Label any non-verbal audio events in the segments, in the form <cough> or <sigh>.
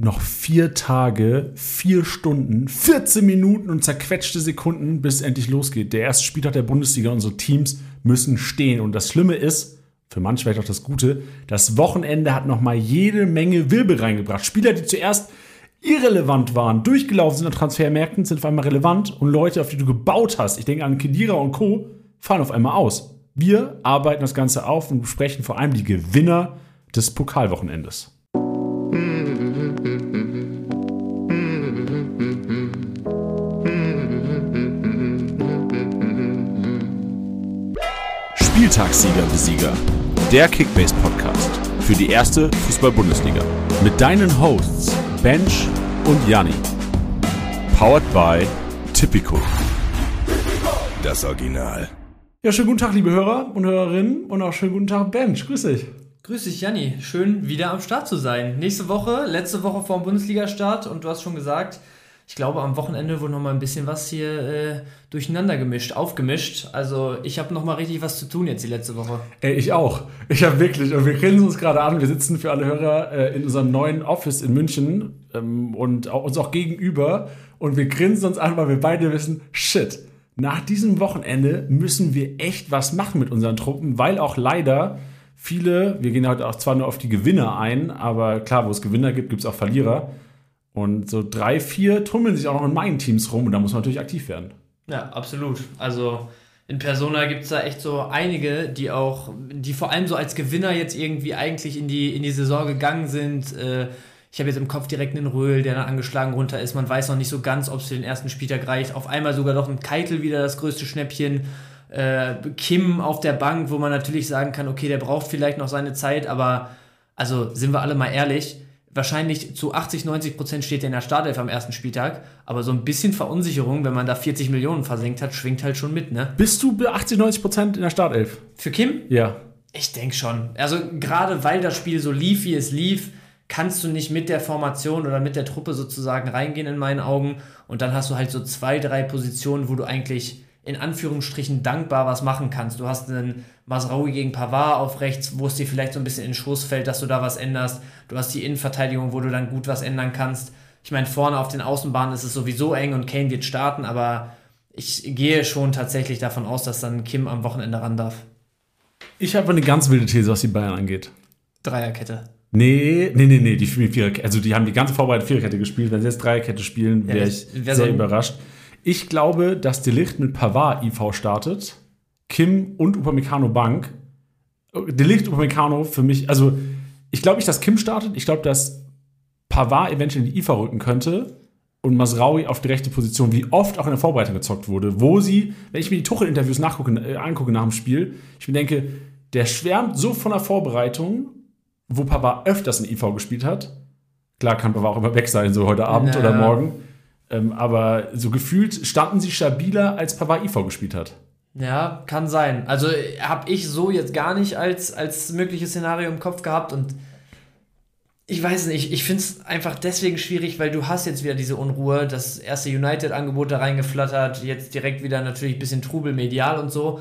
noch vier Tage, vier Stunden, 14 Minuten und zerquetschte Sekunden, bis es endlich losgeht. Der erste Spieltag der Bundesliga, unsere Teams müssen stehen. Und das Schlimme ist, für manche vielleicht auch das Gute, das Wochenende hat nochmal jede Menge Wirbel reingebracht. Spieler, die zuerst irrelevant waren, durchgelaufen sind an Transfermärkten, sind auf einmal relevant und Leute, auf die du gebaut hast, ich denke an Kedira und Co., fallen auf einmal aus. Wir arbeiten das Ganze auf und besprechen vor allem die Gewinner des Pokalwochenendes. Spieltagssieger-Besieger, der Kickbase-Podcast für die erste Fußball-Bundesliga. Mit deinen Hosts Bench und Janni. Powered by Tipico. Das Original. Ja, schönen guten Tag, liebe Hörer und Hörerinnen und auch schönen guten Tag, Bench. Grüß dich. Grüß dich, Janni. Schön, wieder am Start zu sein. Nächste Woche, letzte Woche vor dem Bundesliga-Start und du hast schon gesagt, ich glaube, am Wochenende wurde noch mal ein bisschen was hier äh, durcheinander gemischt, aufgemischt. Also ich habe noch mal richtig was zu tun jetzt die letzte Woche. Ey, ich auch. Ich habe wirklich, und wir grinsen uns gerade an, wir sitzen für alle Hörer äh, in unserem neuen Office in München ähm, und auch, uns auch gegenüber und wir grinsen uns an, weil wir beide wissen, shit, nach diesem Wochenende müssen wir echt was machen mit unseren Truppen, weil auch leider viele, wir gehen heute auch zwar nur auf die Gewinner ein, aber klar, wo es Gewinner gibt, gibt es auch Verlierer. Und so drei, vier tummeln sich auch noch in meinen Teams rum und da muss man natürlich aktiv werden. Ja, absolut. Also in Persona gibt es da echt so einige, die auch, die vor allem so als Gewinner jetzt irgendwie eigentlich in die, in die Saison gegangen sind. Äh, ich habe jetzt im Kopf direkt einen Röhl, der dann angeschlagen runter ist. Man weiß noch nicht so ganz, ob es für den ersten Spieltag reicht. Auf einmal sogar noch ein Keitel wieder das größte Schnäppchen. Äh, Kim auf der Bank, wo man natürlich sagen kann, okay, der braucht vielleicht noch seine Zeit, aber also sind wir alle mal ehrlich, wahrscheinlich zu 80, 90 Prozent steht er in der Startelf am ersten Spieltag, aber so ein bisschen Verunsicherung, wenn man da 40 Millionen versenkt hat, schwingt halt schon mit, ne? Bist du bei 80, 90 Prozent in der Startelf? Für Kim? Ja. Ich denke schon. Also gerade weil das Spiel so lief, wie es lief, kannst du nicht mit der Formation oder mit der Truppe sozusagen reingehen in meinen Augen und dann hast du halt so zwei, drei Positionen, wo du eigentlich in Anführungsstrichen dankbar was machen kannst. Du hast einen Masraoui gegen Pavard auf rechts, wo es dir vielleicht so ein bisschen in den Schuss fällt, dass du da was änderst. Du hast die Innenverteidigung, wo du dann gut was ändern kannst. Ich meine, vorne auf den Außenbahnen ist es sowieso eng und Kane wird starten, aber ich gehe schon tatsächlich davon aus, dass dann Kim am Wochenende ran darf. Ich habe eine ganz wilde These, was die Bayern angeht. Dreierkette. Nee, nee, nee, nee, die Viererkette, also die haben die ganze Vorbereitung Viererkette gespielt. Wenn sie jetzt Dreierkette spielen, wäre ja, ich wär sehr so überrascht. Ich glaube, dass Delicht mit Pavard IV startet, Kim und Upamecano Bank. Delicht, Upamecano für mich, also ich glaube nicht, dass Kim startet. Ich glaube, dass Pavard eventuell in die IV rücken könnte und Masraui auf die rechte Position, wie oft auch in der Vorbereitung gezockt wurde, wo sie, wenn ich mir die Tuchel-Interviews äh, angucke nach dem Spiel, ich mir denke, der schwärmt so von der Vorbereitung, wo Pavard öfters in IV gespielt hat. Klar kann Pavard auch immer weg sein, so heute Abend naja. oder morgen. Ähm, aber so gefühlt standen sie stabiler, als Pavard IV gespielt hat. Ja, kann sein. Also habe ich so jetzt gar nicht als, als mögliches Szenario im Kopf gehabt und ich weiß nicht, ich finde es einfach deswegen schwierig, weil du hast jetzt wieder diese Unruhe, das erste United-Angebot da reingeflattert, jetzt direkt wieder natürlich ein bisschen Trubel medial und so.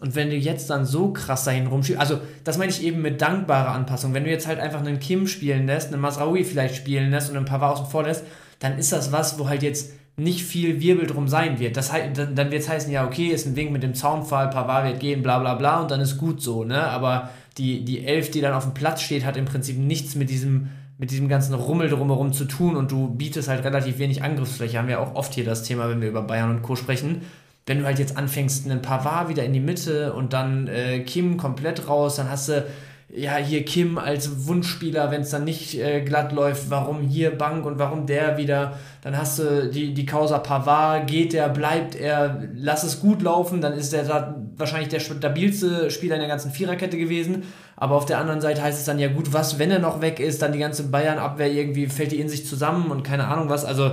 Und wenn du jetzt dann so krass dahin rumschiebst, also das meine ich eben mit dankbarer Anpassung. Wenn du jetzt halt einfach einen Kim spielen lässt, einen Masraoui vielleicht spielen lässt und einen Pavard außen vor lässt, dann ist das was, wo halt jetzt nicht viel Wirbel drum sein wird. Das heißt, dann wird es heißen, ja, okay, ist ein Ding mit dem Zaunfall, Pavard wird gehen, bla bla bla und dann ist gut so, ne? Aber die, die Elf, die dann auf dem Platz steht, hat im Prinzip nichts mit diesem, mit diesem ganzen Rummel drumherum zu tun und du bietest halt relativ wenig Angriffsfläche. Haben wir auch oft hier das Thema, wenn wir über Bayern und Co. sprechen. Wenn du halt jetzt anfängst, einen Pavard wieder in die Mitte und dann äh, Kim komplett raus, dann hast du ja, hier Kim als Wunschspieler, wenn es dann nicht äh, glatt läuft, warum hier Bank und warum der wieder, dann hast du die, die Causa Pavard, geht der, bleibt er, lass es gut laufen, dann ist der da wahrscheinlich der stabilste Spieler in der ganzen Viererkette gewesen, aber auf der anderen Seite heißt es dann ja gut, was, wenn er noch weg ist, dann die ganze Bayern-Abwehr irgendwie fällt die in sich zusammen und keine Ahnung was, also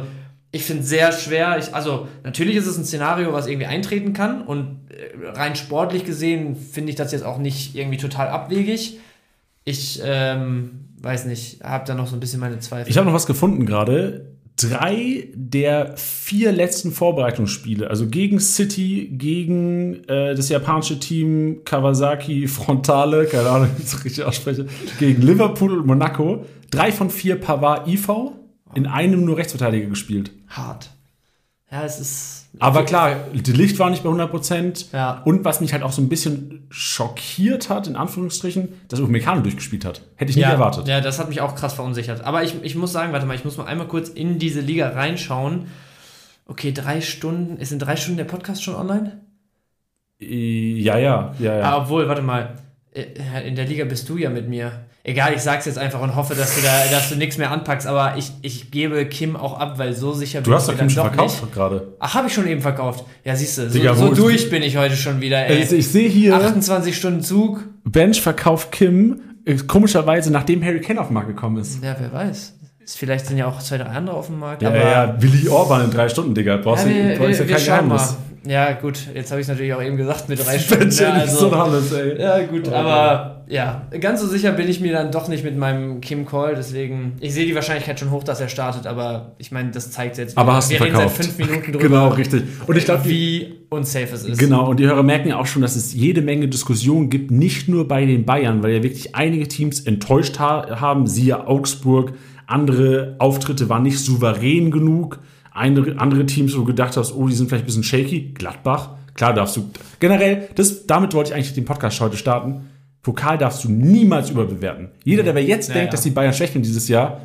ich finde es sehr schwer. Ich, also, natürlich ist es ein Szenario, was irgendwie eintreten kann. Und äh, rein sportlich gesehen finde ich das jetzt auch nicht irgendwie total abwegig. Ich ähm, weiß nicht, habe da noch so ein bisschen meine Zweifel. Ich habe noch was gefunden gerade. Drei der vier letzten Vorbereitungsspiele, also gegen City, gegen äh, das japanische Team Kawasaki Frontale, keine Ahnung, <laughs> wie ich es richtig ausspreche, gegen Liverpool und Monaco, drei von vier Pavard IV, in einem nur Rechtsverteidiger gespielt. Hart. Ja, es ist. Aber klar, die Licht war nicht bei 100%. Ja. Und was mich halt auch so ein bisschen schockiert hat, in Anführungsstrichen, dass Upamecano durchgespielt hat. Hätte ich ja, nicht erwartet. Ja, das hat mich auch krass verunsichert. Aber ich, ich muss sagen, warte mal, ich muss mal einmal kurz in diese Liga reinschauen. Okay, drei Stunden. Ist in drei Stunden der Podcast schon online? Ja, ja, ja, ja. Ah, obwohl, warte mal. Äh, in der Liga bist du ja mit mir. Egal, ich sag's jetzt einfach und hoffe, dass du da, dass du nichts mehr anpackst, aber ich, ich gebe Kim auch ab, weil so sicher du bin ich Du hast doch Kim schon verkauft gerade. Ach, habe ich schon eben verkauft. Ja, siehst du, so, so durch bin ich heute schon wieder, ey. Ich, ich sehe hier 28 Stunden Zug. Bench verkauft Kim äh, komischerweise, nachdem Harry Kane auf den Markt gekommen ist. Ja, wer weiß. Vielleicht sind ja auch zwei, drei andere auf dem Markt. Ja, ja, ja, Willi Orban in drei Stunden, Digga. Brauchst ja, wir, du, wir, ja kein Geheimnis. Mal. Ja, gut, jetzt habe ich es natürlich auch eben gesagt mit <laughs> drei Stunden. Ja, also, so alles, ey. ja, gut, oh, aber ja, ganz so sicher bin ich mir dann doch nicht mit meinem Kim Call, deswegen, ich sehe die Wahrscheinlichkeit schon hoch, dass er startet, aber ich meine, das zeigt jetzt. Aber hast wir du verkauft. seit fünf Minuten <laughs> drüber. genau, richtig. Und ich glaube, wie unsafe es ist. Genau, und die Hörer merken ja auch schon, dass es jede Menge Diskussionen gibt, nicht nur bei den Bayern, weil ja wirklich einige Teams enttäuscht ha haben, siehe Augsburg, andere Auftritte waren nicht souverän genug andere, andere Teams, wo du gedacht hast, oh, die sind vielleicht ein bisschen shaky, Gladbach, klar darfst du, generell, das, damit wollte ich eigentlich den Podcast heute starten, Pokal darfst du niemals überbewerten. Jeder, der jetzt ja, denkt, ja. dass die Bayern schwächeln dieses Jahr,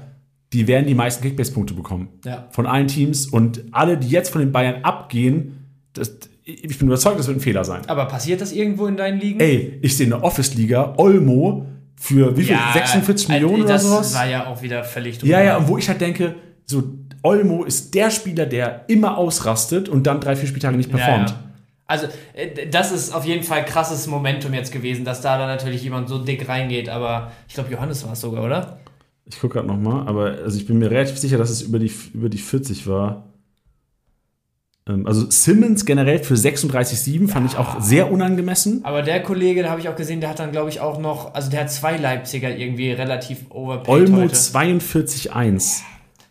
die werden die meisten Kickbase-Punkte bekommen. Ja. Von allen Teams und alle, die jetzt von den Bayern abgehen, das, ich bin überzeugt, das wird ein Fehler sein. Aber passiert das irgendwo in deinen Ligen? Ey, ich sehe eine Office-Liga, Olmo, für wie viel? Ja, 46 Millionen oder sowas? Das war ja auch wieder völlig drüber. Ja, ja, und wo ich halt denke, so Olmo ist der Spieler, der immer ausrastet und dann drei, vier Spieltage nicht performt. Ja, ja. Also, äh, das ist auf jeden Fall krasses Momentum jetzt gewesen, dass da dann natürlich jemand so dick reingeht, aber ich glaube, Johannes war es sogar, oder? Ich gucke gerade nochmal, aber also ich bin mir relativ sicher, dass es über die, über die 40 war. Ähm, also Simmons generell für 36,7 fand ich auch sehr unangemessen. Aber der Kollege, da habe ich auch gesehen, der hat dann, glaube ich, auch noch, also der hat zwei Leipziger irgendwie relativ overpaid Olmo 42,1.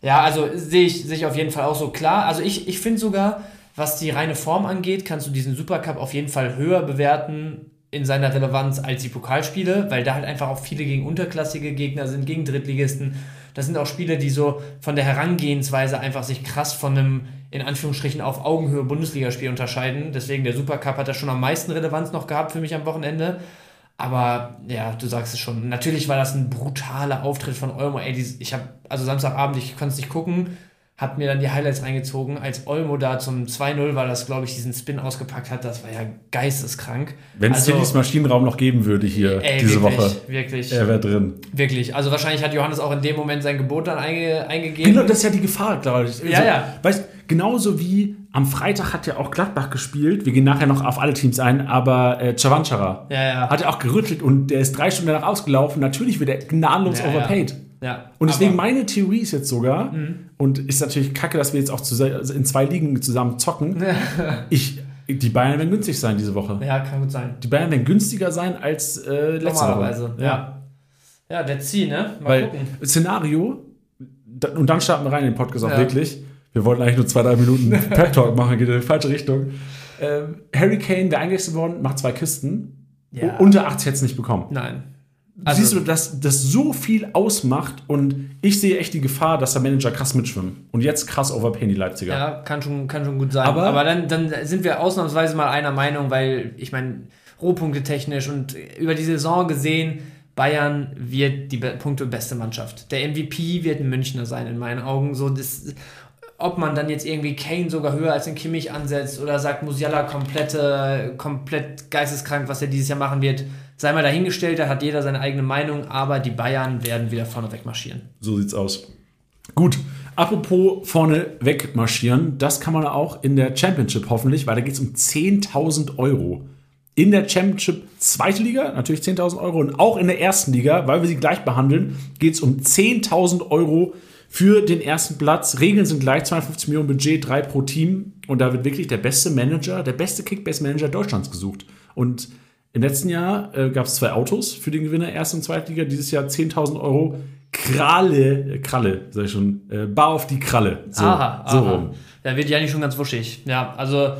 Ja, also sehe ich, seh ich auf jeden Fall auch so klar. Also ich, ich finde sogar, was die reine Form angeht, kannst du diesen Supercup auf jeden Fall höher bewerten in seiner Relevanz als die Pokalspiele, weil da halt einfach auch viele gegen unterklassige Gegner sind, gegen Drittligisten. Das sind auch Spiele, die so von der Herangehensweise einfach sich krass von einem in Anführungsstrichen auf Augenhöhe Bundesligaspiel unterscheiden. Deswegen der Supercup hat da schon am meisten Relevanz noch gehabt für mich am Wochenende. Aber ja, du sagst es schon. Natürlich war das ein brutaler Auftritt von Olmo. Ey, ich habe, also Samstagabend, ich konnte es nicht gucken, habe mir dann die Highlights reingezogen. Als Olmo da zum 2-0 war das, glaube ich, diesen Spin ausgepackt hat, das war ja geisteskrank. Wenn es also, Tillys Maschinenraum noch geben würde hier ey, diese wirklich, Woche. Wirklich. Er wäre drin. Wirklich. Also wahrscheinlich hat Johannes auch in dem Moment sein Gebot dann einge, eingegeben. Genau, das ist ja die Gefahr, glaube ich. Ja, also, ja. Weißt genauso wie am Freitag hat ja auch Gladbach gespielt. Wir gehen nachher noch auf alle Teams ein, aber äh, Chavanchara ja, ja. hat ja auch gerüttelt und der ist drei Stunden danach ausgelaufen. Natürlich wird er gnadenlos ja, overpaid. Ja. Und deswegen meine Theorie ist jetzt sogar, mhm. und ist natürlich kacke, dass wir jetzt auch in zwei Ligen zusammen zocken. <laughs> ich, die Bayern werden günstig sein diese Woche. Ja, kann gut sein. Die Bayern werden günstiger sein als äh, letzte Woche. Ja. Ja, der Zieh, ne? Mal Weil, gucken. Szenario, und dann starten wir rein in den Podcast auch ja. wirklich. Wir wollten eigentlich nur zwei, drei Minuten <laughs> Pep Talk machen, geht in die falsche Richtung. Ähm, Harry Kane, der eingewechselt worden, macht zwei Kisten. Ja. Unter 80 hätte es nicht bekommen. Nein. Also, Siehst du, dass das so viel ausmacht und ich sehe echt die Gefahr, dass der Manager krass mitschwimmen. Und jetzt krass overpayen die Leipziger. Ja, kann schon, kann schon gut sein. Aber, Aber dann, dann sind wir ausnahmsweise mal einer Meinung, weil ich meine, Rohpunkte technisch und über die Saison gesehen, Bayern wird die Punkte beste Mannschaft. Der MVP wird ein Münchner sein, in meinen Augen. So, das, ob man dann jetzt irgendwie Kane sogar höher als den Kimmich ansetzt oder sagt Musiala komplette, komplett geisteskrank, was er dieses Jahr machen wird, sei mal dahingestellt, da hat jeder seine eigene Meinung, aber die Bayern werden wieder vorne wegmarschieren. So sieht's aus. Gut, apropos vorne wegmarschieren, das kann man auch in der Championship hoffentlich, weil da geht es um 10.000 Euro. In der Championship zweite Liga, natürlich 10.000 Euro, und auch in der ersten Liga, weil wir sie gleich behandeln, geht es um 10.000 Euro für den ersten Platz. Regeln sind gleich, 250 Millionen Budget, drei pro Team. Und da wird wirklich der beste Manager, der beste Kickbase-Manager Deutschlands gesucht. Und im letzten Jahr äh, gab es zwei Autos für den Gewinner Erst- und Zweitliga. Dieses Jahr 10.000 Euro. Kralle, äh, Kralle, sag ich schon, äh, bar auf die Kralle. So, aha, so aha. rum. Da wird ja nicht schon ganz wuschig. Ja, also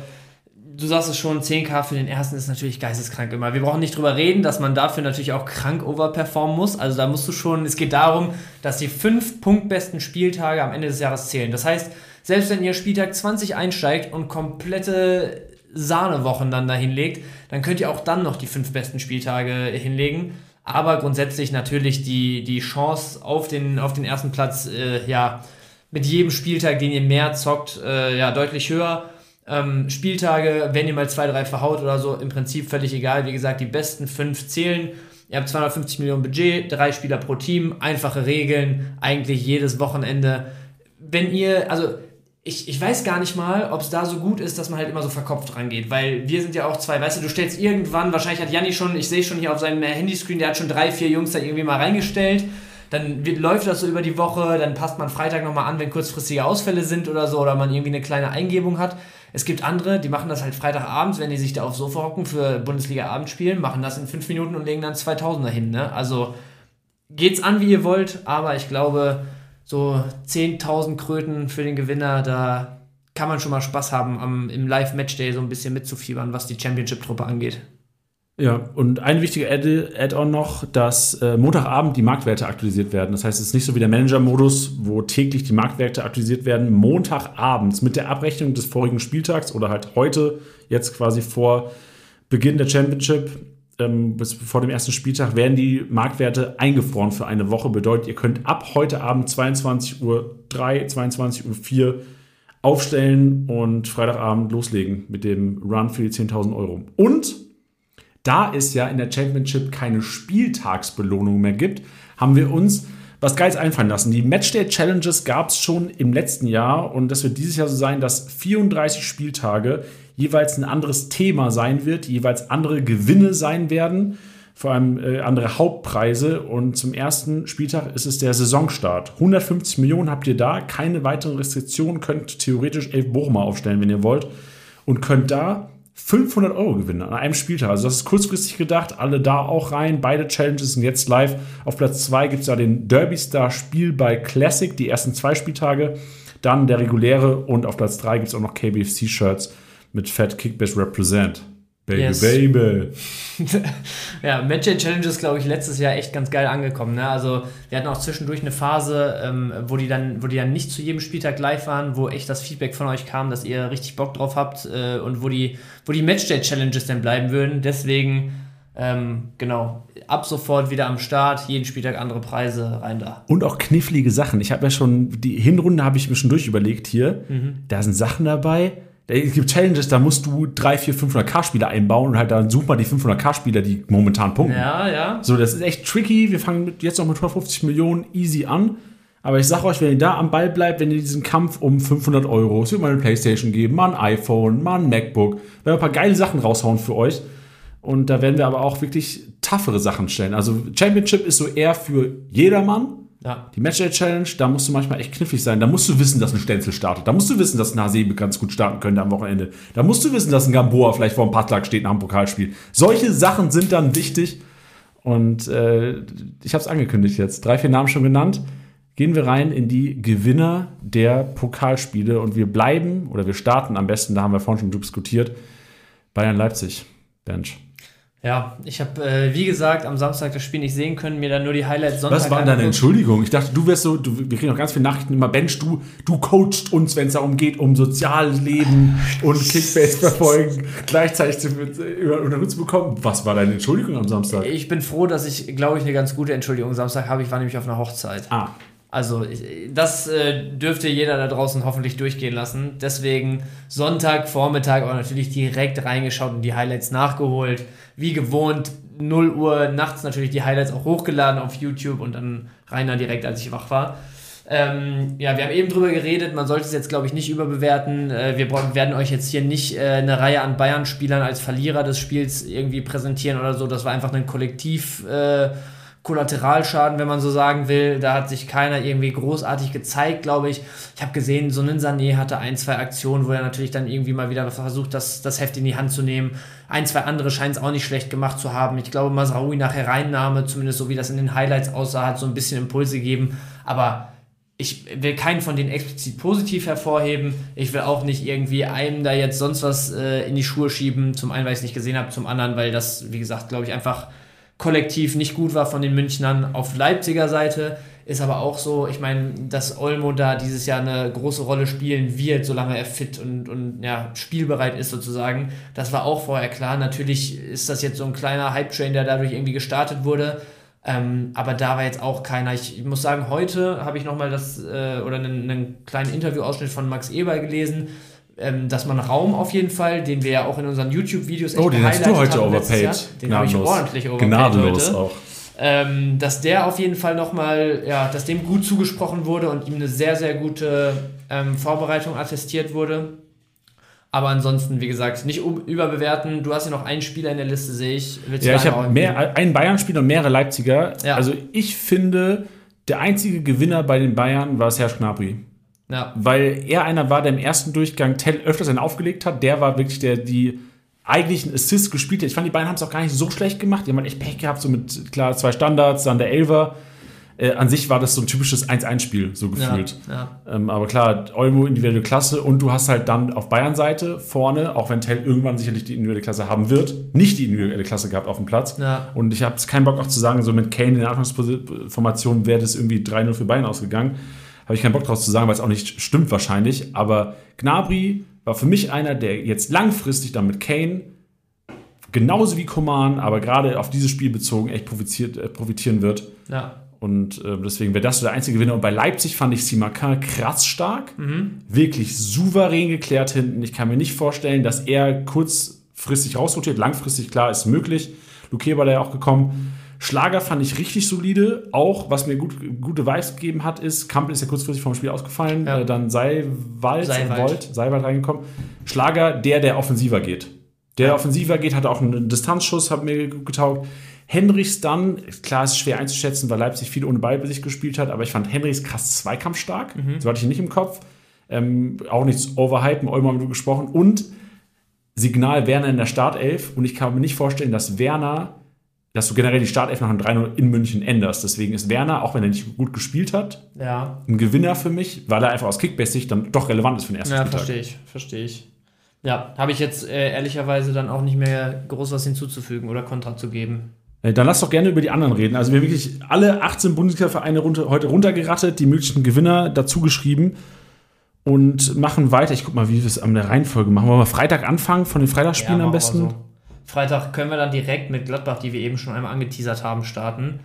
du sagst es schon, 10k für den ersten ist natürlich geisteskrank immer. Wir brauchen nicht drüber reden, dass man dafür natürlich auch krank overperformen muss. Also da musst du schon, es geht darum, dass die fünf punktbesten Spieltage am Ende des Jahres zählen. Das heißt, selbst wenn ihr Spieltag 20 einsteigt und komplette Sahnewochen dann dahin legt, dann könnt ihr auch dann noch die fünf besten Spieltage hinlegen. Aber grundsätzlich natürlich die, die Chance auf den, auf den ersten Platz, äh, ja, mit jedem Spieltag, den ihr mehr zockt, äh, ja, deutlich höher. Ähm, Spieltage, wenn ihr mal zwei, drei verhaut oder so, im Prinzip völlig egal. Wie gesagt, die besten fünf zählen. Ihr habt 250 Millionen Budget, drei Spieler pro Team, einfache Regeln, eigentlich jedes Wochenende. Wenn ihr, also ich, ich weiß gar nicht mal, ob es da so gut ist, dass man halt immer so verkopft rangeht, weil wir sind ja auch zwei, weißt du, du stellst irgendwann, wahrscheinlich hat Janni schon, ich sehe schon hier auf seinem Handyscreen, der hat schon drei, vier Jungs da irgendwie mal reingestellt, dann wird, läuft das so über die Woche, dann passt man Freitag nochmal an, wenn kurzfristige Ausfälle sind oder so, oder man irgendwie eine kleine Eingebung hat. Es gibt andere, die machen das halt Freitagabends, wenn die sich da aufs Sofa hocken für Bundesliga-Abendspielen, machen das in fünf Minuten und legen dann 2000er hin, ne? Also geht's an, wie ihr wollt, aber ich glaube, so 10.000 Kröten für den Gewinner, da kann man schon mal Spaß haben, am, im Live-Matchday so ein bisschen mitzufiebern, was die Championship-Truppe angeht. Ja, und ein wichtiger Add-on noch, dass äh, Montagabend die Marktwerte aktualisiert werden. Das heißt, es ist nicht so wie der Manager-Modus, wo täglich die Marktwerte aktualisiert werden. Montagabends mit der Abrechnung des vorigen Spieltags oder halt heute, jetzt quasi vor Beginn der Championship, ähm, bis vor dem ersten Spieltag werden die Marktwerte eingefroren für eine Woche. Bedeutet, ihr könnt ab heute Abend 22.03 Uhr, 22.04 Uhr aufstellen und Freitagabend loslegen mit dem Run für die 10.000 Euro. Und da es ja in der Championship keine Spieltagsbelohnung mehr gibt, haben wir uns was Geiles einfallen lassen. Die Matchday Challenges gab es schon im letzten Jahr und das wird dieses Jahr so sein, dass 34 Spieltage jeweils ein anderes Thema sein wird, jeweils andere Gewinne sein werden, vor allem äh, andere Hauptpreise. Und zum ersten Spieltag ist es der Saisonstart. 150 Millionen habt ihr da, keine weiteren Restriktionen, könnt theoretisch elf Bochumer aufstellen, wenn ihr wollt. Und könnt da 500 Euro gewinnen an einem Spieltag. Also das ist kurzfristig gedacht, alle da auch rein. Beide Challenges sind jetzt live. Auf Platz 2 gibt es ja den Derby Star Spielball Classic, die ersten zwei Spieltage. Dann der reguläre und auf Platz 3 gibt es auch noch KBFC-Shirts mit Fat Kickbass Represent. Baby, yes. baby. <laughs> ja, Match Challenge ist, glaube ich, letztes Jahr echt ganz geil angekommen. Ne? Also, wir hatten auch zwischendurch eine Phase, ähm, wo, die dann, wo die dann nicht zu jedem Spieltag live waren, wo echt das Feedback von euch kam, dass ihr richtig Bock drauf habt äh, und wo die, wo die Matchday Challenges dann bleiben würden. Deswegen, ähm, genau, ab sofort wieder am Start, jeden Spieltag andere Preise rein da. Und auch knifflige Sachen. Ich habe ja schon, die Hinrunde habe ich mir schon durchüberlegt hier. Mhm. Da sind Sachen dabei es gibt Challenges, da musst du 3, 4, 500k-Spieler einbauen und halt dann such mal die 500k-Spieler, die momentan punkten. Ja, ja. So, das ist echt tricky. Wir fangen jetzt noch mit 150 Millionen easy an. Aber ich sag euch, wenn ihr da am Ball bleibt, wenn ihr diesen Kampf um 500 Euro, es wird mal eine Playstation geben, mal ein iPhone, mal ein MacBook, werden wir ein paar geile Sachen raushauen für euch. Und da werden wir aber auch wirklich toughere Sachen stellen. Also Championship ist so eher für jedermann. Ja. Die Matchday Challenge, da musst du manchmal echt knifflig sein. Da musst du wissen, dass ein Stenzel startet. Da musst du wissen, dass ein Hasebe ganz gut starten könnte am Wochenende. Da musst du wissen, dass ein Gamboa vielleicht vor dem Patlak steht nach dem Pokalspiel. Solche Sachen sind dann wichtig. Und äh, ich habe es angekündigt jetzt. Drei, vier Namen schon genannt. Gehen wir rein in die Gewinner der Pokalspiele und wir bleiben oder wir starten am besten, da haben wir vorhin schon diskutiert, Bayern Leipzig. Bench. Ja, ich habe, äh, wie gesagt, am Samstag das Spiel nicht sehen können, mir dann nur die Highlights Sonntag Was war deine Entschuldigung? Ich dachte, du wirst so, du, wir kriegen auch ganz viele Nachrichten immer, Bench, du, du coachst uns, wenn es darum geht, um soziales Leben und Kickbase verfolgen, gleichzeitig zu, über, unter zu bekommen. Was war deine Entschuldigung am Samstag? Ich bin froh, dass ich, glaube ich, eine ganz gute Entschuldigung Samstag habe. Ich war nämlich auf einer Hochzeit. Ah. Also das äh, dürfte jeder da draußen hoffentlich durchgehen lassen. Deswegen Sonntag, Vormittag auch natürlich direkt reingeschaut und die Highlights nachgeholt. Wie gewohnt, 0 Uhr nachts natürlich die Highlights auch hochgeladen auf YouTube und dann rein direkt, als ich wach war. Ähm, ja, wir haben eben drüber geredet, man sollte es jetzt, glaube ich, nicht überbewerten. Äh, wir werden euch jetzt hier nicht äh, eine Reihe an Bayern-Spielern als Verlierer des Spiels irgendwie präsentieren oder so. Das war einfach ein Kollektiv. Äh, Kollateralschaden, wenn man so sagen will. Da hat sich keiner irgendwie großartig gezeigt, glaube ich. Ich habe gesehen, so ein Sané hatte ein, zwei Aktionen, wo er natürlich dann irgendwie mal wieder versucht, das, das Heft in die Hand zu nehmen. Ein, zwei andere scheinen es auch nicht schlecht gemacht zu haben. Ich glaube, Masraoui nach Hereinnahme, zumindest so wie das in den Highlights aussah, hat so ein bisschen Impulse gegeben. Aber ich will keinen von denen explizit positiv hervorheben. Ich will auch nicht irgendwie einem da jetzt sonst was äh, in die Schuhe schieben. Zum einen, weil ich es nicht gesehen habe, zum anderen, weil das, wie gesagt, glaube ich, einfach kollektiv nicht gut war von den Münchnern. Auf Leipziger Seite ist aber auch so, ich meine, dass Olmo da dieses Jahr eine große Rolle spielen wird, solange er fit und, und ja, spielbereit ist sozusagen. Das war auch vorher klar. Natürlich ist das jetzt so ein kleiner Hype-Train, der dadurch irgendwie gestartet wurde. Ähm, aber da war jetzt auch keiner. Ich, ich muss sagen, heute habe ich nochmal das äh, oder einen, einen kleinen Interviewausschnitt von Max Eber gelesen, ähm, dass man Raum auf jeden Fall, den wir ja auch in unseren YouTube-Videos Oh, den hast du heute overpaid. Den habe ich ordentlich overpaid Gnadenlos heute. auch. Ähm, dass der auf jeden Fall nochmal, ja, dass dem gut zugesprochen wurde und ihm eine sehr, sehr gute ähm, Vorbereitung attestiert wurde. Aber ansonsten, wie gesagt, nicht überbewerten. Du hast ja noch einen Spieler in der Liste, sehe ich. Willst ja, ich habe mehr, einen Bayern-Spieler und mehrere Leipziger. Ja. Also ich finde, der einzige Gewinner bei den Bayern war Serge Gnabry. Ja. Weil er einer war, der im ersten Durchgang Tell öfters einen aufgelegt hat. Der war wirklich der, die eigentlich einen Assist gespielt hat. Ich fand, die Bayern haben es auch gar nicht so schlecht gemacht. Die haben halt echt Pech gehabt, so mit klar zwei Standards, dann der Elver äh, an sich war das so ein typisches 1-1-Spiel, so gefühlt. Ja, ja. Ähm, aber klar, Olmo individuelle Klasse und du hast halt dann auf Bayern-Seite vorne, auch wenn Tell irgendwann sicherlich die individuelle Klasse haben wird, nicht die individuelle Klasse gehabt auf dem Platz. Ja. Und ich habe keinen Bock auch zu sagen, so mit Kane in der Anfangsformation wäre das irgendwie 3-0 für Bayern ausgegangen. Habe ich keinen Bock draus zu sagen, weil es auch nicht stimmt wahrscheinlich. Aber Gnabry war für mich einer, der jetzt langfristig dann mit Kane genauso wie Coman, aber gerade auf dieses Spiel bezogen echt äh, profitieren wird. Ja. Und äh, deswegen wäre das so der einzige Gewinner. Und bei Leipzig fand ich Simakan krass stark. Mhm. Wirklich souverän geklärt hinten. Ich kann mir nicht vorstellen, dass er kurzfristig rausrotiert. Langfristig, klar, ist möglich. Luque war da ja auch gekommen. Schlager fand ich richtig solide. Auch, was mir gut, gute Vibes gegeben hat, ist, Kampel ist ja kurzfristig vom Spiel ausgefallen. Ja. Äh, dann Seiwald, Seiwald. Seiwald reingekommen. Schlager, der, der offensiver geht. Der, der offensiver geht, hat auch einen Distanzschuss, hat mir getaugt. Henrichs dann, klar, ist schwer einzuschätzen, weil Leipzig viel ohne Ball bei sich gespielt hat, aber ich fand Henrichs krass zweikampfstark. Mhm. So hatte ich ihn nicht im Kopf. Ähm, auch nichts overhypen, haben wir gesprochen. Und Signal Werner in der Startelf. Und ich kann mir nicht vorstellen, dass Werner, dass du generell die Startelf nach einem 3-0 in München änderst. Deswegen ist Werner, auch wenn er nicht gut gespielt hat, ja. ein Gewinner für mich, weil er einfach aus Kickbase-Sicht dann doch relevant ist für den ersten ja, Spieltag. Ja, verstehe ich, verstehe ich. Ja, habe ich jetzt äh, ehrlicherweise dann auch nicht mehr groß was hinzuzufügen oder Kontra zu geben. Äh, dann lass doch gerne über die anderen reden. Also wir haben wirklich alle 18 Bundesliga-Vereine runter, heute runtergerattet, die möglichen Gewinner dazu geschrieben und machen weiter. Ich guck mal, wie wir es an der Reihenfolge machen. Wollen wir Freitag anfangen, von den Freitagsspielen ja, am besten? So. Freitag können wir dann direkt mit Gladbach, die wir eben schon einmal angeteasert haben, starten.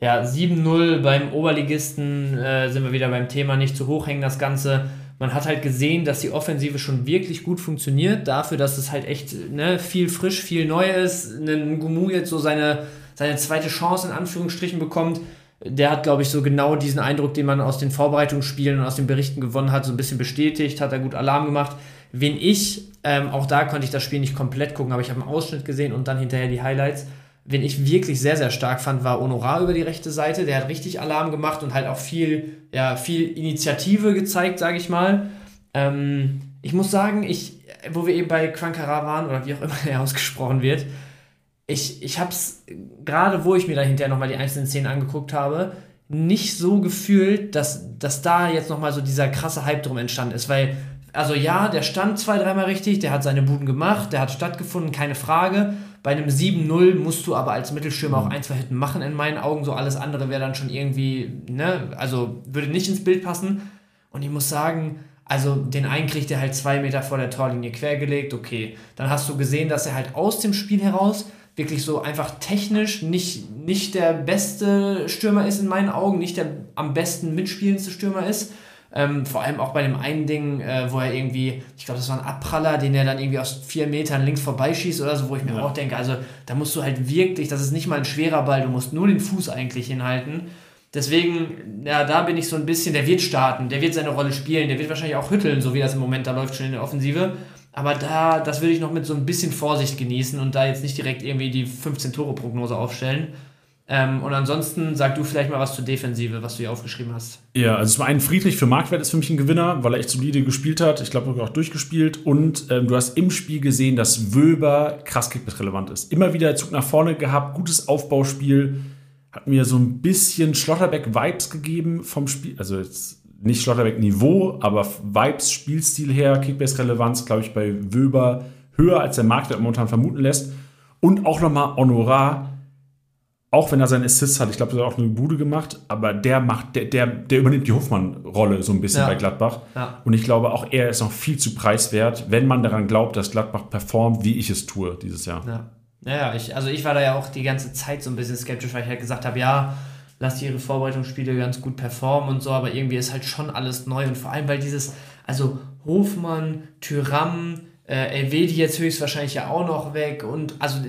Ja, 7-0 beim Oberligisten äh, sind wir wieder beim Thema, nicht zu hoch hängen das Ganze. Man hat halt gesehen, dass die Offensive schon wirklich gut funktioniert, dafür, dass es halt echt ne, viel frisch, viel neu ist. Ein Gumu jetzt so seine seine zweite Chance in Anführungsstrichen bekommt, der hat, glaube ich, so genau diesen Eindruck, den man aus den Vorbereitungsspielen und aus den Berichten gewonnen hat, so ein bisschen bestätigt, hat er gut Alarm gemacht. Wen ich, ähm, auch da konnte ich das Spiel nicht komplett gucken, aber ich habe einen Ausschnitt gesehen und dann hinterher die Highlights. Wen ich wirklich sehr, sehr stark fand, war Honorar über die rechte Seite. Der hat richtig Alarm gemacht und halt auch viel, ja, viel Initiative gezeigt, sage ich mal. Ähm, ich muss sagen, ich, wo wir eben bei Quankara waren, oder wie auch immer <laughs> er ausgesprochen wird, ich, ich habe es, gerade wo ich mir da hinterher nochmal die einzelnen Szenen angeguckt habe, nicht so gefühlt, dass, dass da jetzt nochmal so dieser krasse Hype drum entstanden ist. Weil, also ja, der stand zwei, dreimal richtig, der hat seine Buden gemacht, der hat stattgefunden, keine Frage. Bei einem 7-0 musst du aber als Mittelstürmer auch ein, zwei Hitten machen, in meinen Augen. So alles andere wäre dann schon irgendwie, ne, also würde nicht ins Bild passen. Und ich muss sagen, also den einen kriegt er halt zwei Meter vor der Torlinie quergelegt, okay. Dann hast du gesehen, dass er halt aus dem Spiel heraus wirklich so einfach technisch nicht, nicht der beste Stürmer ist in meinen Augen, nicht der am besten mitspielendste Stürmer ist. Ähm, vor allem auch bei dem einen Ding, äh, wo er irgendwie, ich glaube, das war ein Abpraller, den er dann irgendwie aus vier Metern links vorbeischießt oder so, wo ich mir ja. auch denke, also da musst du halt wirklich, das ist nicht mal ein schwerer Ball, du musst nur den Fuß eigentlich hinhalten. Deswegen, ja, da bin ich so ein bisschen, der wird starten, der wird seine Rolle spielen, der wird wahrscheinlich auch hütteln, so wie das im Moment da läuft schon in der Offensive. Aber da, das würde ich noch mit so ein bisschen Vorsicht genießen und da jetzt nicht direkt irgendwie die 15-Tore-Prognose aufstellen. Ähm, und ansonsten sag du vielleicht mal was zur Defensive, was du hier aufgeschrieben hast. Ja, also zum einen Friedrich für Marktwert ist für mich ein Gewinner, weil er echt solide gespielt hat. Ich glaube, auch durchgespielt. Und ähm, du hast im Spiel gesehen, dass Wöber krass relevant ist. Immer wieder Zug nach vorne gehabt, gutes Aufbauspiel. Hat mir so ein bisschen Schlotterbeck-Vibes gegeben vom Spiel. Also jetzt nicht Schlotterbeck-Niveau, aber Vibes, Spielstil her, Kickbase-Relevanz, glaube ich, bei Wöber höher als der Marktwert momentan vermuten lässt. Und auch nochmal Honorar, auch wenn er seinen Assist hat, ich glaube, er hat auch eine Bude gemacht, aber der macht, der, der, der übernimmt die Hofmann-Rolle so ein bisschen ja. bei Gladbach. Ja. Und ich glaube, auch er ist noch viel zu preiswert, wenn man daran glaubt, dass Gladbach performt, wie ich es tue dieses Jahr. Ja. Naja, ich, also ich war da ja auch die ganze Zeit so ein bisschen skeptisch, weil ich halt gesagt habe, ja, lass die ihre Vorbereitungsspiele ganz gut performen und so, aber irgendwie ist halt schon alles neu und vor allem, weil dieses, also Hofmann, Tyram, äh, Elvedi jetzt höchstwahrscheinlich ja auch noch weg und also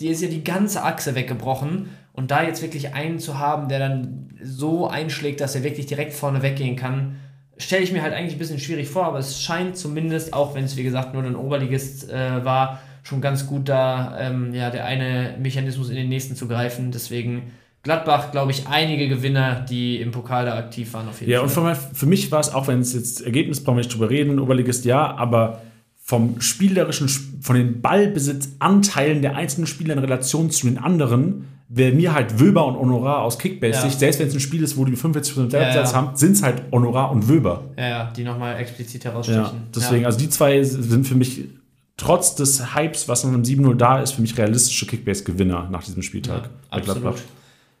die ist ja die ganze Achse weggebrochen und da jetzt wirklich einen zu haben, der dann so einschlägt, dass er wirklich direkt vorne weggehen kann, stelle ich mir halt eigentlich ein bisschen schwierig vor, aber es scheint zumindest, auch wenn es wie gesagt nur ein Oberligist äh, war, schon ganz gut da, ähm, ja, der eine Mechanismus in den nächsten zu greifen. Deswegen Gladbach, glaube ich, einige Gewinner, die im Pokal da aktiv waren auf jeden ja, Fall. Ja, und für, für mich war es, auch wenn es jetzt Ergebnis, brauchen wir nicht drüber reden, Oberligist ja, aber vom spielerischen, von den Ballbesitzanteilen der einzelnen Spieler in Relation zu den anderen, wäre mir halt Wöber und Honorar aus Kickbase-Sicht, ja. selbst wenn es ein Spiel ist, wo die 45% Selbstsatz ja, ja. haben, sind es halt Honorar und Wöber. Ja, ja, die nochmal explizit herausstechen. Ja, deswegen, also die zwei sind für mich trotz des Hypes, was noch im 7-0 da ist, für mich realistische Kickbase-Gewinner nach diesem Spieltag absolut. Gladbach.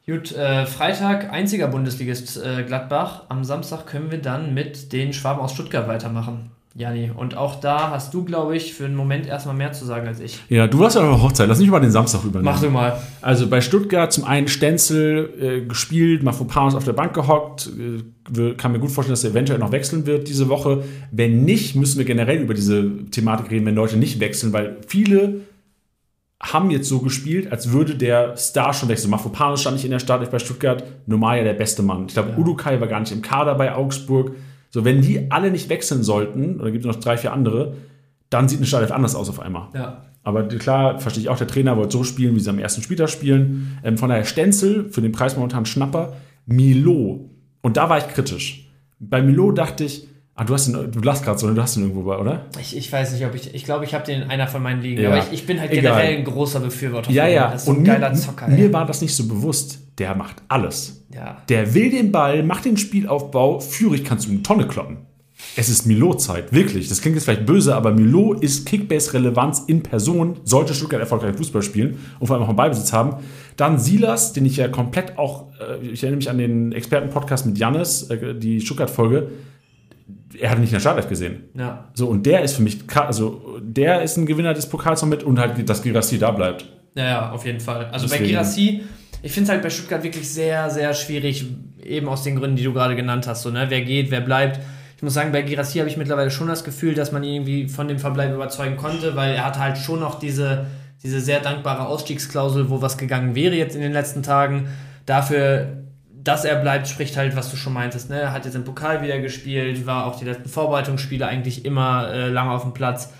Gut, äh, Freitag einziger Bundesligist äh, Gladbach. Am Samstag können wir dann mit den Schwaben aus Stuttgart weitermachen. Jani. Und auch da hast du, glaube ich, für einen Moment erstmal mehr zu sagen als ich. Ja, du warst ja auf Hochzeit. Lass mich mal den Samstag übernehmen. Mach du mal. Also bei Stuttgart zum einen Stenzel äh, gespielt, Mafropanos auf der Bank gehockt. Äh, kann mir gut vorstellen, dass er eventuell noch wechseln wird diese Woche. Wenn nicht, müssen wir generell über diese Thematik reden, wenn Leute nicht wechseln, weil viele haben jetzt so gespielt, als würde der Star schon wechseln. Mafropanos stand nicht in der Startelf bei Stuttgart, Nomaya der beste Mann. Ich glaube, ja. Udukai war gar nicht im Kader bei Augsburg. So, wenn die alle nicht wechseln sollten, oder gibt es noch drei, vier andere, dann sieht eine Startelf anders aus auf einmal. Ja. Aber klar, verstehe ich auch, der Trainer wollte so spielen, wie sie am ersten Spieltag spielen. Ähm, von daher Stenzel, für den Preis momentan Schnapper, Milo. Und da war ich kritisch. Bei Milo dachte ich, Ah, du hast ihn, du lachst gerade so, du hast ihn irgendwo bei, oder? Ich, ich weiß nicht, ob ich, ich glaube, ich habe den in einer von meinen Ligen, ja. aber ich, ich bin halt Egal. generell ein großer Befürworter ja, von ja. Das ist so ein geiler Zocker. Mir, mir war das nicht so bewusst. Der macht alles. Ja. Der will den Ball, macht den Spielaufbau, Führig kannst du eine Tonne kloppen. Es ist Milo-Zeit, wirklich. Das klingt jetzt vielleicht böse, aber Milo ist Kickbase-Relevanz in Person, sollte Stuttgart erfolgreich Fußball spielen und vor allem auch einen Ballbesitz haben. Dann Silas, den ich ja komplett auch, äh, ich erinnere mich an den Experten-Podcast mit Jannis, äh, die Stuttgart-Folge, er hat nicht in der Startelf gesehen. Ja. So, und der ist für mich, also der ist ein Gewinner des Pokals noch mit und halt, dass Girassi da bleibt. Ja, ja, auf jeden Fall. Also Deswegen. bei Girassi, ich finde es halt bei Stuttgart wirklich sehr, sehr schwierig, eben aus den Gründen, die du gerade genannt hast. So, ne? Wer geht, wer bleibt. Ich muss sagen, bei Girassi habe ich mittlerweile schon das Gefühl, dass man ihn irgendwie von dem Verbleib überzeugen konnte, weil er hat halt schon noch diese, diese sehr dankbare Ausstiegsklausel, wo was gegangen wäre jetzt in den letzten Tagen. Dafür dass er bleibt, spricht halt, was du schon meintest. Ne? Er hat jetzt im Pokal wieder gespielt, war auch die letzten Vorbereitungsspiele eigentlich immer äh, lange auf dem Platz.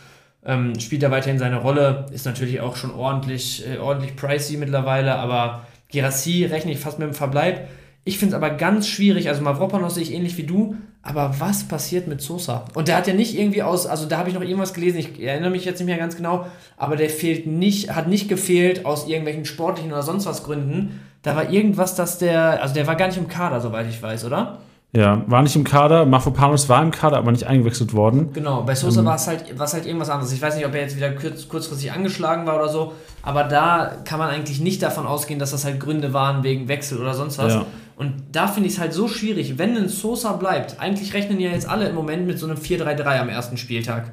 Ähm, spielt er weiterhin seine Rolle, ist natürlich auch schon ordentlich, äh, ordentlich pricey mittlerweile, aber Gerassi rechne ich fast mit dem Verbleib. Ich finde es aber ganz schwierig, also Mavropanos sehe ich ähnlich wie du, aber was passiert mit Sosa? Und der hat ja nicht irgendwie aus, also da habe ich noch irgendwas gelesen, ich erinnere mich jetzt nicht mehr ganz genau, aber der fehlt nicht, hat nicht gefehlt aus irgendwelchen sportlichen oder sonst was Gründen, da war irgendwas, dass der, also der war gar nicht im Kader, soweit ich weiß, oder? Ja, war nicht im Kader. Mafropanos war im Kader, aber nicht eingewechselt worden. Genau, bei Sosa ähm, war es halt, halt irgendwas anderes. Ich weiß nicht, ob er jetzt wieder kurz, kurzfristig angeschlagen war oder so, aber da kann man eigentlich nicht davon ausgehen, dass das halt Gründe waren wegen Wechsel oder sonst was. Ja. Und da finde ich es halt so schwierig, wenn ein Sosa bleibt. Eigentlich rechnen ja jetzt alle im Moment mit so einem 4-3-3 am ersten Spieltag.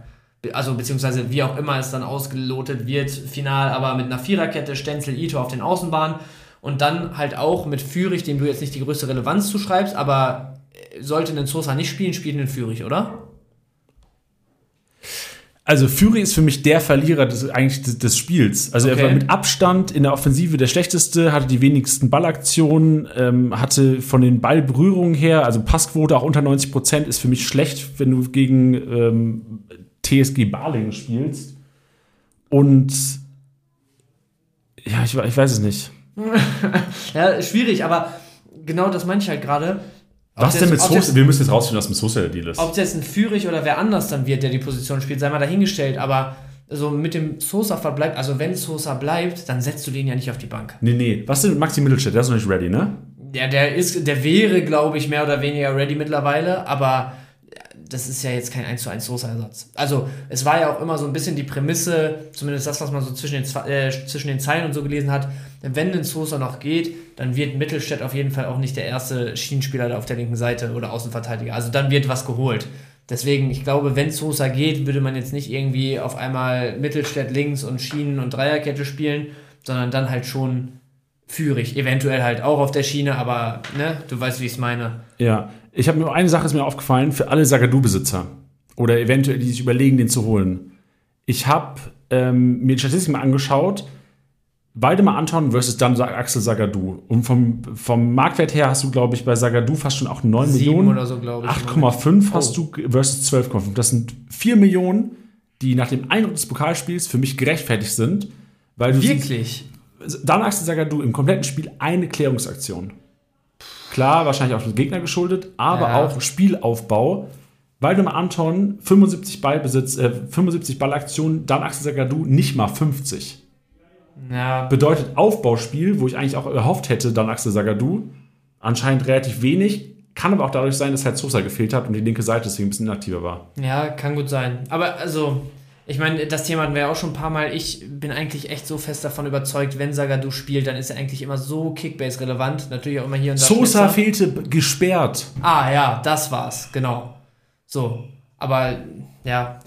Also beziehungsweise wie auch immer es dann ausgelotet wird, final, aber mit einer Viererkette, Stenzel, Ito auf den Außenbahnen und dann halt auch mit Fürich, dem du jetzt nicht die größte Relevanz zuschreibst, aber sollte ein Sosa nicht spielen, spielt einen Fürich, oder? Also Fury ist für mich der Verlierer des, eigentlich des, des Spiels. Also okay. er war mit Abstand in der Offensive der schlechteste, hatte die wenigsten Ballaktionen, ähm, hatte von den Ballberührungen her, also Passquote auch unter 90 Prozent, ist für mich schlecht, wenn du gegen ähm, TSG Barling spielst. Und ja, ich, ich weiß es nicht. Ja, schwierig, aber genau das meine ich halt gerade. Was denn mit Sosa? Wir müssen jetzt rausfinden, was mit Sosa der Deal ist. Ob es jetzt ein Führig oder wer anders dann wird, der die Position spielt, sei mal dahingestellt, aber so mit dem Sosa verbleibt, also wenn Sosa bleibt, dann setzt du den ja nicht auf die Bank. Nee, nee. Was denn mit Maxi Mittelstädt? Der ist noch nicht ready, ne? der, der ist, der wäre, glaube ich, mehr oder weniger ready mittlerweile, aber das ist ja jetzt kein 1 zu 1 Sosa-Ersatz. Also, es war ja auch immer so ein bisschen die Prämisse, zumindest das, was man so zwischen den, äh, zwischen den Zeilen und so gelesen hat, wenn ein Sosa noch geht, dann wird Mittelstädt auf jeden Fall auch nicht der erste Schienenspieler da auf der linken Seite oder Außenverteidiger. Also dann wird was geholt. Deswegen, ich glaube, wenn Sosa geht, würde man jetzt nicht irgendwie auf einmal Mittelstädt links und Schienen- und Dreierkette spielen, sondern dann halt schon führig. Eventuell halt auch auf der Schiene, aber ne, du weißt, wie ich es meine. Ja, ich habe mir eine Sache ist mir aufgefallen für alle Sagadu-Besitzer oder eventuell die sich überlegen, den zu holen. Ich habe ähm, mir die Statistik mal angeschaut. Waldemar Anton versus dann Axel Sagadu. Und vom, vom Marktwert her hast du, glaube ich, bei Sagadu fast schon auch 9 Sieben Millionen. oder so, glaube ich. 8,5 hast oh. du versus 12,5. Das sind 4 Millionen, die nach dem Eindruck des Pokalspiels für mich gerechtfertigt sind. Weil du Wirklich? Siehst, dann Axel Sagadu im kompletten Spiel eine Klärungsaktion. Klar, wahrscheinlich auch dem Gegner geschuldet, aber ja. auch Spielaufbau. Waldemar Anton 75 Ballbesitz, äh, 75 Ballaktionen, dann Axel Sagadu nicht mal 50. Ja. Bedeutet Aufbauspiel, wo ich eigentlich auch erhofft hätte, dann Axel Sagadu. Anscheinend relativ wenig. Kann aber auch dadurch sein, dass halt Sosa gefehlt hat und die linke Seite deswegen ein bisschen inaktiver war. Ja, kann gut sein. Aber also, ich meine, das Thema hatten wir ja auch schon ein paar Mal. Ich bin eigentlich echt so fest davon überzeugt, wenn Sagadu spielt, dann ist er eigentlich immer so Kickbase-relevant. Natürlich auch immer hier und da. Sosa fehlte gesperrt. Ah, ja, das war's, genau. So. Aber ja,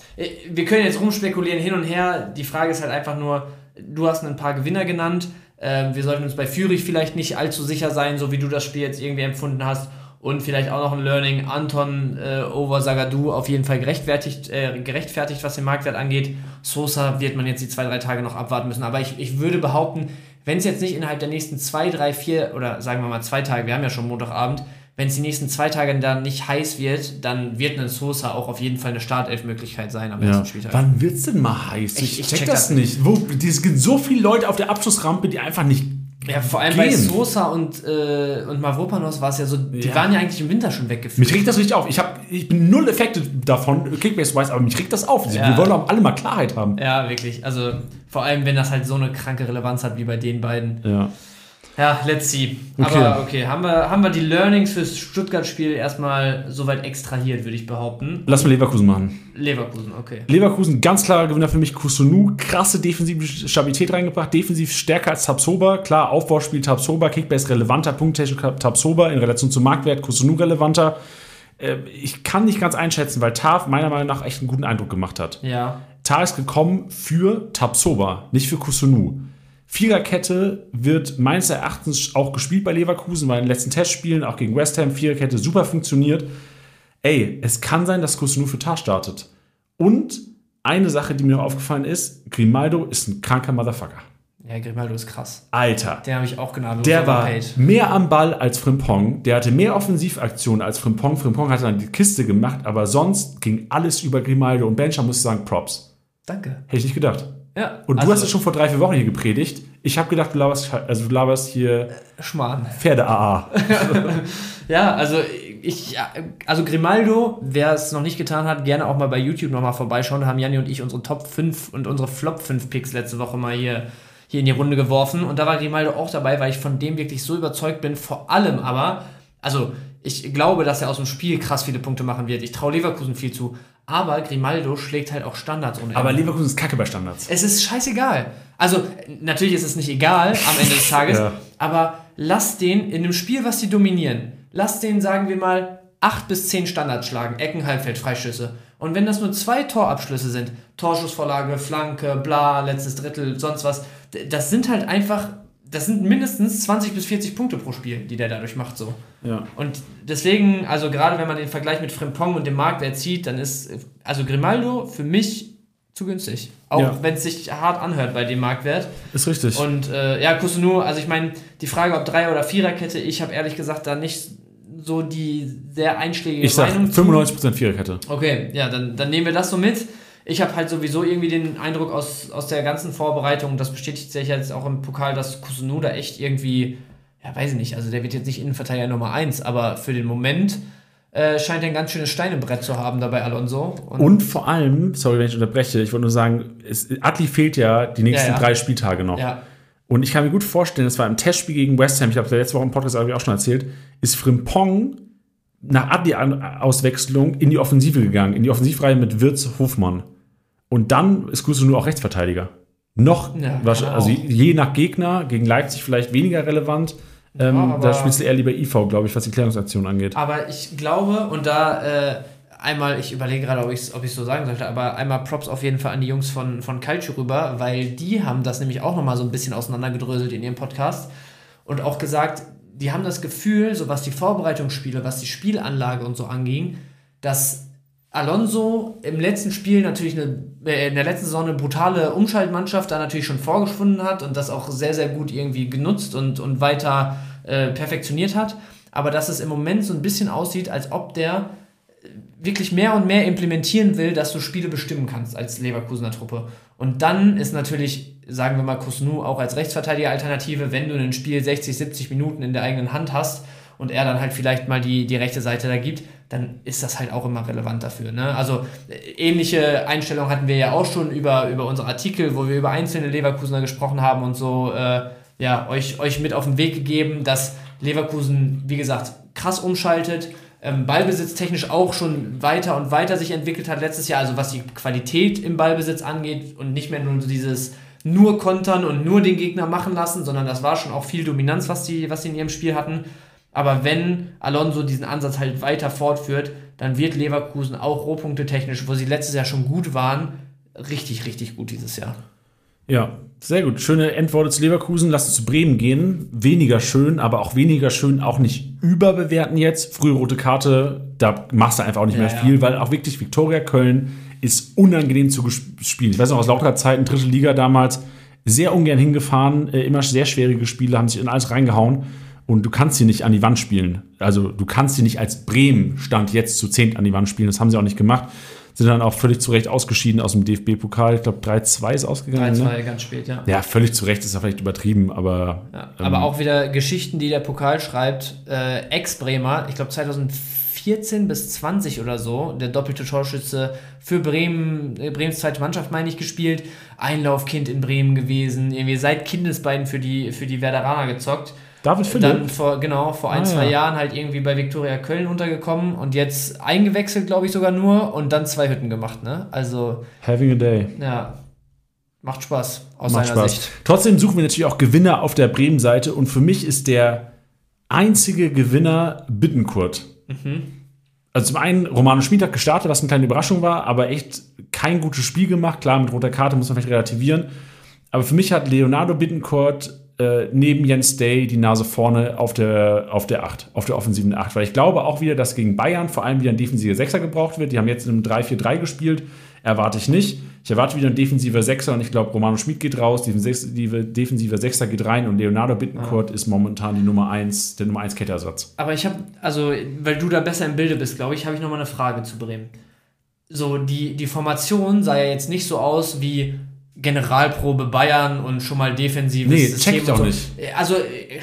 wir können jetzt rumspekulieren hin und her. Die Frage ist halt einfach nur, du hast ein paar Gewinner genannt. Ähm, wir sollten uns bei Fürich vielleicht nicht allzu sicher sein, so wie du das Spiel jetzt irgendwie empfunden hast. Und vielleicht auch noch ein Learning, Anton äh, over Sagadu auf jeden Fall gerechtfertigt, äh, gerechtfertigt, was den Marktwert angeht. Sosa wird man jetzt die zwei, drei Tage noch abwarten müssen. Aber ich, ich würde behaupten, wenn es jetzt nicht innerhalb der nächsten zwei, drei, vier oder sagen wir mal zwei Tage, wir haben ja schon Montagabend, wenn es die nächsten zwei Tage dann nicht heiß wird, dann wird ein Sosa auch auf jeden Fall eine Startelfmöglichkeit sein am ja. ersten Spieltag. Wann wird es denn mal heiß? Ich, ich, check, check, das nicht. Wo, es gibt so viele Leute auf der Abschlussrampe, die einfach nicht ja, vor allem gehen. bei Sosa und, äh, und Mavropanos war es ja so, die ja. waren ja eigentlich im Winter schon weggeführt. Mich regt das richtig auf. Ich, hab, ich bin null Effekte davon, Kickbase-wise, aber mich regt das auf. Ja. Wir wollen auch alle mal Klarheit haben. Ja, wirklich. Also vor allem, wenn das halt so eine kranke Relevanz hat wie bei den beiden. Ja. Ja, let's see. Okay. Aber okay, haben wir, haben wir die Learnings fürs Stuttgart-Spiel erstmal soweit extrahiert, würde ich behaupten. Lass mal Leverkusen machen. Leverkusen, okay. Leverkusen, ganz klarer Gewinner für mich. Kusunu, krasse defensive Stabilität reingebracht, defensiv stärker als Tabsoba. Klar, Aufbauspiel Tabsoba, Kickbase relevanter, Punkttechnik Tabsoba in Relation zum Marktwert, Kusunu relevanter. Äh, ich kann nicht ganz einschätzen, weil Tav meiner Meinung nach echt einen guten Eindruck gemacht hat. Ja. Tav ist gekommen für Tabsoba, nicht für Kusunu. Viererkette wird meines Erachtens auch gespielt bei Leverkusen, weil in den letzten Testspielen, auch gegen West Ham, Viererkette super funktioniert. Ey, es kann sein, dass Kurs nur für Tar startet. Und eine Sache, die mir noch aufgefallen ist, Grimaldo ist ein kranker Motherfucker. Ja, Grimaldo ist krass. Alter. Den habe ich auch genannt. Der war mehr am Ball als Frimpong. Der hatte mehr Offensivaktionen als Frimpong. Frimpong hat dann die Kiste gemacht, aber sonst ging alles über Grimaldo. Und Bencher muss sagen, Props. Danke. Hätte ich nicht gedacht. Ja. Und also, du hast es schon vor drei, vier Wochen hier gepredigt. Ich habe gedacht, du laberst, also du laberst hier Schmarrn. Pferde-AA. <laughs> ja, also ich, also Grimaldo, wer es noch nicht getan hat, gerne auch mal bei YouTube nochmal vorbeischauen. Da haben Janni und ich unsere Top 5 und unsere Flop 5 Picks letzte Woche mal hier, hier in die Runde geworfen. Und da war Grimaldo auch dabei, weil ich von dem wirklich so überzeugt bin. Vor allem aber, also ich glaube, dass er aus dem Spiel krass viele Punkte machen wird. Ich traue Leverkusen viel zu. Aber Grimaldo schlägt halt auch Standards ohne Ende. Aber Leverkusen ist kacke bei Standards. Es ist scheißegal. Also, natürlich ist es nicht egal am Ende des Tages, <laughs> ja. aber lass den in einem Spiel, was die dominieren, lass den, sagen wir mal, 8 bis 10 Standards schlagen, Ecken, Halbfeld, Freischüsse. Und wenn das nur zwei Torabschlüsse sind, Torschussvorlage, Flanke, bla, letztes Drittel, sonst was, das sind halt einfach das sind mindestens 20 bis 40 Punkte pro Spiel, die der dadurch macht. So. Ja. Und deswegen, also gerade wenn man den Vergleich mit Frimpong und dem Marktwert zieht, dann ist also Grimaldo für mich zu günstig. Auch ja. wenn es sich hart anhört bei dem Marktwert. Ist richtig. Und äh, ja, Kusunu, also ich meine, die Frage, ob Drei- oder Viererkette, ich habe ehrlich gesagt da nicht so die sehr einschlägige ich Meinung. Ich sag 95% Viererkette. Okay, ja, dann, dann nehmen wir das so mit ich habe halt sowieso irgendwie den Eindruck aus, aus der ganzen Vorbereitung, das bestätigt sich jetzt auch im Pokal, dass Kusunoda echt irgendwie, ja, weiß ich nicht, also der wird jetzt nicht Innenverteidiger Nummer 1, aber für den Moment äh, scheint er ein ganz schönes Stein im Brett zu haben dabei Alonso. Und, und vor allem, sorry, wenn ich unterbreche, ich wollte nur sagen, es, Atli fehlt ja die nächsten ja, ja. drei Spieltage noch. Ja. Und ich kann mir gut vorstellen, das war im Testspiel gegen West Ham, ich habe letzte Woche im Podcast auch schon erzählt, ist Frimpong nach Adi-Auswechslung in die Offensive gegangen, in die Offensivreihe mit Wirtz Hofmann. Und dann ist Kusunu auch Rechtsverteidiger. Noch, ja, also je nach Gegner, gegen Leipzig vielleicht weniger relevant. Ähm, ja, da spielst du eher lieber IV, glaube ich, was die Klärungsaktion angeht. Aber ich glaube, und da äh, einmal, ich überlege gerade, ob ich es ob so sagen sollte, aber einmal Props auf jeden Fall an die Jungs von, von Calcio rüber, weil die haben das nämlich auch nochmal so ein bisschen auseinandergedröselt in ihrem Podcast und auch gesagt, die haben das Gefühl, so was die Vorbereitungsspiele, was die Spielanlage und so anging, dass Alonso im letzten Spiel natürlich eine, äh, in der letzten Saison eine brutale Umschaltmannschaft da natürlich schon vorgefunden hat und das auch sehr, sehr gut irgendwie genutzt und, und weiter äh, perfektioniert hat. Aber dass es im Moment so ein bisschen aussieht, als ob der wirklich mehr und mehr implementieren will, dass du Spiele bestimmen kannst als Leverkusener Truppe. Und dann ist natürlich, sagen wir mal, Kusnu auch als Rechtsverteidiger-Alternative, wenn du ein Spiel 60, 70 Minuten in der eigenen Hand hast und er dann halt vielleicht mal die, die rechte Seite da gibt, dann ist das halt auch immer relevant dafür. Ne? Also ähnliche Einstellungen hatten wir ja auch schon über, über unsere Artikel, wo wir über einzelne Leverkusener gesprochen haben und so äh, ja, euch, euch mit auf den Weg gegeben, dass Leverkusen, wie gesagt, krass umschaltet, ähm, ballbesitztechnisch auch schon weiter und weiter sich entwickelt hat letztes Jahr, also was die Qualität im Ballbesitz angeht und nicht mehr nur dieses nur kontern und nur den Gegner machen lassen, sondern das war schon auch viel Dominanz, was die, was die in ihrem Spiel hatten. Aber wenn Alonso diesen Ansatz halt weiter fortführt, dann wird Leverkusen auch Rohpunkte technisch, wo sie letztes Jahr schon gut waren, richtig, richtig gut dieses Jahr. Ja, sehr gut. Schöne Endworte zu Leverkusen. Lass uns zu Bremen gehen. Weniger schön, aber auch weniger schön, auch nicht überbewerten jetzt. Frühe rote Karte, da machst du einfach auch nicht ja, mehr viel, ja. weil auch wirklich Viktoria Köln ist unangenehm zu spielen. Ich weiß noch aus lauter Zeiten, dritte Liga damals, sehr ungern hingefahren, äh, immer sehr schwierige Spiele, haben sich in alles reingehauen. Und du kannst sie nicht an die Wand spielen. Also du kannst sie nicht als Bremen Stand jetzt zu zehnt an die Wand spielen. Das haben sie auch nicht gemacht sind dann auch völlig zu Recht ausgeschieden aus dem DFB-Pokal. Ich glaube, 3-2 ist ausgegangen. 3-2 ne? ganz spät, ja. Ja, völlig zu Recht ist ja vielleicht übertrieben, aber. Ja, ähm, aber auch wieder Geschichten, die der Pokal schreibt. Äh, Ex-Bremer, ich glaube 2014 bis 20 oder so, der doppelte Torschütze für Bremen, äh, Bremens zweite Mannschaft, meine ich, gespielt. Einlaufkind in Bremen gewesen, irgendwie seit Kindesbeinen für die, für die Werderaner gezockt. David Philipp? Dann vor, genau, vor ein, ah, zwei ja. Jahren halt irgendwie bei Viktoria Köln untergekommen und jetzt eingewechselt, glaube ich, sogar nur und dann zwei Hütten gemacht, ne? Also. Having a day. Ja. Macht Spaß aus Macht seiner Spaß. Sicht. Trotzdem suchen wir natürlich auch Gewinner auf der Bremen-Seite und für mich ist der einzige Gewinner Bittenkurt. Mhm. Also zum einen Romano Schmid hat gestartet, was eine kleine Überraschung war, aber echt kein gutes Spiel gemacht. Klar, mit roter Karte muss man vielleicht relativieren. Aber für mich hat Leonardo Bittencourt äh, neben Jens Day die Nase vorne auf der, auf der 8, auf der offensiven 8. Weil ich glaube auch wieder, dass gegen Bayern vor allem wieder ein defensiver Sechser gebraucht wird. Die haben jetzt in einem 3-4-3 gespielt. Erwarte ich nicht. Ich erwarte wieder einen defensiver Sechser und ich glaube, Romano Schmid geht raus, defensiver, defensiver Sechser geht rein und Leonardo Bittencourt ah. ist momentan die Nummer 1, der Nummer 1 Kettersatz. Aber ich habe, also, weil du da besser im Bilde bist, glaube ich, habe ich nochmal eine Frage zu Bremen. So, die, die Formation sah ja jetzt nicht so aus wie Generalprobe Bayern und schon mal defensives nee, System. Check ich auch so. nicht. Also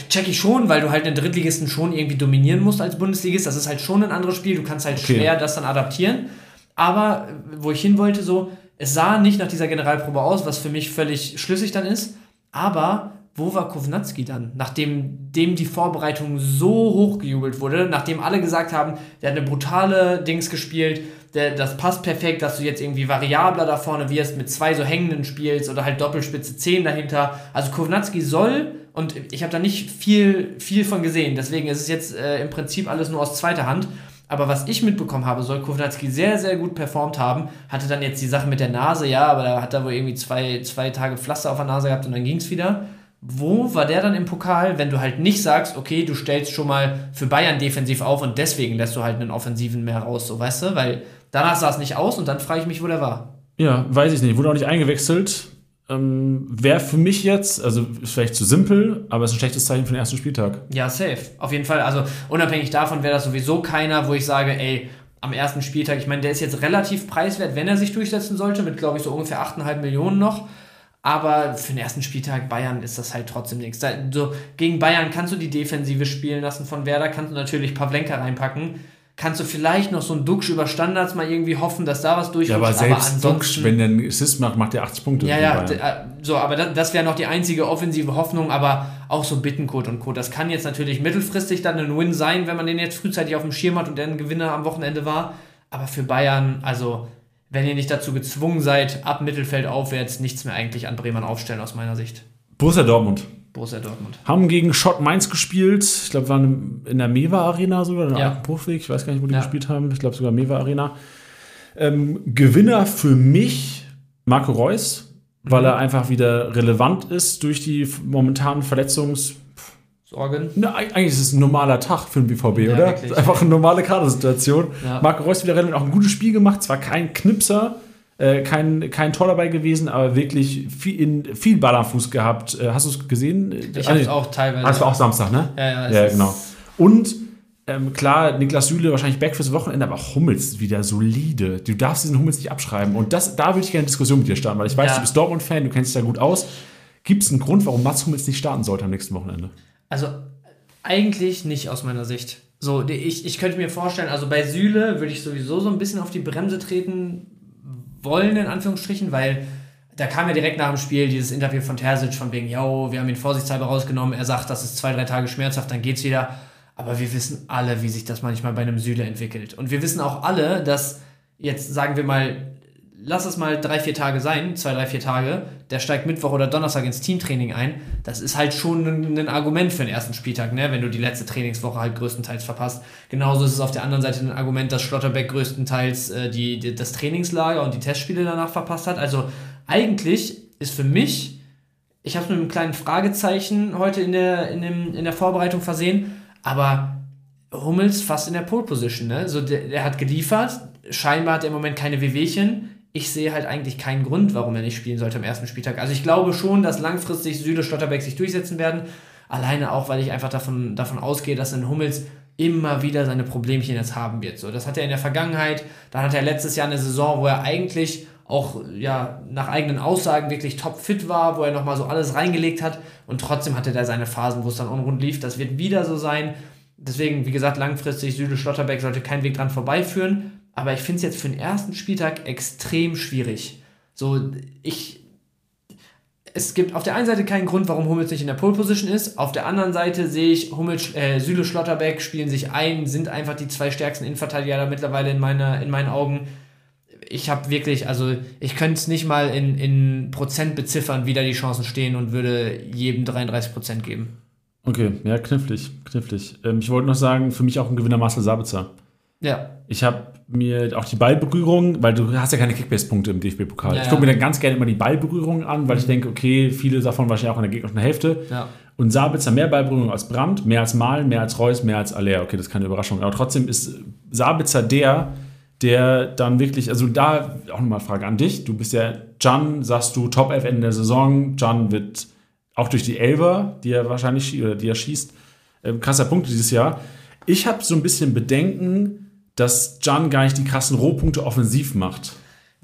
check ich schon, weil du halt den Drittligisten schon irgendwie dominieren musst als Bundesligist. Das ist halt schon ein anderes Spiel. Du kannst halt okay. schwer das dann adaptieren. Aber wo ich hin wollte, so, es sah nicht nach dieser Generalprobe aus, was für mich völlig schlüssig dann ist. Aber wo war Kovnatski dann? Nachdem dem die Vorbereitung so hochgejubelt wurde, nachdem alle gesagt haben, der hat eine brutale Dings gespielt, der, das passt perfekt, dass du jetzt irgendwie variabler da vorne wirst, mit zwei so hängenden spielst oder halt Doppelspitze 10 dahinter. Also Kovnatski soll, und ich habe da nicht viel, viel von gesehen, deswegen ist es jetzt äh, im Prinzip alles nur aus zweiter Hand. Aber was ich mitbekommen habe, soll Kovnatski sehr, sehr gut performt haben. Hatte dann jetzt die Sache mit der Nase, ja, aber da hat er wohl irgendwie zwei, zwei Tage Pflaster auf der Nase gehabt und dann ging es wieder. Wo war der dann im Pokal, wenn du halt nicht sagst, okay, du stellst schon mal für Bayern defensiv auf und deswegen lässt du halt einen Offensiven mehr raus, so weißt du? Weil Danach sah es nicht aus und dann frage ich mich, wo der war. Ja, weiß ich nicht. Wurde auch nicht eingewechselt. Ähm, Wäre für mich jetzt, also ist vielleicht zu simpel, aber es ist ein schlechtes Zeichen für den ersten Spieltag. Ja, safe. Auf jeden Fall. Also unabhängig davon wäre das sowieso keiner, wo ich sage, ey, am ersten Spieltag, ich meine, der ist jetzt relativ preiswert, wenn er sich durchsetzen sollte, mit glaube ich so ungefähr 8,5 Millionen noch. Aber für den ersten Spieltag Bayern ist das halt trotzdem nichts. so, gegen Bayern kannst du die Defensive spielen lassen von Werder, kannst du natürlich Pavlenka reinpacken kannst du vielleicht noch so ein Duxch über Standards mal irgendwie hoffen, dass da was durchrutscht. Ja, aber selbst aber Duxch, wenn der einen Assist macht, macht der 80 Punkte. Ja, ja, äh, so, aber das, das wäre noch die einzige offensive Hoffnung, aber auch so Bittencode und Co. Das kann jetzt natürlich mittelfristig dann ein Win sein, wenn man den jetzt frühzeitig auf dem Schirm hat und der ein Gewinner am Wochenende war. Aber für Bayern, also wenn ihr nicht dazu gezwungen seid, ab Mittelfeld aufwärts nichts mehr eigentlich an Bremen aufstellen aus meiner Sicht. Borussia Dortmund. Borussia Dortmund. Haben gegen Schott Mainz gespielt. Ich glaube, waren in der Mewa Arena sogar, in der ja. Bruchweg. Ich weiß gar nicht, wo die ja. gespielt haben. Ich glaube sogar Mewa Arena. Ähm, Gewinner für mich Marco Reus, weil mhm. er einfach wieder relevant ist durch die momentanen Verletzungs- Sorgen. Na, eigentlich ist es ein normaler Tag für den BVB, ja, oder? Einfach eine normale Kadersituation. Ja. Marco Reus wieder relevant, auch ein gutes Spiel gemacht, zwar kein Knipser, äh, kein, kein Tor dabei gewesen, aber wirklich viel, in, viel Ball am Fuß gehabt. Äh, hast du es gesehen? Ich habe es auch teilweise. Ah, das war auch Samstag, ne? Ja, ja. Ja, genau. Und ähm, klar, Niklas Süle wahrscheinlich back fürs Wochenende, aber Hummels wieder solide. Du darfst diesen Hummels nicht abschreiben. Und das, da würde ich gerne eine Diskussion mit dir starten, weil ich weiß, ja. du bist Dortmund-Fan, du kennst dich da gut aus. Gibt es einen Grund, warum Mats Hummels nicht starten sollte am nächsten Wochenende? Also, eigentlich nicht aus meiner Sicht. So, ich, ich könnte mir vorstellen, also bei Süle würde ich sowieso so ein bisschen auf die Bremse treten, wollen, in Anführungsstrichen, weil da kam ja direkt nach dem Spiel dieses Interview von Terzic von wegen, yo, wir haben ihn vorsichtshalber rausgenommen, er sagt, das ist zwei, drei Tage schmerzhaft, dann geht's wieder. Aber wir wissen alle, wie sich das manchmal bei einem Süle entwickelt. Und wir wissen auch alle, dass jetzt, sagen wir mal, lass es mal drei, vier Tage sein, zwei, drei, vier Tage, der steigt Mittwoch oder Donnerstag ins Teamtraining ein. Das ist halt schon ein, ein, Argument für den ersten Spieltag, ne? wenn du die letzte Trainingswoche halt größtenteils verpasst. Genauso ist es auf der anderen Seite ein Argument, dass Schlotterbeck größtenteils äh, die, die, das Trainingslager und die Testspiele danach verpasst hat. Also eigentlich ist für mich, ich habe es mit einem kleinen Fragezeichen heute in der, in, dem, in der Vorbereitung versehen, aber Hummels fast in der Pole Position. Ne? So, der, der hat geliefert, scheinbar hat er im Moment keine Wehwehchen ich sehe halt eigentlich keinen Grund, warum er nicht spielen sollte am ersten Spieltag. Also ich glaube schon, dass langfristig Süle Stotterbeck sich durchsetzen werden. Alleine auch, weil ich einfach davon, davon ausgehe, dass ein Hummels immer wieder seine Problemchen jetzt haben wird. So, das hat er in der Vergangenheit. Dann hat er letztes Jahr eine Saison, wo er eigentlich auch ja nach eigenen Aussagen wirklich topfit war, wo er nochmal so alles reingelegt hat und trotzdem hatte er seine Phasen, wo es dann unrund lief. Das wird wieder so sein. Deswegen, wie gesagt, langfristig Süle Schlotterbeck sollte kein Weg dran vorbeiführen aber ich finde es jetzt für den ersten Spieltag extrem schwierig. So, ich. Es gibt auf der einen Seite keinen Grund, warum Hummels nicht in der Pole Position ist. Auf der anderen Seite sehe ich Hummels, äh, Süle Schlotterbeck spielen sich ein, sind einfach die zwei stärksten Innenverteidiger mittlerweile in, meiner, in meinen Augen. Ich habe wirklich, also ich könnte es nicht mal in, in Prozent beziffern, wie da die Chancen stehen und würde jedem 33 Prozent geben. Okay, ja, knifflig, knifflig. Ähm, ich wollte noch sagen, für mich auch ein Gewinner Marcel Sabitzer. Ja. Ich habe mir auch die Ballberührung, weil du hast ja keine Kickbase-Punkte im DFB-Pokal. Ja, ich gucke mir dann ganz gerne immer die Ballberührung an, weil ich denke, okay, viele davon wahrscheinlich auch in der gegnerischen Hälfte. Ja. Und Sabitzer mehr Ballberührung als Brandt, mehr als Malen, mehr als Reus, mehr als Aller. Okay, das ist keine Überraschung. Aber trotzdem ist Sabitzer der, der dann wirklich, also da auch nochmal eine Frage an dich. Du bist ja, Jan, sagst du, Top 11 Ende der Saison. Jan wird auch durch die Elver, die er wahrscheinlich, oder die er schießt, äh, krasser Punkt dieses Jahr. Ich habe so ein bisschen Bedenken, dass Jan gar nicht die krassen Rohpunkte offensiv macht.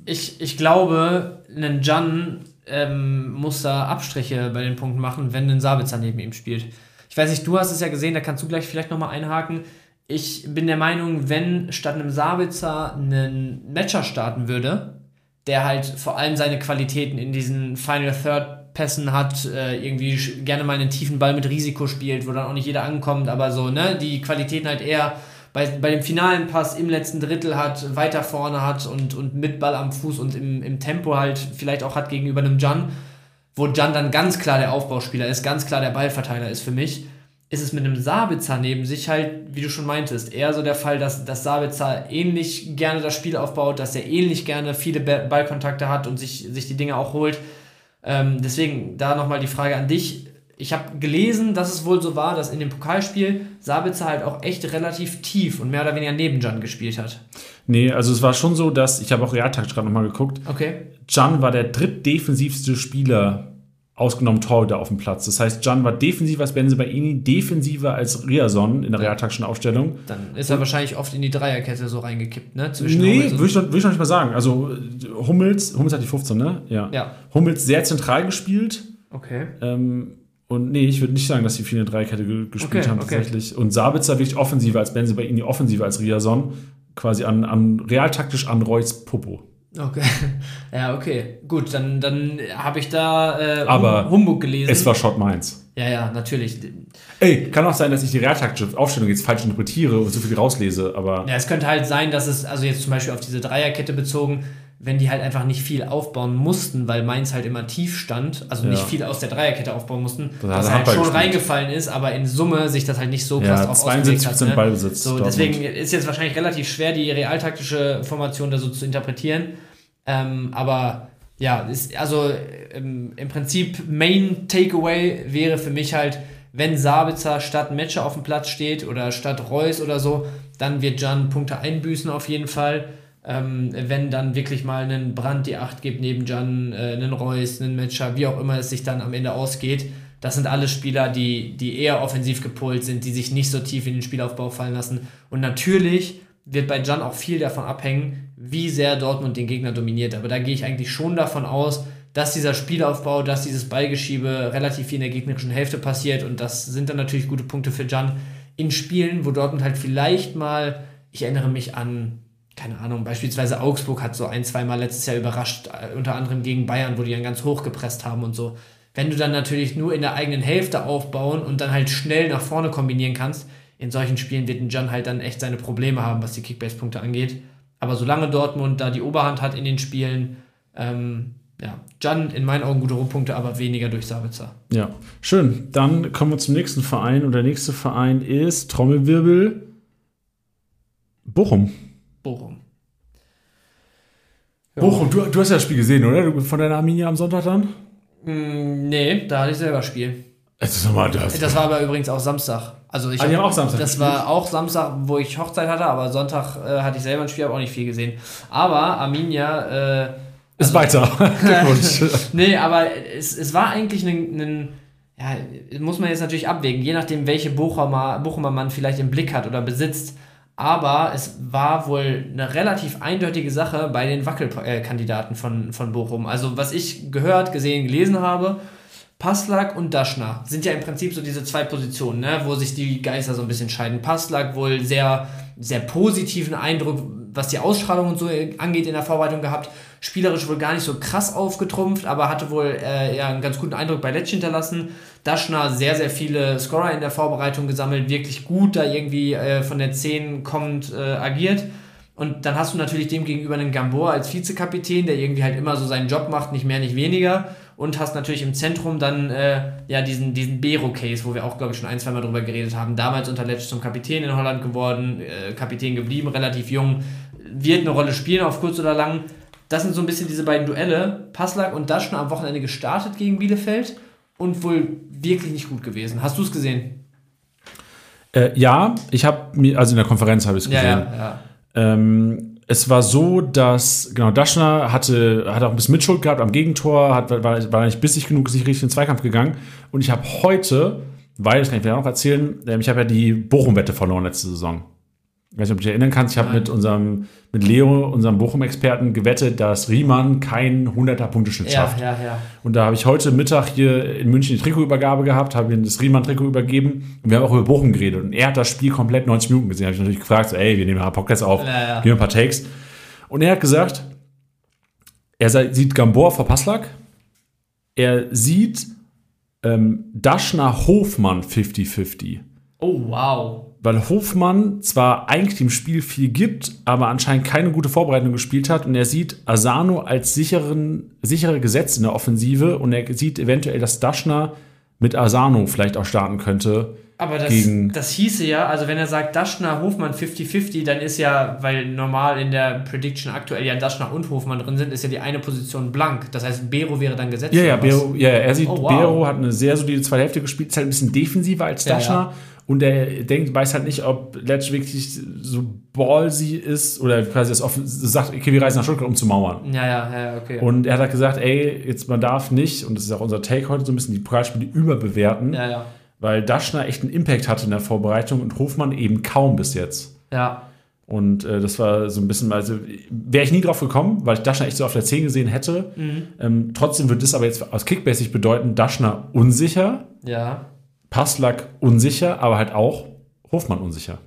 Ich, ich glaube, ein Jan ähm, muss da Abstriche bei den Punkten machen, wenn ein Sabitzer neben ihm spielt. Ich weiß nicht, du hast es ja gesehen, da kannst du gleich vielleicht nochmal einhaken. Ich bin der Meinung, wenn statt einem Sabitzer ein Matcher starten würde, der halt vor allem seine Qualitäten in diesen Final Third Pässen hat, äh, irgendwie gerne mal einen tiefen Ball mit Risiko spielt, wo dann auch nicht jeder ankommt, aber so, ne, die Qualitäten halt eher bei, bei dem finalen Pass im letzten Drittel hat, weiter vorne hat und, und mit Ball am Fuß und im, im Tempo halt vielleicht auch hat gegenüber einem Jan, wo Jan dann ganz klar der Aufbauspieler ist, ganz klar der Ballverteiler ist für mich, ist es mit einem Sabitzer neben sich halt, wie du schon meintest, eher so der Fall, dass, dass Sabitzer ähnlich gerne das Spiel aufbaut, dass er ähnlich gerne viele Ballkontakte hat und sich, sich die Dinge auch holt. Ähm, deswegen da nochmal die Frage an dich ich habe gelesen, dass es wohl so war, dass in dem Pokalspiel Sabitzer halt auch echt relativ tief und mehr oder weniger neben Jan gespielt hat. Nee, also es war schon so, dass, ich habe auch Realtakt gerade nochmal geguckt, okay. Jan war der drittdefensivste Spieler, ausgenommen Torhüter auf dem Platz. Das heißt, Jan war defensiver als Benze Baini, defensiver als Riason in der realtaktischen Aufstellung. Dann ist er und, wahrscheinlich oft in die Dreierkette so reingekippt, ne? Zwischen nee, würde ich, würd ich noch nicht mal sagen. Also Hummels, Hummels hat die 15, ne? Ja. ja. Hummels sehr zentral gespielt. Okay. Ähm, Und nee, ich würde nicht sagen, dass sie viel in der Dreierkette gespielt okay, haben tatsächlich. Okay. Und Sabitzer wirklich offensiver als Benze bei ihnen, offensiver als Riason. Quasi an, an realtaktisch an Reus Popo. Okay. <laughs> Ja, okay. Gut, dann, dann habe ich da äh, Aber Humbug gelesen. Es war Shot Mainz. Ja, ja, natürlich. Ey, kann auch sein, dass ich die realtaktische Aufstellung jetzt falsch interpretiere und so viel rauslese, aber. Ja, es könnte halt sein, dass es, also jetzt zum Beispiel auf diese Dreierkette bezogen, wenn die halt einfach nicht viel aufbauen mussten, weil Mainz halt immer tief stand, also ja. nicht viel aus der Dreierkette aufbauen mussten, das was halt schon gespielt. reingefallen ist, aber in Summe sich das halt nicht so krass ja, drauf 72 hat. Ne? Ballbesitz. So, deswegen ist jetzt wahrscheinlich relativ schwer, die realtaktische Formation da so zu interpretieren. Ähm, aber ja, ist, also im, im Prinzip Main Takeaway wäre für mich halt, wenn Sabitzer statt Matcher auf dem Platz steht oder statt Reus oder so, dann wird Jan Punkte einbüßen auf jeden Fall. Ähm, wenn dann wirklich mal einen Brand die Acht gibt neben Jan, äh, einen Reus, einen Matcher, wie auch immer es sich dann am Ende ausgeht. Das sind alle Spieler, die, die eher offensiv gepolt sind, die sich nicht so tief in den Spielaufbau fallen lassen. Und natürlich wird bei Jan auch viel davon abhängen, wie sehr Dortmund den Gegner dominiert. Aber da gehe ich eigentlich schon davon aus, dass dieser Spielaufbau, dass dieses Ballgeschiebe relativ viel in der gegnerischen Hälfte passiert. Und das sind dann natürlich gute Punkte für Jan in Spielen, wo Dortmund halt vielleicht mal, ich erinnere mich an keine Ahnung, beispielsweise Augsburg hat so ein, zweimal letztes Jahr überrascht, äh, unter anderem gegen Bayern, wo die dann ganz hoch gepresst haben und so. Wenn du dann natürlich nur in der eigenen Hälfte aufbauen und dann halt schnell nach vorne kombinieren kannst, in solchen Spielen wird ein Jan halt dann echt seine Probleme haben, was die Kickbase-Punkte angeht. Aber solange Dortmund da die Oberhand hat in den Spielen, ähm, ja, Jan in meinen Augen gute Rohpunkte, aber weniger durch Sabitzer. Ja, schön. Dann kommen wir zum nächsten Verein und der nächste Verein ist Trommelwirbel Bochum. Bochum. Ja. Bochum, du, du hast ja das Spiel gesehen, oder? Von deiner Arminia am Sonntag dann? Mm, nee, da hatte ich selber Spiel. Das das. Das war aber übrigens auch Samstag. Also ich ah, hab, auch Samstag. Das war auch Samstag, wo ich Hochzeit hatte, aber Sonntag äh, hatte ich selber ein Spiel, habe auch nicht viel gesehen. Aber Arminia äh, ist also, weiter. <laughs> <laughs> nee, aber es, es war eigentlich ein, ein, ja, muss man jetzt natürlich abwägen, je nachdem, welche Bochumer, Bochumer man vielleicht im Blick hat oder besitzt aber es war wohl eine relativ eindeutige Sache bei den Wackelkandidaten von, von Bochum. Also was ich gehört, gesehen, gelesen habe, Passlack und Daschner sind ja im Prinzip so diese zwei Positionen, ne, wo sich die Geister so ein bisschen scheiden. Passlack wohl sehr, sehr positiven Eindruck, was die Ausstrahlung und so angeht, in der Vorbereitung gehabt. Spielerisch wohl gar nicht so krass aufgetrumpft, aber hatte wohl äh, ja, einen ganz guten Eindruck bei Letsch hinterlassen. Daschner sehr, sehr viele Scorer in der Vorbereitung gesammelt, wirklich gut da irgendwie äh, von der 10 kommend äh, agiert. Und dann hast du natürlich dem gegenüber einen Gambor als Vizekapitän, der irgendwie halt immer so seinen Job macht, nicht mehr, nicht weniger. Und hast natürlich im Zentrum dann äh, ja diesen, diesen Bero-Case, wo wir auch, glaube ich, schon ein, zwei Mal drüber geredet haben. Damals unter Letsch zum Kapitän in Holland geworden, äh, Kapitän geblieben, relativ jung, wird eine Rolle spielen auf kurz oder lang. Das sind so ein bisschen diese beiden Duelle. Passlack und Daschner am Wochenende gestartet gegen Bielefeld und wohl wirklich nicht gut gewesen. Hast du es gesehen? Äh, ja, ich habe mir, also in der Konferenz habe ich es gesehen. Ja, ja, ja. Ähm, es war so, dass, genau, Daschner hatte, hatte auch ein bisschen Mitschuld gehabt am Gegentor, hat, war, war nicht bissig genug, ist nicht richtig in den Zweikampf gegangen. Und ich habe heute, weil, das kann ich dir auch noch erzählen, ähm, ich habe ja die Bochum-Wette verloren letzte Saison. Ich weiß nicht, ob du dich erinnern kannst, ich habe mit unserem, mit Leo, unserem Bochum-Experten, gewettet, dass Riemann keinen 100er-Punkteschnitt ja, schafft. Ja, ja. Und da habe ich heute Mittag hier in München die Trikotübergabe gehabt, habe ihm das Riemann-Trikot übergeben und wir haben auch über Bochum geredet. Und er hat das Spiel komplett 90 Minuten gesehen. habe ich natürlich gefragt, so, ey, wir nehmen ein paar Podcasts auf, ja, geben ein paar Takes. Und er hat gesagt, er sieht Gambor vor Passlack, er sieht ähm, Daschner Hofmann 50-50. Oh, wow weil Hofmann zwar eigentlich dem Spiel viel gibt, aber anscheinend keine gute Vorbereitung gespielt hat und er sieht Asano als sicheren, sichere Gesetz in der Offensive und er sieht eventuell, dass Daschner mit Asano vielleicht auch starten könnte. Aber das, das hieße ja, also wenn er sagt Daschner, Hofmann 50-50, dann ist ja, weil normal in der Prediction aktuell ja Daschner und Hofmann drin sind, ist ja die eine Position blank. Das heißt, Bero wäre dann gesetzt. Ja, ja, Bero, ja er sieht, oh, wow. Bero hat eine sehr solide zweite Hälfte gespielt, ist halt ein bisschen defensiver als Daschner. Ja, ja. Und er denkt, weiß halt nicht, ob Letsch wirklich so ballsy ist oder quasi das offen sagt, okay, wir reisen nach Stuttgart, um zu mauern. Ja, ja, ja, okay. Und er hat halt gesagt, ey, jetzt man darf nicht, und das ist auch unser Take heute, so ein bisschen die Pokalspiele überbewerten. Ja, ja. Weil Daschner echt einen Impact hatte in der Vorbereitung und Hofmann eben kaum bis jetzt. Ja. Und äh, das war so ein bisschen, also wäre ich nie drauf gekommen, weil ich Daschner echt so auf der 10 gesehen hätte. Mhm. Ähm, trotzdem würde das aber jetzt aus Kickbase bedeuten, Daschner unsicher, ja. Passlack unsicher, aber halt auch Hofmann unsicher.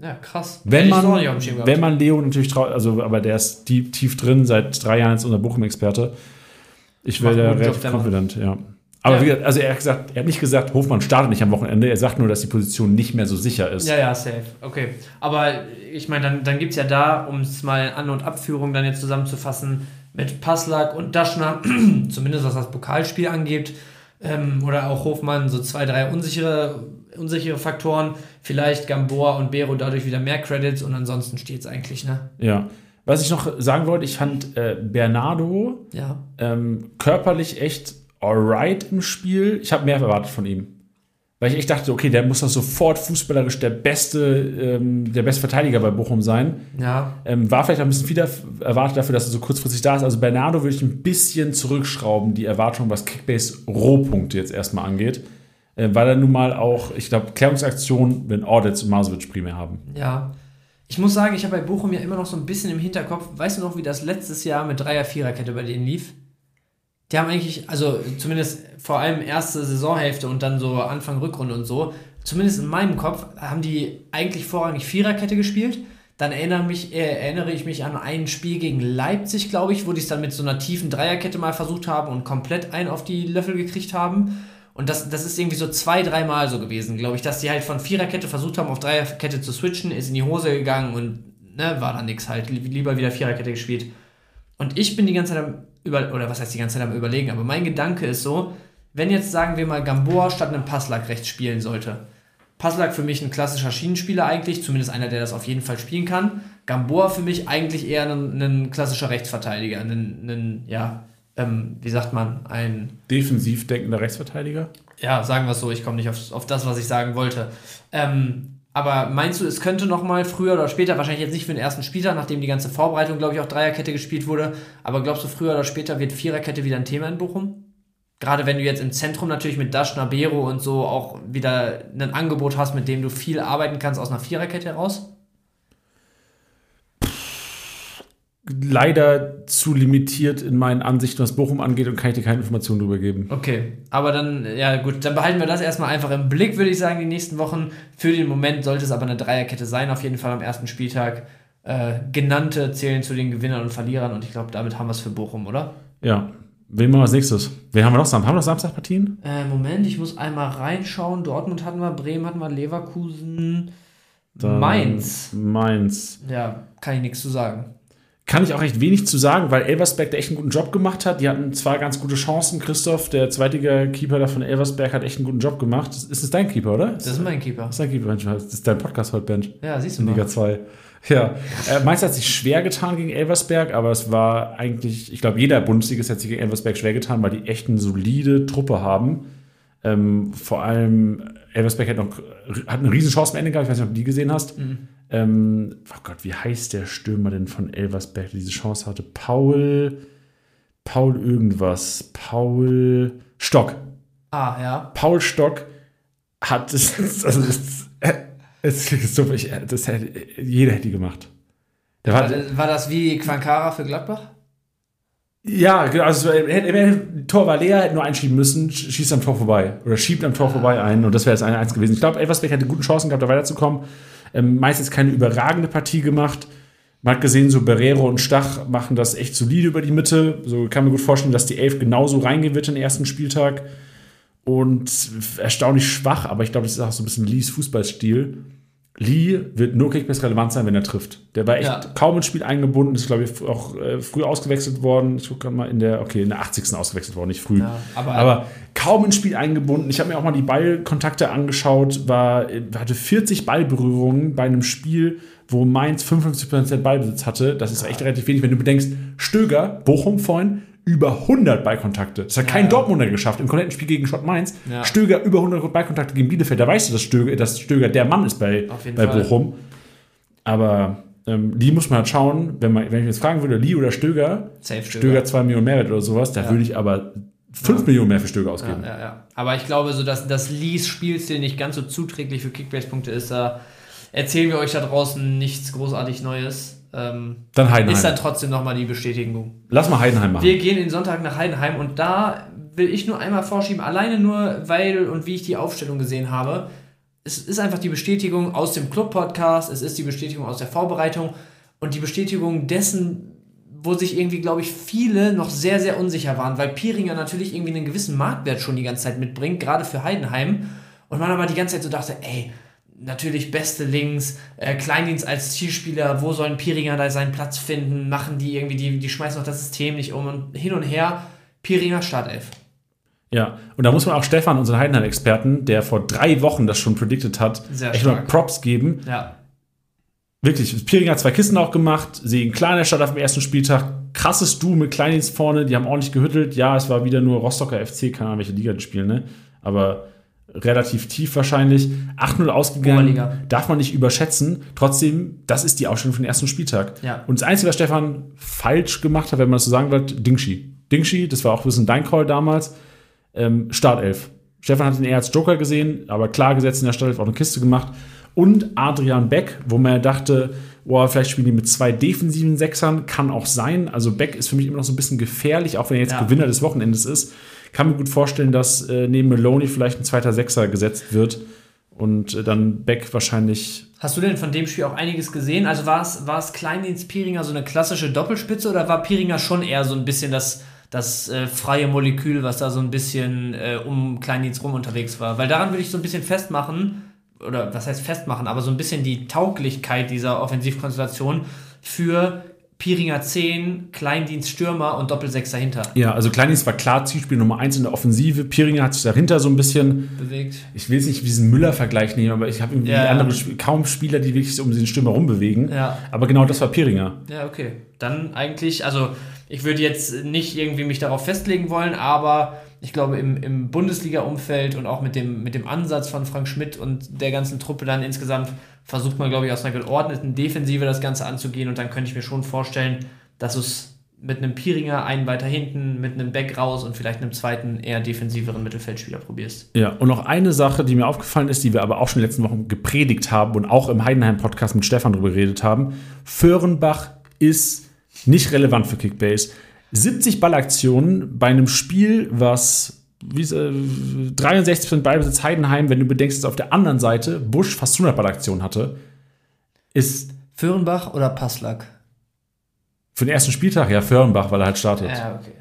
Ja, krass. Wenn man, wenn man Leo natürlich traut, also aber der ist tief, tief drin, seit drei Jahren als unser Bochum-Experte. Ich wäre da relativ confident, ja. Aber ja. wie gesagt, also er hat gesagt, er hat nicht gesagt, Hofmann startet nicht am Wochenende, er sagt nur, dass die Position nicht mehr so sicher ist. Ja, ja, safe. Okay. Aber ich meine, dann, dann gibt es ja da, um es mal An- und Abführung dann jetzt zusammenzufassen, mit Passlack und Daschner, <clears throat> zumindest was das Pokalspiel angeht, ähm, oder auch Hofmann, so zwei, drei unsichere, unsichere Faktoren. Vielleicht Gamboa und Bero dadurch wieder mehr Credits und ansonsten steht es eigentlich, ne? Ja. Was ich noch sagen wollte, ich fand äh, Bernardo ja. ähm, körperlich echt alright im Spiel. Ich habe mehr erwartet von ihm. Weil ich echt dachte, okay, der muss doch sofort fußballerisch der beste, ähm, der beste Verteidiger bei Bochum sein. Ja. Ähm, war vielleicht ein bisschen viel erwartet dafür, dass er so kurzfristig da ist. Also Bernardo würde ich ein bisschen zurückschrauben, die Erwartung, was Kickbase Rohpunkte jetzt erstmal angeht. Äh, weil er nun mal auch, ich glaube, Klärungsaktionen, wenn Audits und Masovic primär haben. Ja. Ich muss sagen, ich habe bei Bochum ja immer noch so ein bisschen im Hinterkopf, weißt du noch, wie das letztes Jahr mit Dreier-Viererkette bei denen lief? Die haben eigentlich, also zumindest vor allem erste Saisonhälfte und dann so Anfang Rückrunde und so, zumindest in meinem Kopf, haben die eigentlich vorrangig Viererkette gespielt. Dann erinnere, mich, äh, erinnere ich mich an ein Spiel gegen Leipzig, glaube ich, wo die es dann mit so einer tiefen Dreierkette mal versucht haben und komplett einen auf die Löffel gekriegt haben. Und das, das ist irgendwie so zwei, dreimal so gewesen, glaube ich, dass die halt von Viererkette versucht haben, auf Dreierkette zu switchen, ist in die Hose gegangen und ne, war dann nix halt. Lieber wieder Viererkette gespielt. Und ich bin die ganze Zeit über, oder was heißt die ganze Zeit am überlegen, aber mein Gedanke ist so, wenn jetzt sagen wir mal Gamboa statt einem Passlack rechts spielen sollte. Passlack für mich ein klassischer Schienenspieler eigentlich, zumindest einer, der das auf jeden Fall spielen kann. Gamboa für mich eigentlich eher ein, ein klassischer Rechtsverteidiger, ein, ein ja, ähm, wie sagt man, ein defensiv denkender Rechtsverteidiger. Ja, sagen wir es so, ich komme nicht auf, auf das, was ich sagen wollte. Ähm, aber meinst du, es könnte noch mal früher oder später, wahrscheinlich jetzt nicht für den ersten Spieler, nachdem die ganze Vorbereitung, glaube ich, auch Dreierkette gespielt wurde, aber glaubst du, früher oder später wird Viererkette wieder ein Thema in Bochum? Gerade wenn du jetzt im Zentrum natürlich mit Daschner, Bero und so auch wieder ein Angebot hast, mit dem du viel arbeiten kannst aus einer Viererkette heraus? Leider zu limitiert in meinen Ansichten, was Bochum angeht und kann ich dir keine Informationen darüber geben. Okay, aber dann, ja gut, dann behalten wir das erstmal einfach im Blick, würde ich sagen, die nächsten Wochen. Für den Moment sollte es aber eine Dreierkette sein, auf jeden Fall am ersten Spieltag. Äh, genannte zählen zu den Gewinnern und Verlierern und ich glaube, damit haben wir es für Bochum, oder? Ja. Wen machen wir als nächstes? Wen haben wir noch? Haben wir noch Samstagpartien? Äh, Moment, ich muss einmal reinschauen. Dortmund hatten wir, Bremen hatten wir, Leverkusen, Mainz. Mainz. Ja, kann ich nichts zu sagen kann ich auch recht wenig zu sagen, weil Elversberg da echt einen guten Job gemacht hat. Die hatten zwar ganz gute Chancen. Christoph, der zweite Keeper da von Elversberg, hat echt einen guten Job gemacht. Ist das dein Keeper, oder? Das ist mein Keeper. Das ist dein Keeper, Mensch. Das ist dein Podcast heute, Bench. Ja, siehst du mal. Liga 2. Ja, äh, Mainz hat sich schwer getan gegen Elversberg, aber es war eigentlich, ich glaube, jeder Bundesliga hat sich gegen Elversberg schwer getan, weil die echt eine solide Truppe haben. Ähm, vor allem Elversberg hat noch hat eine riesen Chance am Ende gehabt. Ich weiß nicht, ob du die gesehen hast. Mhm. Ähm, oh Gott, wie heißt der Stürmer denn von Elversberg, der diese Chance hatte? Paul. Paul irgendwas. Paul Stock. Ah, ja. Paul Stock hat <laughs> es. Also es, es, es so, ich, das hätte, jeder hätte die gemacht. Der war, war, war das wie Quankara für Gladbach? Ja, genau. Also, Tor war leer, hätte nur einschieben müssen, schießt am Tor vorbei. Oder schiebt am Tor vorbei ein. Und das wäre jetzt eine Eins gewesen. Ich glaube, Elversberg hätte gute Chancen gehabt, da weiterzukommen. Ähm, meistens keine überragende Partie gemacht. Man hat gesehen, so Barrero und Stach machen das echt solide über die Mitte. So kann man gut vorstellen, dass die Elf genauso reingehen wird den ersten Spieltag. Und erstaunlich schwach, aber ich glaube, das ist auch so ein bisschen Lees Fußballstil. Lee wird nur Kickbase relevant sein, wenn er trifft. Der war echt ja. kaum ins Spiel eingebunden, ist, glaube ich, auch äh, früh ausgewechselt worden. Ich gucke mal in der, okay, in der 80. ausgewechselt worden, nicht früh. Ja, aber, aber, kaum ins Spiel eingebunden. Ich habe mir auch mal die Ballkontakte angeschaut, war, hatte 40 Ballberührungen bei einem Spiel, wo Mainz 55% Ballbesitz hatte. Das ist ja. echt relativ wenig, wenn du bedenkst, Stöger, Bochum vorhin, über 100 Ballkontakte. Das hat kein ja. Dortmunder geschafft im kompletten Spiel gegen Schott Mainz. Ja. Stöger über 100 Ballkontakte gegen Bielefeld. Da weißt du, dass Stöger, dass Stöger der Mann ist bei, bei Bochum. Aber ähm, Lee muss man halt schauen, wenn, man, wenn ich jetzt fragen würde, Lee oder Stöger, Safe Stöger 2 Millionen Mehrwert oder sowas, da ja. würde ich aber 5 Millionen mehr für Stöger ausgeben. Ja, ja, ja. Aber ich glaube, so dass, dass Lees Spielstil nicht ganz so zuträglich für Kickbase-Punkte ist, da erzählen wir euch da draußen nichts großartig Neues. Ähm, dann Heidenheim. Ist dann trotzdem nochmal die Bestätigung. Lass mal Heidenheim machen. Wir gehen den Sonntag nach Heidenheim und da will ich nur einmal vorschieben, alleine nur, weil und wie ich die Aufstellung gesehen habe. Es ist einfach die Bestätigung aus dem Club-Podcast, es ist die Bestätigung aus der Vorbereitung und die Bestätigung dessen, wo sich irgendwie, glaube ich, viele noch sehr, sehr unsicher waren, weil Piringer natürlich irgendwie einen gewissen Marktwert schon die ganze Zeit mitbringt, gerade für Heidenheim. Und man aber die ganze Zeit so dachte, ey, natürlich beste Links, äh, Kleindienst als Zielspieler, wo sollen Piringer da seinen Platz finden, machen die irgendwie, die, die schmeißen auch das System nicht um und hin und her, Piringer Startelf. Ja, und da muss man auch Stefan, unseren Heidenheim-Experten, der vor drei Wochen das schon predicted hat, Sehr echt stark. mal Props geben. Ja. Wirklich, Piringer hat zwei Kisten auch gemacht, sie in kleiner Stadt auf dem ersten Spieltag, krasses Du mit Kleindienst vorne, die haben ordentlich gehüttelt. Ja, es war wieder nur Rostocker FC, keine Ahnung, welche Liga die spielen, ne? Aber relativ tief wahrscheinlich. 8-0 ausgegangen, Oberliga. darf man nicht überschätzen. Trotzdem, das ist die Ausstellung für den ersten Spieltag. Ja. Und das Einzige, was Stefan falsch gemacht hat, wenn man das so sagen will, Dingshi. Dingshi, das war auch ein bisschen dein Call damals, ähm, Startelf. Stefan hat ihn eher als Joker gesehen, aber klar gesetzt in der Startelf, auch eine Kiste gemacht. Und Adrian Beck, wo man dachte, boah, vielleicht spielen die mit zwei defensiven Sechsern, kann auch sein. Also Beck ist für mich immer noch so ein bisschen gefährlich, auch wenn er jetzt ja. Gewinner des Wochenendes ist kann mir gut vorstellen, dass äh, neben Maloney vielleicht ein zweiter Sechser gesetzt wird und äh, dann Beck wahrscheinlich. Hast du denn von dem Spiel auch einiges gesehen? Also war es, war es Kleindienst Piringer so eine klassische Doppelspitze oder war Piringer schon eher so ein bisschen das, das äh, freie Molekül, was da so ein bisschen äh, um Kleindienst rum unterwegs war? Weil daran würde ich so ein bisschen festmachen, oder was heißt festmachen, aber so ein bisschen die Tauglichkeit dieser Offensivkonstellation für Piringer 10, Kleindienst Stürmer und Doppelsechs dahinter. Ja, also Kleindienst war klar Zielspiel Nummer 1 in der Offensive. Piringer hat sich dahinter so ein bisschen bewegt. Ich will jetzt nicht diesen Müller-Vergleich nehmen, aber ich habe irgendwie ja, andere kaum Spieler, die wirklich um den Stürmer rumbewegen. Ja. Aber genau das war Piringer. Ja, okay. Dann eigentlich, also ich würde jetzt nicht irgendwie mich darauf festlegen wollen, aber ich glaube, im, im Bundesliga-Umfeld und auch mit dem, mit dem Ansatz von Frank Schmidt und der ganzen Truppe dann insgesamt versucht man, glaube ich, aus einer geordneten Defensive das Ganze anzugehen. Und dann könnte ich mir schon vorstellen, dass es mit einem Piringer einen weiter hinten, mit einem Back raus und vielleicht einem zweiten eher defensiveren Mittelfeldspieler probierst. Ja, und noch eine Sache, die mir aufgefallen ist, die wir aber auch schon in den letzten Wochen gepredigt haben und auch im Heidenheim-Podcast mit Stefan drüber geredet haben. Föhrenbach ist nicht relevant für Kickbase. 70 Ballaktionen bei einem Spiel, was wie, äh, 63% Ballbesitz Heidenheim, wenn du bedenkst, dass auf der anderen Seite Busch fast 100 Ballaktionen hatte, ist. Föhrenbach oder Passlack? Für den ersten Spieltag, ja, Föhrenbach, weil er halt startet. Ja, okay.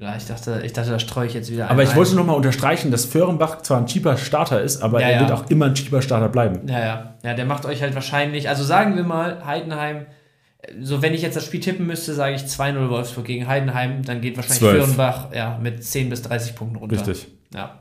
Ja, ich dachte, ich dachte, da streue ich jetzt wieder Aber ich ein. wollte nochmal unterstreichen, dass Föhrenbach zwar ein cheaper Starter ist, aber ja, er ja. wird auch immer ein cheaper Starter bleiben. Ja, ja. Ja, der macht euch halt wahrscheinlich, also sagen wir mal, Heidenheim so wenn ich jetzt das Spiel tippen müsste, sage ich 2-0 Wolfsburg gegen Heidenheim, dann geht wahrscheinlich 12. Fürnbach ja, mit 10 bis 30 Punkten runter. Richtig. Ja.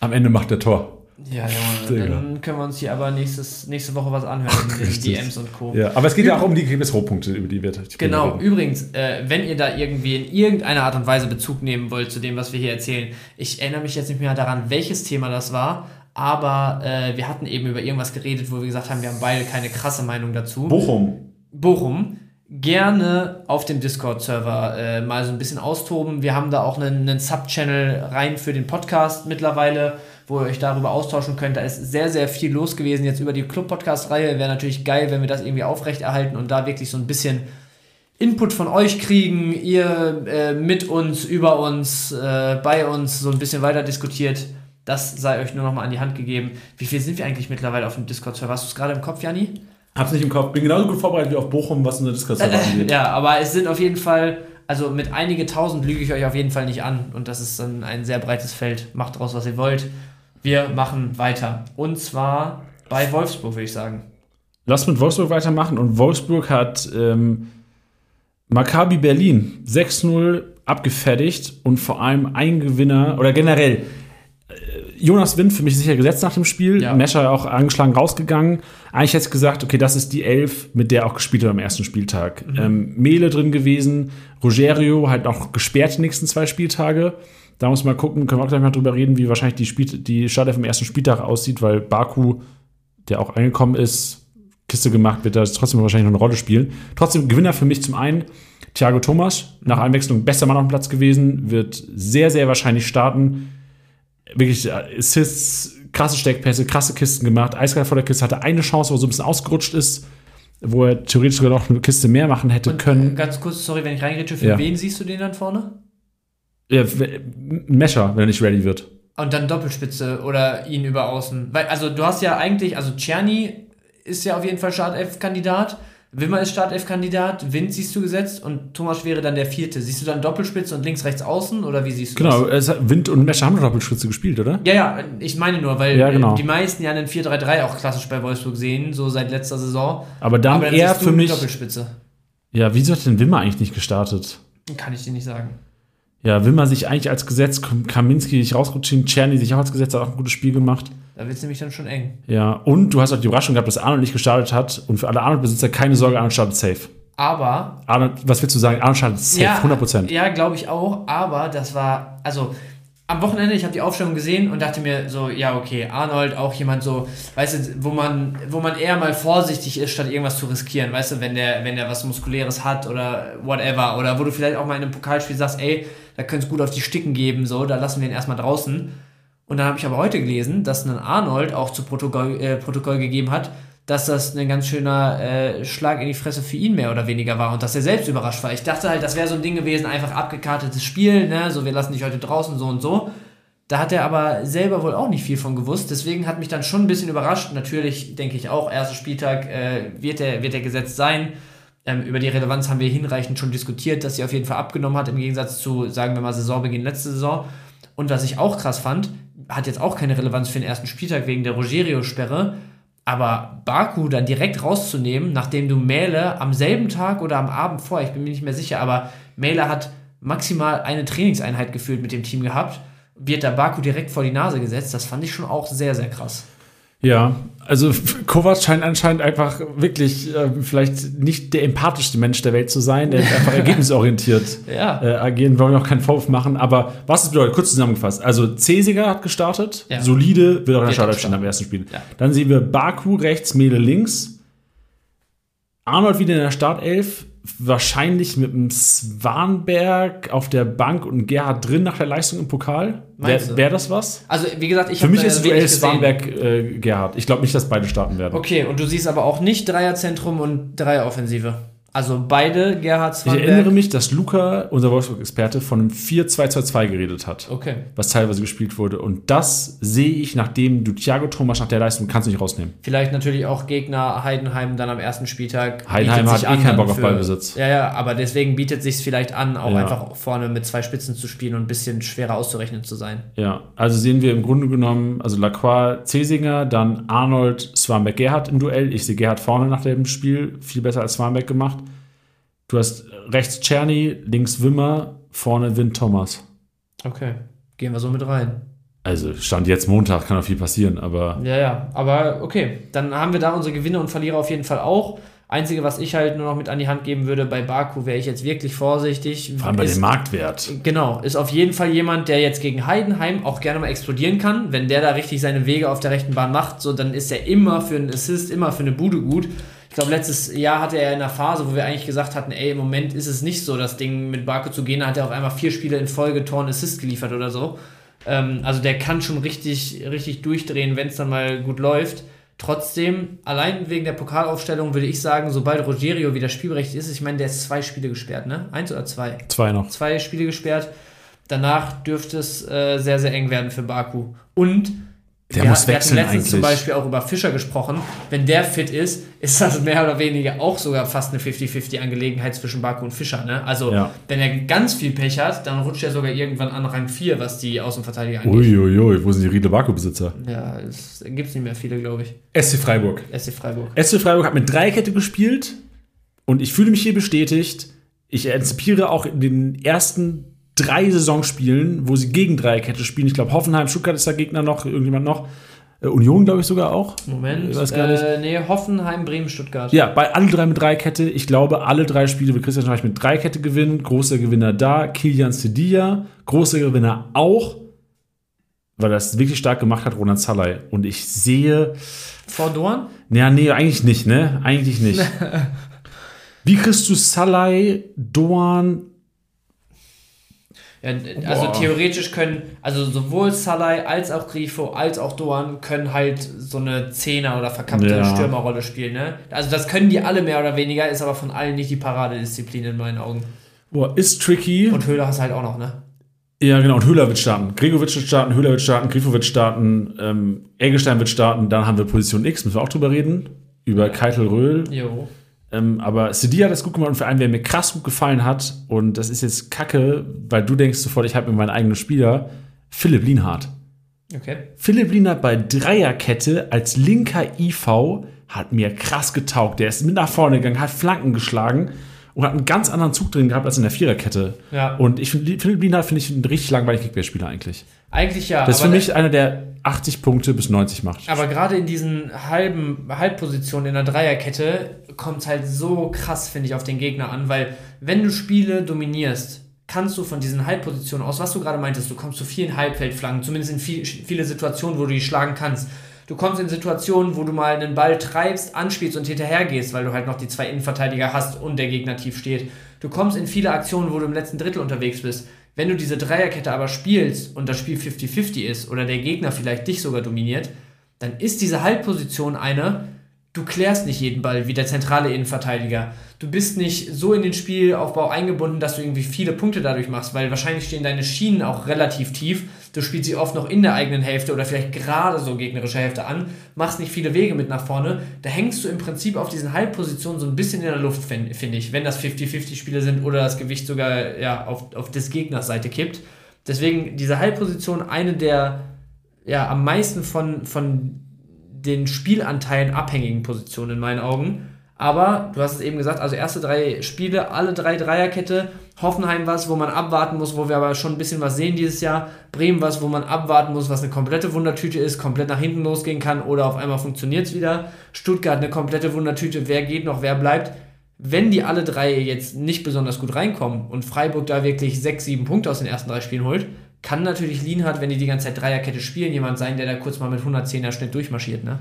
Am Ende macht der Tor. Ja, ja, dann können wir uns hier aber nächstes, nächste Woche was anhören mit DMs und Co. Ja, aber es geht Übr ja auch um die Rohpunkte, über die wir Genau, reden. übrigens, äh, wenn ihr da irgendwie in irgendeiner Art und Weise Bezug nehmen wollt zu dem, was wir hier erzählen, ich erinnere mich jetzt nicht mehr daran, welches Thema das war, aber äh, wir hatten eben über irgendwas geredet, wo wir gesagt haben, wir haben beide keine krasse Meinung dazu. Bochum. Bochum gerne auf dem Discord-Server äh, mal so ein bisschen austoben. Wir haben da auch einen, einen Sub-Channel rein für den Podcast mittlerweile, wo ihr euch darüber austauschen könnt. Da ist sehr, sehr viel los gewesen jetzt über die Club-Podcast-Reihe. Wäre natürlich geil, wenn wir das irgendwie aufrechterhalten und da wirklich so ein bisschen Input von euch kriegen, ihr äh, mit uns, über uns, äh, bei uns so ein bisschen weiter diskutiert. Das sei euch nur noch mal an die Hand gegeben. Wie viel sind wir eigentlich mittlerweile auf dem Discord-Server? Hast du es gerade im Kopf, Janni? Hab's nicht im Kopf. Bin genauso gut vorbereitet wie auf Bochum, was eine Diskussion <laughs> angeht. Ja, aber es sind auf jeden Fall, also mit einige tausend lüge ich euch auf jeden Fall nicht an. Und das ist dann ein sehr breites Feld. Macht draus, was ihr wollt. Wir machen weiter. Und zwar bei Wolfsburg, würde ich sagen. Lass mit Wolfsburg weitermachen. Und Wolfsburg hat ähm, Maccabi Berlin 6-0 abgefertigt und vor allem ein Gewinner oder generell Jonas Wind für mich sicher gesetzt nach dem Spiel. Ja. Mescher auch angeschlagen rausgegangen. Eigentlich hätte ich gesagt, okay, das ist die Elf, mit der er auch gespielt hat am ersten Spieltag. Mhm. Ähm, Mele drin gewesen, Rogerio halt auch gesperrt die nächsten zwei Spieltage. Da muss man gucken, können wir auch gleich mal drüber reden, wie wahrscheinlich die, Spiel die Startelf im ersten Spieltag aussieht, weil Baku, der auch angekommen ist, Kiste gemacht, wird da trotzdem wahrscheinlich noch eine Rolle spielen. Trotzdem Gewinner für mich zum einen Thiago Thomas, nach Einwechslung bester Mann auf dem Platz gewesen, wird sehr, sehr wahrscheinlich starten wirklich äh, Assists, krasse Steckpässe, krasse Kisten gemacht. Eiskalt vor der Kiste hatte eine Chance, wo er so ein bisschen ausgerutscht ist, wo er theoretisch sogar noch eine Kiste mehr machen hätte Und können. Ganz kurz, sorry, wenn ich reingehe, für ja. wen siehst du den dann vorne? Ja, Mescher, wenn er nicht ready wird. Und dann Doppelspitze oder ihn über außen. Weil, also du hast ja eigentlich, also Czerny ist ja auf jeden Fall Startelf-Kandidat. Wimmer ist Startelf-Kandidat, Wind siehst du gesetzt und Thomas wäre dann der vierte. Siehst du dann Doppelspitze und links, rechts, außen oder wie siehst du genau, das? Genau, Wind und Mescher haben Doppelspitze gespielt, oder? Ja, ja, ich meine nur, weil ja, genau. die meisten ja einen 4-3-3 auch klassisch bei Wolfsburg sehen, so seit letzter Saison. Aber dann, Aber dann eher für mich. Doppelspitze. Ja, wieso hat denn Wimmer eigentlich nicht gestartet? Kann ich dir nicht sagen. Ja, Wimmer sich eigentlich als Gesetz, Kaminski sich rausrutscht, Czerny sich auch als Gesetz, hat auch ein gutes Spiel gemacht. Da wird es nämlich dann schon eng. Ja, und du hast auch die Überraschung gehabt, dass Arnold nicht gestartet hat. Und für alle Arnold-Besitzer keine Sorge, Arnold startet safe. Aber. Arnold, was willst du sagen? Arnold startet safe, ja, 100%. Ja, glaube ich auch. Aber das war, also am Wochenende, ich habe die Aufstellung gesehen und dachte mir so, ja, okay, Arnold, auch jemand so, weißt du, wo man, wo man eher mal vorsichtig ist, statt irgendwas zu riskieren, weißt du, wenn der, wenn der was Muskuläres hat oder whatever, oder wo du vielleicht auch mal in einem Pokalspiel sagst, ey, da könnte es gut auf die Sticken geben, so, da lassen wir ihn erstmal draußen. Und dann habe ich aber heute gelesen, dass ein Arnold auch zu Protokoll, äh, Protokoll gegeben hat, dass das ein ganz schöner äh, Schlag in die Fresse für ihn mehr oder weniger war und dass er selbst überrascht war. Ich dachte halt, das wäre so ein Ding gewesen, einfach abgekartetes Spiel, ne? so wir lassen dich heute draußen, so und so. Da hat er aber selber wohl auch nicht viel von gewusst, deswegen hat mich dann schon ein bisschen überrascht. Natürlich denke ich auch, erster Spieltag äh, wird, er, wird er gesetzt sein. Ähm, über die Relevanz haben wir hinreichend schon diskutiert, dass sie auf jeden Fall abgenommen hat, im Gegensatz zu, sagen wir mal, Saisonbeginn letzte Saison. Und was ich auch krass fand, hat jetzt auch keine Relevanz für den ersten Spieltag wegen der Rogerio-Sperre, aber Baku dann direkt rauszunehmen, nachdem du Mähle am selben Tag oder am Abend vor, ich bin mir nicht mehr sicher, aber Mähle hat maximal eine Trainingseinheit gefühlt mit dem Team gehabt, wird da Baku direkt vor die Nase gesetzt. Das fand ich schon auch sehr, sehr krass. Ja, also Kovac scheint anscheinend einfach wirklich äh, vielleicht nicht der empathischste Mensch der Welt zu sein, der <laughs> einfach ergebnisorientiert ja. äh, agieren, wollen wir auch keinen Vorwurf machen. Aber was es bedeutet, kurz zusammengefasst. Also Cesiger hat gestartet, ja. solide, wird auch in der Startelf stehen am ersten Spiel. Ja. Dann sehen wir Baku rechts, Mele links. Arnold wieder in der Startelf, wahrscheinlich mit dem Swanberg auf der Bank und Gerhard drin nach der Leistung im Pokal. Wäre wär das was? Also, wie gesagt, ich Für mich ist es Duell Swanberg-Gerhard. Äh, ich glaube nicht, dass beide starten werden. Okay, und du siehst aber auch nicht Dreierzentrum und Dreieroffensive. Also beide Gerhard Swanberg. Ich erinnere mich, dass Luca, unser Wolfsburg-Experte, von einem 4-2-2-2 geredet hat. Okay. Was teilweise gespielt wurde. Und das sehe ich, nachdem du Thiago Thomas nach der Leistung kannst du nicht rausnehmen. Vielleicht natürlich auch Gegner Heidenheim dann am ersten Spieltag. Heidenheim hat eh keinen Bock auf Ballbesitz. Ja, ja, aber deswegen bietet sich vielleicht an, auch ja. einfach vorne mit zwei Spitzen zu spielen und ein bisschen schwerer auszurechnen zu sein. Ja, also sehen wir im Grunde genommen, also Lacroix, Cesinger, dann Arnold, Swanberg, Gerhard im Duell. Ich sehe Gerhard vorne nach dem Spiel, viel besser als Swanberg gemacht. Du hast rechts Czerny, links Wimmer, vorne Wind Thomas. Okay, gehen wir so mit rein. Also stand jetzt Montag, kann auch viel passieren, aber. Ja, ja, aber okay, dann haben wir da unsere Gewinner und Verlierer auf jeden Fall auch. Einzige, was ich halt nur noch mit an die Hand geben würde, bei Baku wäre ich jetzt wirklich vorsichtig. Vor allem bei ist, dem Marktwert. Genau, ist auf jeden Fall jemand, der jetzt gegen Heidenheim auch gerne mal explodieren kann. Wenn der da richtig seine Wege auf der rechten Bahn macht, so dann ist er immer für einen Assist, immer für eine Bude gut. Ich glaube, letztes Jahr hatte er in einer Phase, wo wir eigentlich gesagt hatten, ey, im Moment ist es nicht so, das Ding mit Barco zu gehen. Da hat er auf einmal vier Spiele in Folge Tor und Assist geliefert oder so. Ähm, also der kann schon richtig, richtig durchdrehen, wenn es dann mal gut läuft. Trotzdem, allein wegen der Pokalaufstellung würde ich sagen, sobald Rogerio wieder spielberechtigt ist, ich meine, der ist zwei Spiele gesperrt, ne? Eins oder zwei? Zwei noch. Zwei Spiele gesperrt. Danach dürfte es äh, sehr, sehr eng werden für Baku. Und der wir, muss wechseln wir hatten letztens eigentlich. zum Beispiel auch über Fischer gesprochen. Wenn der fit ist, ist das mehr oder weniger auch sogar fast eine 50-50 Angelegenheit zwischen Baku und Fischer. Ne? Also, ja. wenn er ganz viel Pech hat, dann rutscht er sogar irgendwann an Rang 4, was die Außenverteidiger angeht. Uiuiui, ui, wo sind die Riedle Baku-Besitzer? Ja, es gibt nicht mehr viele, glaube ich. SC Freiburg. SC Freiburg. SC Freiburg hat mit Dreikette gespielt und ich fühle mich hier bestätigt. Ich antizipiere auch in den ersten drei Saisonspielen, wo sie gegen Dreierkette spielen. Ich glaube, Hoffenheim, Stuttgart ist der Gegner noch, irgendjemand noch. Äh, Union, glaube ich, sogar auch. Moment. Ich weiß gar nicht. Äh, nee, Hoffenheim, Bremen, Stuttgart. Ja, bei alle drei mit Dreikette. Ich glaube, alle drei Spiele wird Christian Streich mit Dreikette gewinnen. Großer Gewinner da. Kilian Sedilla. Großer Gewinner auch. Weil er das wirklich stark gemacht hat, Roland Salai. Und ich sehe. Vor Dorn? Ja, nee, eigentlich nicht, ne? Eigentlich nicht. <laughs> Wie kriegst du Salai, Dorn, Ja, also Boah. theoretisch können, also sowohl Salai als auch Grifo als auch Doan können halt so eine Zehner- oder verkappte ja. Stürmerrolle spielen. Ne? Also das können die alle mehr oder weniger, ist aber von allen nicht die Paradedisziplin in meinen Augen. Boah, ist tricky. Und Höhler hast halt auch noch, ne? Ja, genau. Und Höhler wird starten. Gregovic wird starten, Höhler wird starten, Grifo wird starten, ähm, Eggestein wird starten. Dann haben wir Position X, müssen wir auch drüber reden. Über Keitel Röhl. Jo. Ähm, aber Sedi hat das gut gemacht und für einen, der mir krass gut gefallen hat, und das ist jetzt kacke, weil du denkst sofort, ich habe mir meinen eigenen Spieler, Philipp Lienhardt. Okay. Philipp Lienhardt bei Dreierkette als linker IV hat mir krass getaugt. Der ist mit nach vorne gegangen, hat Flanken geschlagen und hat einen ganz anderen Zug drin gehabt als in der Viererkette. Ja. Und ich finde, Philipp Lienhardt finde ich einen richtig langweiligen Kickbase-Spieler eigentlich. Eigentlich ja. Das ist für mich einer, der 80 Punkte bis 90 macht. Aber gerade in diesen halben Halbpositionen in der Dreierkette kommt es halt so krass, finde ich, auf den Gegner an, weil wenn du Spiele dominierst, kannst du von diesen Halbpositionen aus, was du gerade meintest, du kommst zu vielen Halbfeldflanken, zumindest in viel, viele Situationen, wo du die schlagen kannst. Du kommst in Situationen, wo du mal einen Ball treibst, anspielst und hinterhergehst, weil du halt noch die zwei Innenverteidiger hast und der Gegner tief steht. Du kommst in viele Aktionen, wo du im letzten Drittel unterwegs bist. Wenn du diese Dreierkette aber spielst und das Spiel 50-50 ist oder der Gegner vielleicht dich sogar dominiert, dann ist diese Halbposition eine, du klärst nicht jeden Ball wie der zentrale Innenverteidiger. Du bist nicht so in den Spielaufbau eingebunden, dass du irgendwie viele Punkte dadurch machst, weil wahrscheinlich stehen deine Schienen auch relativ tief. Du spielst sie oft noch in der eigenen Hälfte oder vielleicht gerade so gegnerische Hälfte an, machst nicht viele Wege mit nach vorne. Da hängst du im Prinzip auf diesen Halbpositionen so ein bisschen in der Luft, finde ich, wenn das 50-50-Spiele sind oder das Gewicht sogar ja, auf, auf des Gegners Seite kippt. Deswegen diese Halbposition eine der ja, am meisten von, von den Spielanteilen abhängigen Positionen in meinen Augen. Aber du hast es eben gesagt, also erste drei Spiele, alle drei Dreierkette. Hoffenheim was, wo man abwarten muss, wo wir aber schon ein bisschen was sehen dieses Jahr. Bremen was, wo man abwarten muss, was eine komplette Wundertüte ist, komplett nach hinten losgehen kann oder auf einmal funktioniert es wieder. Stuttgart eine komplette Wundertüte, wer geht noch, wer bleibt. Wenn die alle drei jetzt nicht besonders gut reinkommen und Freiburg da wirklich sechs, sieben Punkte aus den ersten drei Spielen holt, kann natürlich Lienhardt, wenn die die ganze Zeit Dreierkette spielen, jemand sein, der da kurz mal mit 110er Schnitt durchmarschiert, ne?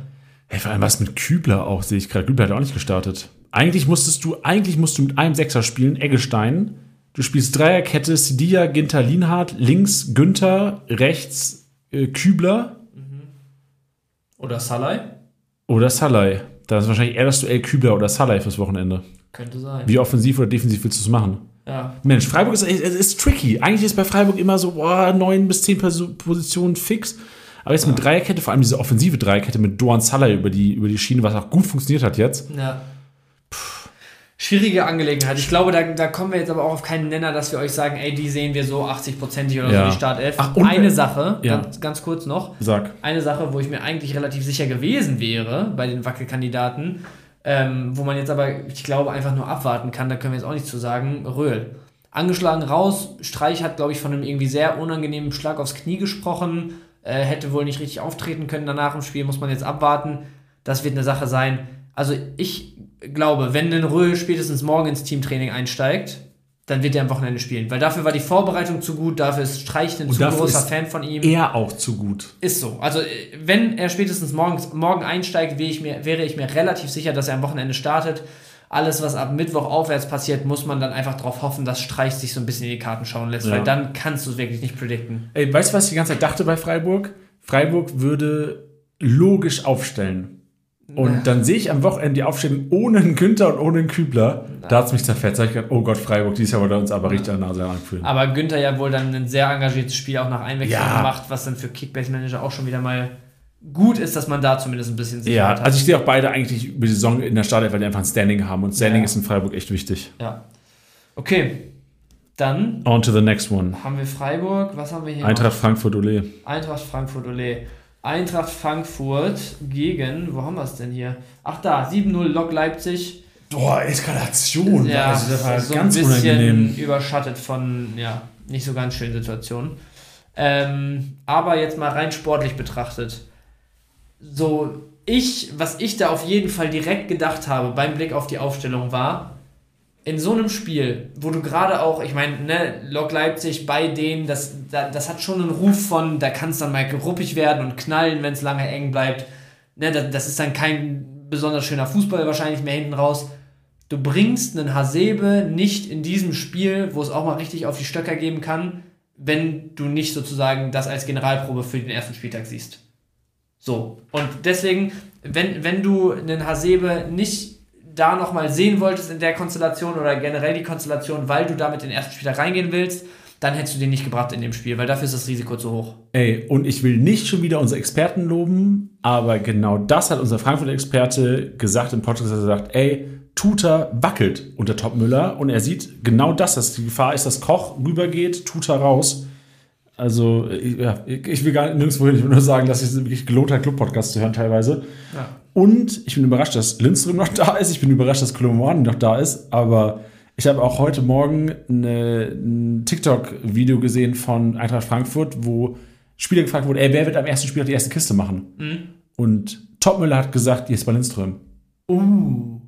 Hey, vor allem was mit Kübler auch, sehe ich gerade. Kübler hat auch nicht gestartet. Eigentlich musstest du, eigentlich musst du mit einem Sechser spielen, Eggestein. Du spielst Dreierkette, Sidia, Ginter, Lienhardt, links Günther, rechts äh, Kübler. Mhm. Oder Salai. Oder Salai. Da ist wahrscheinlich eher das Duell Kübler oder Salai fürs Wochenende. Könnte sein. Wie offensiv oder defensiv willst du es machen? Ja. Mensch, Freiburg ist, ist, ist, tricky. Eigentlich ist bei Freiburg immer so boah, 9 bis 10 Positionen fix. Aber jetzt ja. mit Dreierkette, vor allem diese offensive Dreierkette mit Doan Salah über die, über die Schiene, was auch gut funktioniert hat jetzt. Ja. Schwierige Angelegenheit. Ich glaube, da, da kommen wir jetzt aber auch auf keinen Nenner, dass wir euch sagen, ey, die sehen wir so 80-prozentig oder ja. so die Startelf. Ach, Eine Sache, ja. ganz, ganz kurz noch. Sag. Eine Sache, wo ich mir eigentlich relativ sicher gewesen wäre bei den Wackelkandidaten, ähm, wo man jetzt aber, ich glaube, einfach nur abwarten kann, da können wir jetzt auch nichts zu sagen. Röhl. Angeschlagen raus. Streich hat, glaube ich, von einem irgendwie sehr unangenehmen Schlag aufs Knie gesprochen. Äh, hätte wohl nicht richtig auftreten können danach im Spiel, muss man jetzt abwarten. Das wird eine Sache sein. Also ich glaube, wenn ein Röhl spätestens morgen ins Teamtraining einsteigt, dann wird er am Wochenende spielen. Weil dafür war die Vorbereitung zu gut, dafür ist Streich ein zu großer Fan von ihm. Er auch zu gut. Ist so. Also, wenn er spätestens morgens, morgen einsteigt, wäre ich, mir, wäre ich mir relativ sicher, dass er am Wochenende startet. Alles, was ab Mittwoch aufwärts passiert, muss man dann einfach darauf hoffen, dass Streich sich so ein bisschen in die Karten schauen lässt, ja. weil dann kannst du es wirklich nicht predikten. Ey, weißt du, was ich die ganze Zeit dachte bei Freiburg? Freiburg würde logisch aufstellen. Und dann sehe ich am Wochenende die Aufstellung ohne einen Günther und ohne einen Kübler. Na. Da hat es mich zerfetzt. Da ich gedacht, oh Gott, Freiburg, dieses Jahr wollte uns aber richtig an der Nase anfühlen. Aber Günther ja wohl dann ein sehr engagiertes Spiel auch nach Einwechslung ja. gemacht, was dann für Kickbase-Manager auch schon wieder mal gut ist, dass man da zumindest ein bisschen Sicherheit ja, hat. Also ich sehe auch beide eigentlich über die Saison in der Startelf, weil die einfach ein Standing haben. Und Standing ja. ist in Freiburg echt wichtig. Ja. Okay. Dann. On to the next one. Haben wir Freiburg. Was haben wir hier? Eintracht Frankfurt-Ole. Eintracht Frankfurt-Ole. Eintracht Frankfurt gegen, wo haben wir es denn hier? Ach da, 7-0 Lok Leipzig. Boah, Eskalation. Ja, also das war so ganz ein bisschen unangenehm. überschattet von, ja, nicht so ganz schönen Situationen. Ähm, aber jetzt mal rein sportlich betrachtet. So, ich, was ich da auf jeden Fall direkt gedacht habe beim Blick auf die Aufstellung war, in so einem Spiel, wo du gerade auch, ich meine, ne, Lok Leipzig bei denen, das, das hat schon einen Ruf von, da kann es dann mal ruppig werden und knallen, wenn es lange eng bleibt. Ne, das, das ist dann kein besonders schöner Fußball wahrscheinlich mehr hinten raus. Du bringst einen Hasebe nicht in diesem Spiel, wo es auch mal richtig auf die Stöcker geben kann, wenn du nicht sozusagen das als Generalprobe für den ersten Spieltag siehst. So. Und deswegen, wenn, wenn du einen Hasebe nicht da nochmal sehen wolltest in der Konstellation oder generell die Konstellation, weil du damit den ersten Spieltag reingehen willst, dann hättest du den nicht gebracht in dem Spiel, weil dafür ist das Risiko zu hoch. Ey, und ich will nicht schon wieder unsere Experten loben, aber genau das hat unser Frankfurt-Experte gesagt im Podcast, er sagt, ey, Tuta wackelt unter Topmüller und er sieht genau das, dass die Gefahr ist, dass Koch rübergeht, Tuta raus. Also, ja, ich will gar nicht nirgendwo hin. Ich will nur sagen, dass es wirklich gelohnt hat, Club-Podcast zu hören teilweise. Ja. Und ich bin überrascht, dass Lindström noch da ist. Ich bin überrascht, dass Kolomani noch da ist. Aber ich habe auch heute Morgen eine, ein TikTok-Video gesehen von Eintracht Frankfurt, wo Spieler gefragt wurde, ey, wer wird am ersten Spiel die erste Kiste machen? Mhm. Und Topmüller hat gesagt, Jesper Lindström. Uh.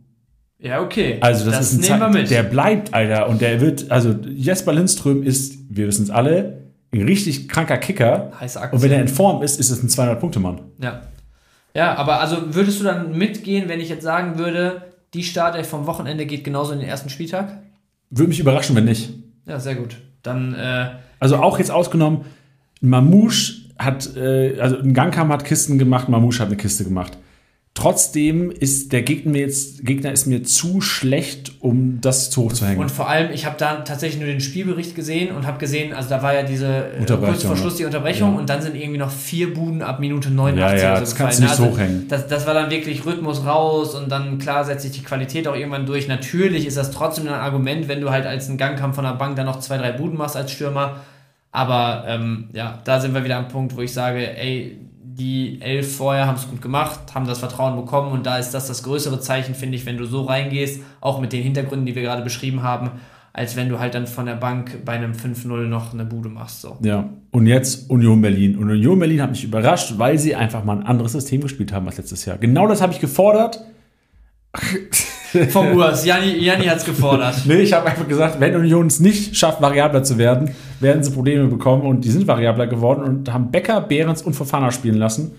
Ja, okay. Also das, das ist ein Zeit, der bleibt, Alter. Und der wird, also Jesper Lindström ist, wir wissen es alle, ein richtig kranker Kicker. Heiße Aktie. Und wenn er in Form ist, ist es ein 200-Punkte-Mann. Ja. Ja, aber also würdest du dann mitgehen, wenn ich jetzt sagen würde, die Startelf vom Wochenende geht genauso in den ersten Spieltag? Würde mich überraschen, wenn nicht. Ja, sehr gut. Dann. Äh, also auch jetzt ausgenommen, Mamouche hat, äh, also ein Gangkam hat Kisten gemacht, Mamouche hat eine Kiste gemacht. Trotzdem ist der Gegner, jetzt, Gegner ist mir zu schlecht, um das zu hoch zu hängen. Und vor allem, ich habe da tatsächlich nur den Spielbericht gesehen und habe gesehen, also da war ja diese äh, kurz vor Schluss die Unterbrechung ja. und dann sind irgendwie noch vier Buden ab Minute 89 ja, ja, das kannst du nicht also, hochhängen. Das, das war dann wirklich Rhythmus raus und dann klar setzt sich die Qualität auch irgendwann durch. Natürlich ist das trotzdem ein Argument, wenn du halt als ein Gangkampf von der Bank dann noch zwei, drei Buden machst als Stürmer. Aber ähm, ja, da sind wir wieder am Punkt, wo ich sage, ey, die elf vorher haben es gut gemacht, haben das Vertrauen bekommen und da ist das das größere Zeichen, finde ich, wenn du so reingehst, auch mit den Hintergründen, die wir gerade beschrieben haben, als wenn du halt dann von der Bank bei einem 5-0 noch eine Bude machst. So. Ja, und jetzt Union Berlin. Und Union Berlin hat mich überrascht, weil sie einfach mal ein anderes System gespielt haben als letztes Jahr. Genau das habe ich gefordert. Vom Urs. Janni, Janni hat es gefordert. <laughs> nee, ich habe einfach gesagt, wenn Union es nicht schafft, variabler zu werden, werden sie Probleme bekommen. Und die sind variabler geworden und haben Becker, Behrens und Fofana spielen lassen.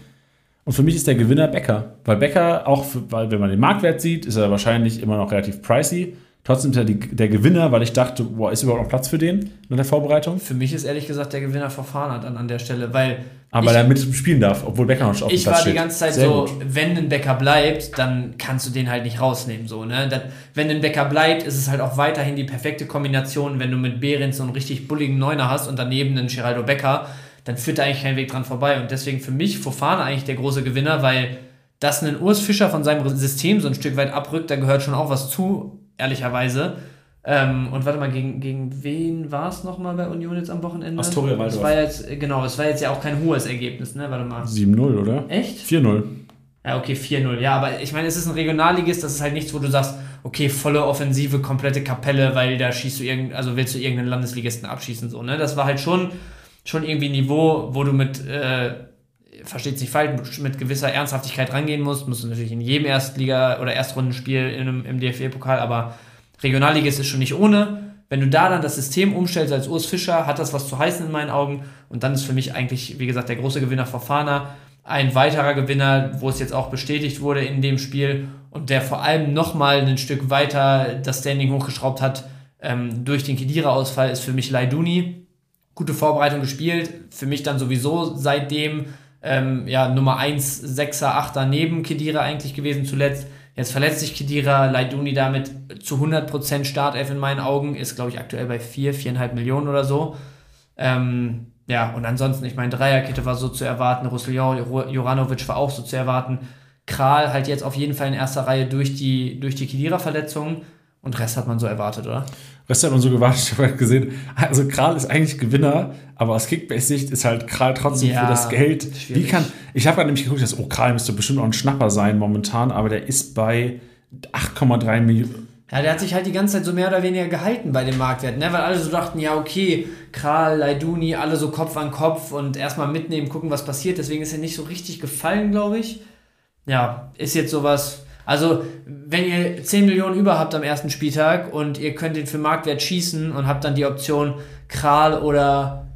Und für mich ist der Gewinner Becker. Weil Becker, auch für, weil wenn man den Marktwert sieht, ist er wahrscheinlich immer noch relativ pricey. Trotzdem ist er die, der Gewinner, weil ich dachte, boah, ist überhaupt noch Platz für den in der Vorbereitung? Für mich ist ehrlich gesagt der Gewinner Fofana dann an der Stelle, weil aber weil er mit spielen darf, obwohl Becker noch auf Ich war die ganze Zeit Sehr so, gut. wenn ein Becker bleibt, dann kannst du den halt nicht rausnehmen. So, ne? Das, wenn ein Becker bleibt, ist es halt auch weiterhin die perfekte Kombination, wenn du mit Behrens so einen richtig bulligen Neuner hast und daneben einen Geraldo Becker, dann führt da eigentlich kein Weg dran vorbei. Und deswegen für mich Fofana eigentlich der große Gewinner, weil dass ein Urs Fischer von seinem System so ein Stück weit abrückt, da gehört schon auch was zu, ehrlicherweise. Ähm, und warte mal, gegen, gegen wen war es nochmal bei Union jetzt am Wochenende? Astoria Waldorf. war jetzt, genau, es war jetzt ja auch kein hohes Ergebnis, ne? Warte mal. 7-0, oder? Echt? 4-0. Ja, okay, 4-0. Ja, aber ich meine, es ist ein Regionalligist, das ist halt nichts, wo du sagst, okay, volle Offensive, komplette Kapelle, weil da schießt du irgend, also willst du irgendeinen Landesligisten abschießen, so, ne? Das war halt schon, schon irgendwie ein Niveau, wo du mit, äh, versteht sich falsch, mit gewisser Ernsthaftigkeit rangehen. Musst du natürlich in jedem Erstliga- oder Erstrundenspiel einem, im DFB-Pokal, aber Regionalligist ist schon nicht ohne. Wenn du da dann das System umstellst als Urs Fischer, hat das was zu heißen in meinen Augen. Und dann ist für mich eigentlich, wie gesagt, der große Gewinner Fofana. Ein weiterer Gewinner, wo es jetzt auch bestätigt wurde in dem Spiel und der vor allem nochmal ein Stück weiter das Standing hochgeschraubt hat ähm, durch den Kedira-Ausfall, ist für mich Laiduni. Gute Vorbereitung gespielt. Für mich dann sowieso seitdem ähm, ja, Nummer 1, 6er, 8er neben Kedira eigentlich gewesen zuletzt Jetzt verletzt sich Kedira, Leiduni damit zu 100% Startelf in meinen Augen, ist glaube ich aktuell bei 4, 4,5 Millionen oder so. Ähm, ja, und ansonsten, ich meine, Dreierkette war so zu erwarten, Russeljan, Joranovic war auch so zu erwarten. Kral halt jetzt auf jeden Fall in erster Reihe durch die, durch die Kedira-Verletzung. Und Rest hat man so erwartet, oder? Rest hat man so gewartet. <laughs> Ich habe halt gesehen, also Kral ist eigentlich Gewinner, aber aus Kickbase-Sicht ist halt Kral trotzdem ja, für das Geld. Schwierig. Wie kann, ich habe gerade nämlich geguckt, dass, oh, Kral müsste bestimmt auch ein Schnapper sein momentan, aber der ist bei 8,3 Millionen. Ja, der hat sich halt die ganze Zeit so mehr oder weniger gehalten bei dem Marktwert, ne? Weil alle so dachten, ja, okay, Kral, Leiduni, alle so Kopf an Kopf und erstmal mitnehmen, gucken, was passiert. Deswegen ist er nicht so richtig gefallen, glaube ich. Ja, ist jetzt sowas, also, wenn ihr 10 Millionen über habt am ersten Spieltag und ihr könnt ihn für Marktwert schießen und habt dann die Option Kral oder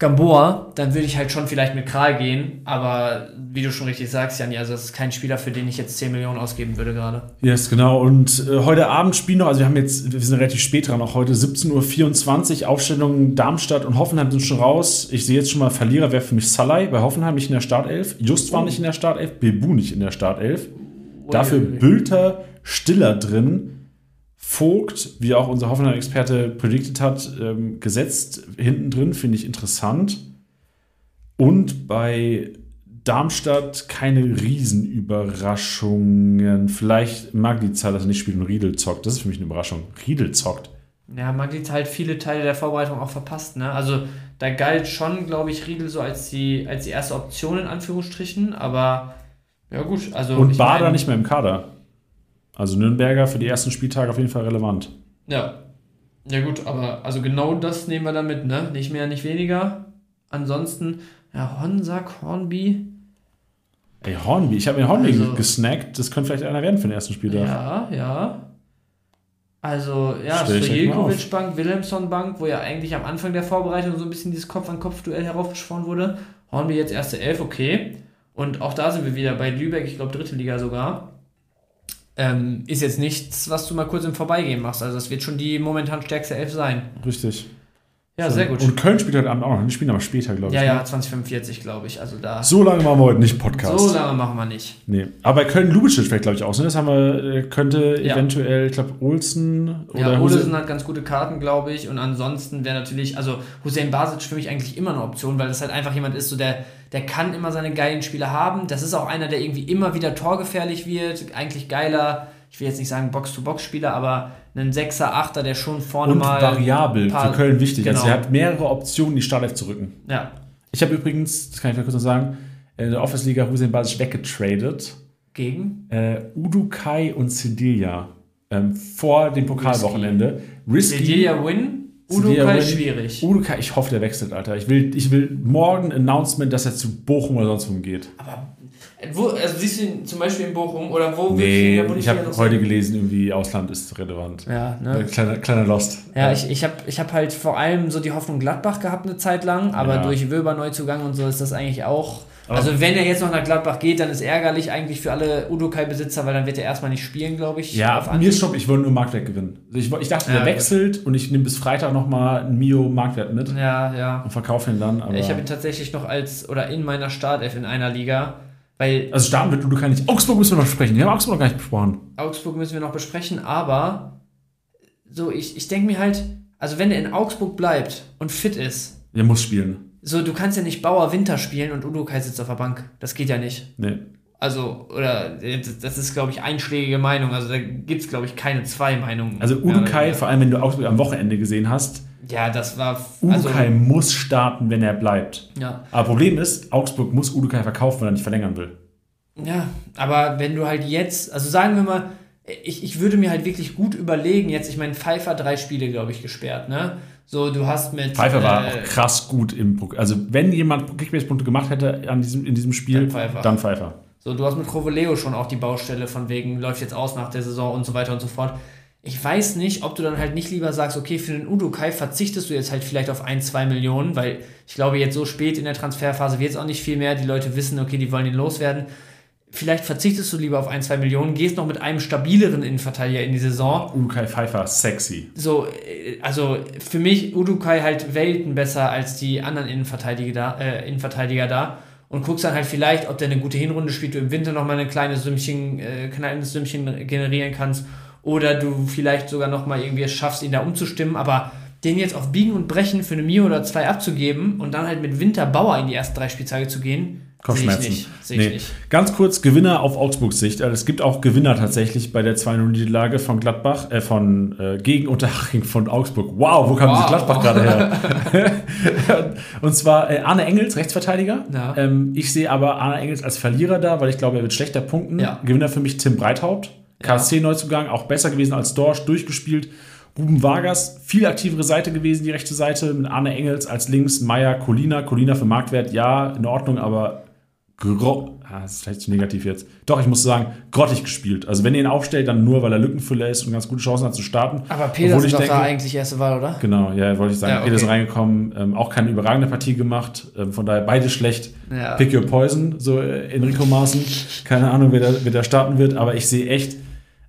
Gamboa, dann würde ich halt schon vielleicht mit Kral gehen, aber wie du schon richtig sagst, Janni, also das ist kein Spieler, für den ich jetzt 10 Millionen ausgeben würde gerade. Yes, genau. Und äh, heute Abend spielen noch, also wir haben jetzt, wir sind relativ spät dran, auch heute 17.24 Uhr, Aufstellungen Darmstadt und Hoffenheim sind schon raus. Ich sehe jetzt schon mal, Verlierer wäre für mich Salai, bei Hoffenheim nicht in der Startelf, Just war oh. nicht in der Startelf, Bebu nicht in der Startelf. Dafür Bülter, Stiller drin. Vogt, wie auch unser Hoffenheim-Experte predicted hat, ähm, gesetzt hinten drin, finde ich interessant. Und bei Darmstadt keine Riesenüberraschungen. Vielleicht Magliza, dass er nicht spielt und Riedel zockt. Das ist für mich eine Überraschung. Riedel zockt. Ja, Magliza halt viele Teile der Vorbereitung auch verpasst. Ne? Also da galt schon, glaube ich, Riedel so als die, als die erste Option in Anführungsstrichen. Aber ja gut, also... Und Bader nicht mehr im Kader. Also Nürnberger für die ersten Spieltage auf jeden Fall relevant. Ja. Ja gut, aber also genau das nehmen wir damit, ne? Nicht mehr, nicht weniger. Ansonsten, ja, Honsack, Hornby. Ey, Hornby, ich habe mir Hornby also, gesnackt. Das könnte vielleicht einer werden für den ersten Spieltag. Ja, ja. Also, ja, Stojelkovic Bank, Wilhelmsson Bank, wo ja eigentlich am Anfang der Vorbereitung so ein bisschen dieses Kopf-an-Kopf-Duell heraufbeschworen wurde. Hornby jetzt erste Elf, okay. Und auch da sind wir wieder bei Lübeck, ich glaube dritte Liga sogar ähm, ist jetzt nichts, was du mal kurz im Vorbeigehen machst. Also das wird schon die momentan stärkste Elf sein. Richtig. Ja, sehr gut. Und Köln spielt heute Abend auch noch. Die spielen aber später, glaube ich. Ja, ja, 2045, ne? glaube ich. Also da. So lange machen wir heute nicht Podcast. So lange machen wir nicht. Nee. Aber Köln Lubitsch vielleicht, glaube ich, auch. Ne? Das haben wir, äh, könnte ja. eventuell, ich glaube, Olsen oder. Ja, Olsen hat ganz gute Karten, glaube ich. Und ansonsten wäre natürlich, also Hussein Basic für mich eigentlich immer eine Option, weil das halt einfach jemand ist, so der, der kann immer seine geilen Spiele haben. Das ist auch einer, der irgendwie immer wieder torgefährlich wird. Eigentlich geiler ich will jetzt nicht sagen Box-to-Box-Spieler, aber einen Sechser, Achter, der schon vorne und mal. variabel für Köln wichtig. Also genau. Also er hat mehrere Optionen, die Startelf zu rücken. Ja. Ich habe übrigens, das kann ich mal kurz noch sagen, in der Office-Liga Hussein Basic weggetradet. Gegen? Äh, Udukai und Sedilia. Ähm, vor dem Pokalwochenende. Risky. Sedilia win? Udukai schwierig. Udukai, ich hoffe, der wechselt, Alter. Ich will, ich will morgen Announcement, dass er zu Bochum oder sonst wo geht. Aber wo, also siehst du ihn zum Beispiel in Bochum oder wo nee, du ich habe heute gelesen, irgendwie Ausland ist relevant. Ja, ne? Kleiner, kleiner Lost. Ja, ja. ich, ich habe ich hab halt vor allem so die Hoffnung Gladbach gehabt eine Zeit lang, aber ja. durch Wöber Neuzugang und so ist das eigentlich auch. Also wenn er jetzt noch nach Gladbach geht, dann ist ärgerlich eigentlich für alle Udokai-Besitzer, weil dann wird er erstmal nicht spielen, glaube ich. Ja, mir ist schon, ich wollte nur Marktwert gewinnen. Also ich, ich dachte, ja, der wechselt und ich nehme bis Freitag nochmal einen Mio Marktwert mit. Ja, ja. Und verkaufe ihn dann. ich habe ihn tatsächlich noch als, oder in meiner Startelf in einer Liga weil also starten wird du kann nicht. Augsburg müssen wir noch besprechen. Wir haben Augsburg noch gar nicht besprochen. Augsburg müssen wir noch besprechen, aber so, ich, ich denke mir halt, also wenn er in Augsburg bleibt und fit ist. Er muss spielen. So, du kannst ja nicht Bauer Winter spielen und Udokai sitzt auf der Bank. Das geht ja nicht. Nee. Also, oder das ist, glaube ich, einschlägige Meinung. Also da gibt es, glaube ich, keine zwei Meinungen. Also Udokai, vor allem wenn du Augsburg am Wochenende gesehen hast, ja, das war. Udukai also, muss starten, wenn er bleibt. Ja. Aber Problem ist, Augsburg muss Udukai verkaufen, wenn er nicht verlängern will. Ja, aber wenn du halt jetzt, also sagen wir mal, ich, ich würde mir halt wirklich gut überlegen, jetzt, ich meine, Pfeiffer drei Spiele, glaube ich, gesperrt, ne? So, du hast mit. Pfeiffer war äh, auch krass gut im. Also, wenn jemand Kickbase-Punkte gemacht hätte an diesem, in diesem Spiel, dann Pfeiffer. dann Pfeiffer. So, du hast mit Kroveleo schon auch die Baustelle von wegen, läuft jetzt aus nach der Saison und so weiter und so fort ich weiß nicht, ob du dann halt nicht lieber sagst, okay, für den Udokai verzichtest du jetzt halt vielleicht auf ein, zwei Millionen, weil ich glaube, jetzt so spät in der Transferphase wird es auch nicht viel mehr. Die Leute wissen, okay, die wollen ihn loswerden. Vielleicht verzichtest du lieber auf ein, zwei Millionen, gehst noch mit einem stabileren Innenverteidiger in die Saison. Udukai Pfeiffer, sexy. So, äh, also für mich Udukai halt Welten besser als die anderen Innenverteidiger da, äh, Innenverteidiger da. Und guckst dann halt vielleicht, ob der eine gute Hinrunde spielt, du im Winter nochmal ein kleines Sümmchen, äh, kleines Sümmchen generieren kannst oder du vielleicht sogar noch mal irgendwie es schaffst, ihn da umzustimmen, aber den jetzt auf Biegen und Brechen für eine Mio oder zwei abzugeben und dann halt mit Winterbauer in die ersten drei Spieltage zu gehen, Kopfschmerzen. Sehe ich nicht. Sehe nee. ich nicht. Ganz kurz, Gewinner auf Augsburgs Sicht. Also es gibt auch Gewinner tatsächlich bei der 2-0-Niederlage von Gladbach, äh, von äh, gegen Unterhaching von Augsburg. Wow, wo kam wow. diese Gladbach gerade her? <laughs> und zwar äh, Arne Engels, Rechtsverteidiger. Ja. Ähm, ich sehe aber Arne Engels als Verlierer da, weil ich glaube, er wird schlechter punkten. Ja. Gewinner für mich Tim Breithaupt. KSC-Neuzugang, auch besser gewesen als Dorsch, durchgespielt. Ruben Vargas, viel aktivere Seite gewesen, die rechte Seite, mit Arne Engels als links, Meier, Colina. Colina für Marktwert, ja, in Ordnung, aber ah, das ist vielleicht zu negativ jetzt. Doch, ich muss sagen, grottig gespielt. Also wenn ihr ihn aufstellt, dann nur, weil er Lückenfüller ist und ganz gute Chancen hat zu starten. Aber Petersen ist doch da eigentlich erste Wahl, oder? Genau, ja, wollte ich sagen. Ja, okay. Petersen reingekommen, ähm, auch keine überragende Partie gemacht. Ähm, von daher beide schlecht. Ja. Pick your poison, so äh, Enrico Maaßen. Keine Ahnung, wer da, wer da starten wird, aber ich sehe echt,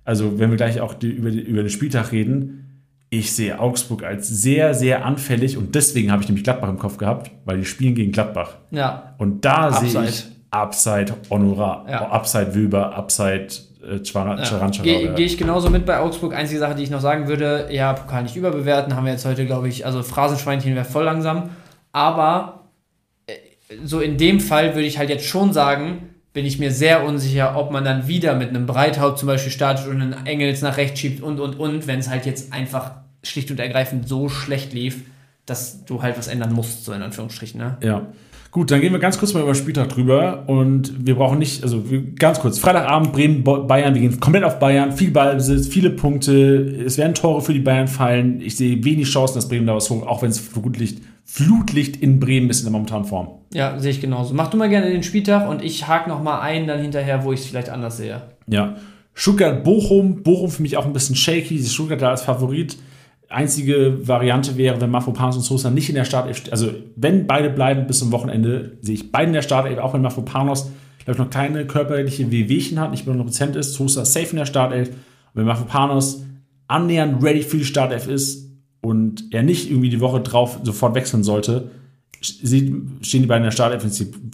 also wenn wir gleich auch die, über, die, über den Spieltag reden, ich sehe Augsburg als sehr, sehr anfällig und deswegen habe ich nämlich Gladbach im Kopf gehabt, weil die spielen gegen Gladbach. Ja. Und da Upside. sehe ich Upside Honorar, ja. Upside Wilber, Upside äh, Ja. Gehe geh ich genauso mit bei Augsburg. Einzige Sache, die ich noch sagen würde, ja, Pokal nicht überbewerten, haben wir jetzt heute, glaube ich, also Phrasenschweinchen wäre voll langsam. Aber äh, so in dem Fall würde ich halt jetzt schon sagen, bin ich mir sehr unsicher, ob man dann wieder mit einem Breithaupt zum Beispiel startet und einen Engels nach rechts schiebt und, und, und, wenn es halt jetzt einfach schlicht und ergreifend so schlecht lief, dass du halt was ändern musst, so in Anführungsstrichen. Ne? Ja. Gut, dann gehen wir ganz kurz mal über Spieltag drüber und wir brauchen nicht, also ganz kurz, Freitagabend Bremen, Bayern, wir gehen komplett auf Bayern, viel Ballbesitz, viele Punkte, es werden Tore für die Bayern fallen, ich sehe wenig Chancen, dass Bremen da was hoch, auch wenn es Flutlicht, Flutlicht in Bremen ist in der momentanen Form. Ja, sehe ich genauso. Mach du mal gerne den Spieltag und ich hake nochmal ein dann hinterher, wo ich es vielleicht anders sehe. Ja, Stuttgart-Bochum, Bochum für mich auch ein bisschen shaky, Stuttgart da als Favorit, Einzige Variante wäre, wenn Mafropanos und Sosa nicht in der Startelf, also wenn beide bleiben bis zum Wochenende, sehe ich beide in der Startelf, auch wenn Mafropanos, glaube ich, noch keine körperliche Wehwehchen hat, nicht mehr 100% ist, Sosa safe in der Startelf. Und wenn Mafropanos annähernd ready für die Startelf ist und er nicht irgendwie die Woche drauf sofort wechseln sollte, stehen die beiden in der Startelf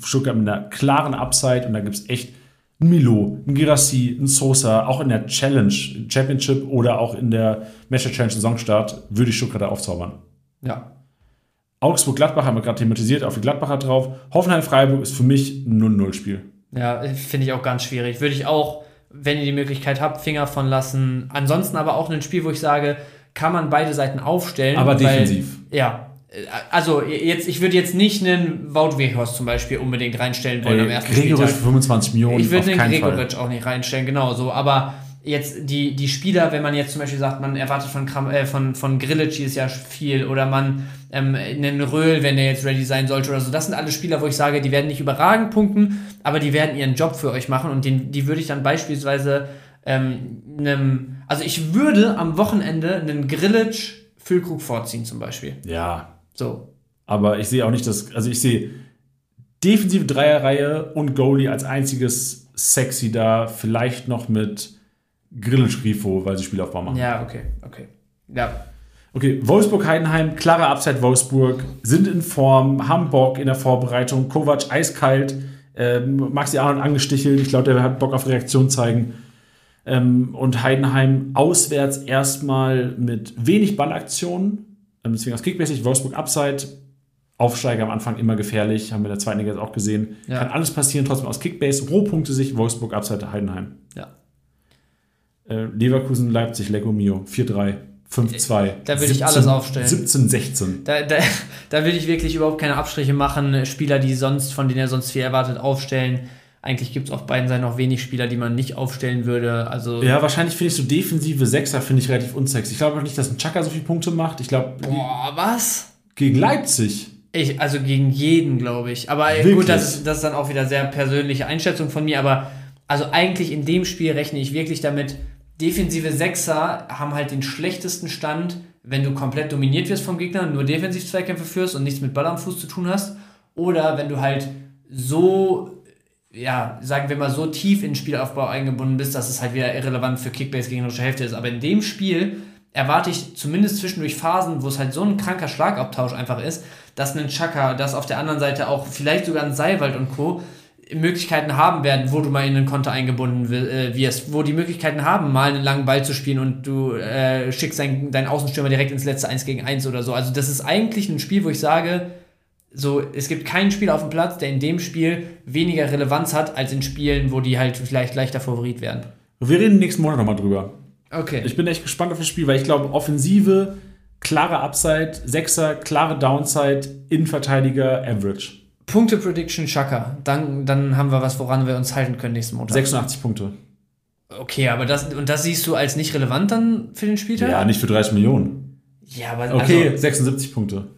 Stuttgart mit einer klaren Upside und da gibt es echt ein Milo, ein Girassi, ein Sosa, auch in der Challenge, Championship oder auch in der Match Challenge Saisonstart würde ich Stuttgart aufzaubern. Ja. Augsburg-Gladbach haben wir gerade thematisiert, auf die Gladbacher drauf. Hoffenheim-Freiburg ist für mich ein 0-0-Spiel. Ja, finde ich auch ganz schwierig. Würde ich auch, wenn ihr die Möglichkeit habt, Finger von lassen. Ansonsten aber auch ein Spiel, wo ich sage, kann man beide Seiten aufstellen. Aber defensiv. Weil, ja, also jetzt, ich würde jetzt nicht einen Wout Weghorst zum Beispiel unbedingt reinstellen wollen Ey, am ersten Gregoritsch für 25 Millionen. Ich würde den Gregoritsch auch nicht reinstellen, genau so. Aber jetzt die, die Spieler, wenn man jetzt zum Beispiel sagt, man erwartet von, Kram, äh, von, von Grilic dieses Jahr viel oder man ähm, einen Röhl, wenn der jetzt ready sein sollte oder so, das sind alle Spieler, wo ich sage, die werden nicht überragend punkten, aber die werden ihren Job für euch machen und den, die würde ich dann beispielsweise ähm, einem, also ich würde am Wochenende einen Grilic Füllkrug vorziehen zum Beispiel. Ja, so. Aber ich sehe auch nicht das, also ich sehe defensive Dreierreihe und Goalie als einziges sexy da, vielleicht noch mit Grillenschrifo, weil sie Spielaufbau machen. Ja, okay, okay. Ja. Okay, Wolfsburg-Heidenheim, klare Upside Wolfsburg, sind in Form, haben Bock in der Vorbereitung, Kovac eiskalt, ähm, Maxi Arnold angestichelt, ich glaube, der hat Bock auf Reaktion zeigen. Ähm, und Heidenheim auswärts erstmal mit wenig Ballaktionen, deswegen aus Kickbasic, Wolfsburg Upside, Aufsteiger am Anfang immer gefährlich, haben wir in der zweiten Liga jetzt auch gesehen. Ja. Kann alles passieren, trotzdem aus Kickbase, Rohpunkte sich, Wolfsburg Upside, Heidenheim. Ja. Äh, Leverkusen, Leipzig, Lego Mio, 4-3. 5-2. Da würde ich alles aufstellen. 17, 16. Da, da, <laughs> da würde ich wirklich überhaupt keine Abstriche machen. Spieler, die sonst, von denen er sonst viel erwartet, aufstellen. Eigentlich gibt es auf beiden Seiten noch wenig Spieler, die man nicht aufstellen würde. Also ja, wahrscheinlich finde ich so defensive Sechser finde ich relativ unsexy. Ich glaube auch nicht, dass ein Chaka so viele Punkte macht. Ich glaube. Boah, was? Gegen Leipzig. Ich, also gegen jeden, glaube ich. Aber Wirklich? gut, das ist, das ist dann auch wieder sehr persönliche Einschätzung von mir. Aber also eigentlich in dem Spiel rechne ich wirklich damit, defensive Sechser haben halt den schlechtesten Stand, wenn du komplett dominiert wirst vom Gegner, nur defensiv Zweikämpfe führst und nichts mit Ball am Fuß zu tun hast. Oder wenn du halt so ja, sagen wir mal, so tief in Spielaufbau eingebunden bist, dass es halt wieder irrelevant für Kickbase gegnerische Hälfte ist. Aber in dem Spiel erwarte ich zumindest zwischendurch Phasen, wo es halt so ein kranker Schlagabtausch einfach ist, dass ein Chaka, dass auf der anderen Seite auch vielleicht sogar ein Seiwald und Co. Möglichkeiten haben werden, wo du mal in den Konter eingebunden äh, wirst, wo die Möglichkeiten haben, mal einen langen Ball zu spielen und du äh, schickst deinen, deinen Außenstürmer direkt ins letzte 1 gegen 1 oder so. Also das ist eigentlich ein Spiel, wo ich sage, so, es gibt keinen Spieler auf dem Platz, der in dem Spiel weniger Relevanz hat, als in Spielen, wo die halt vielleicht leichter Favorit werden. Wir reden nächsten Monat nochmal drüber. Okay. Ich bin echt gespannt auf das Spiel, weil ich glaube, Offensive, klare Upside, Sechser, klare Downside, Innenverteidiger, Average. Punkte Prediction Chaka. Dann, dann haben wir was, woran wir uns halten können nächsten Monat. 86 Punkte. Okay, aber das, und das siehst du als nicht relevant dann für den Spieltag? Ja, nicht für 30 Millionen. Ja, aber. Okay, also, 76 Punkte.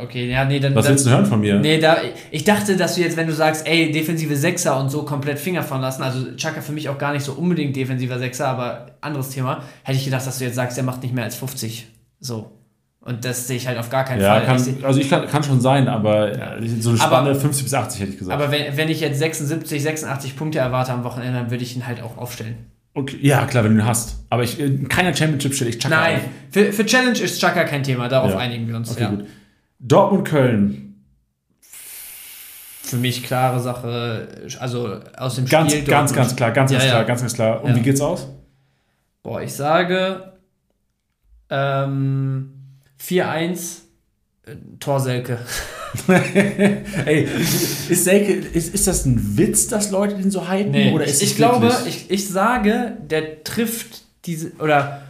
Okay, ja, nee, dann. Was willst du hören von mir? Nee, da, ich dachte, dass du jetzt, wenn du sagst, ey, defensive Sechser und so komplett Finger von lassen, also Chaka für mich auch gar nicht so unbedingt defensiver Sechser, aber anderes Thema, hätte ich gedacht, dass du jetzt sagst, er macht nicht mehr als 50. So. Und das sehe ich halt auf gar keinen ja, Fall. Kann, ich also ich kann, kann schon sein, aber ja. so eine Spanne aber, 50 bis 80 hätte ich gesagt. Aber wenn, wenn ich jetzt 76, 86 Punkte erwarte am Wochenende, dann würde ich ihn halt auch aufstellen. Okay, ja, klar, wenn du ihn hast. Aber ich, in keiner Championship stelle ich Chaka Nein, auf. Für, für Challenge ist Chaka kein Thema, darauf ja. einigen wir uns. Okay, ja. gut. Dortmund-Köln. Für mich klare Sache, also aus dem ganz, Spiel. Ganz, ganz klar, ganz, ganz klar, ganz, ganz klar. Und wie geht's aus? Boah, ich sage ähm, 4-1 äh, Tor Selke. <laughs> Ey, ist, Selke, ist, ist das ein Witz, dass Leute den so hypen? Nee. Oder ist ich glaube, ich, ich sage, der trifft diese, oder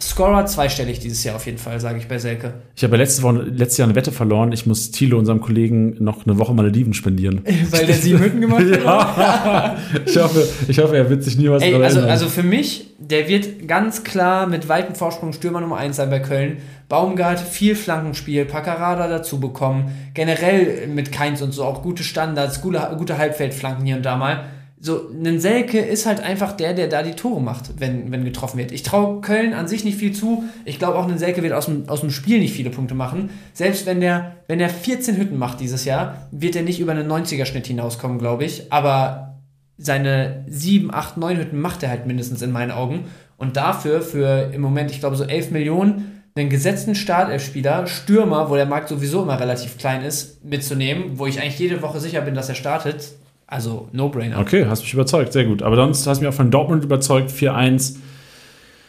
Scorer zweistellig dieses Jahr auf jeden Fall, sage ich bei Selke. Ich habe letzte Woche, letztes Jahr eine Wette verloren. Ich muss Thilo, unserem Kollegen, noch eine Woche Malediven spendieren. <laughs> Weil der sieben Hütten gemacht hat? ja. ich, hoffe, ich hoffe, er wird sich nie was Ey, also, also für mich, der wird ganz klar mit weitem Vorsprung Stürmer Nummer 1 sein bei Köln. Baumgart, viel Flankenspiel, Paccarada dazu bekommen. Generell mit Keins und so auch gute Standards, gute, gute Halbfeldflanken hier und da mal so, ein Selke ist halt einfach der, der da die Tore macht, wenn, wenn getroffen wird. Ich traue Köln an sich nicht viel zu. Ich glaube auch, ein Selke wird aus dem, aus dem Spiel nicht viele Punkte machen. Selbst wenn der, wenn der 14 Hütten macht dieses Jahr, wird er nicht über einen 90er-Schnitt hinauskommen, glaube ich. Aber seine 7, 8, 9 Hütten macht er halt mindestens in meinen Augen. Und dafür, für im Moment, ich glaube, so 11 Millionen, einen gesetzten Startelfspieler, Stürmer, wo der Markt sowieso immer relativ klein ist, mitzunehmen, wo ich eigentlich jede Woche sicher bin, dass er startet, also No-Brainer. Okay, hast mich überzeugt, sehr gut. Aber sonst hast du mich auch von Dortmund überzeugt, 4-1.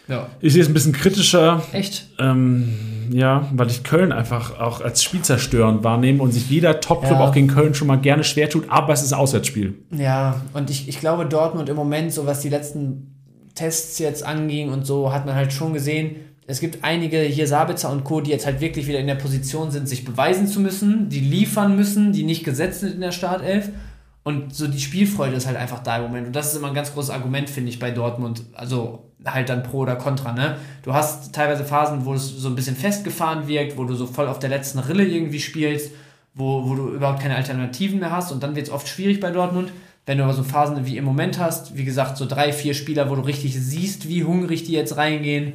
Ja. Ich sehe es ein bisschen kritischer. Echt? Ähm, ja, weil ich Köln einfach auch als spielzerstörend wahrnehme und sich jeder Top-Club ja. auch gegen Köln schon mal gerne schwer tut, aber es ist ein Auswärtsspiel. Ja, und ich, ich glaube, Dortmund im Moment, so was die letzten Tests jetzt anging und so, hat man halt schon gesehen, es gibt einige hier, Sabitzer und Co., die jetzt halt wirklich wieder in der Position sind, sich beweisen zu müssen, die liefern müssen, die nicht gesetzt sind in der Startelf. Und so die Spielfreude ist halt einfach da im Moment. Und das ist immer ein ganz großes Argument, finde ich, bei Dortmund. Also halt dann pro oder contra, ne? Du hast teilweise Phasen, wo es so ein bisschen festgefahren wirkt, wo du so voll auf der letzten Rille irgendwie spielst, wo, wo du überhaupt keine Alternativen mehr hast. Und dann wird es oft schwierig bei Dortmund. Wenn du aber so Phasen wie im Moment hast, wie gesagt, so drei, vier Spieler, wo du richtig siehst, wie hungrig die jetzt reingehen,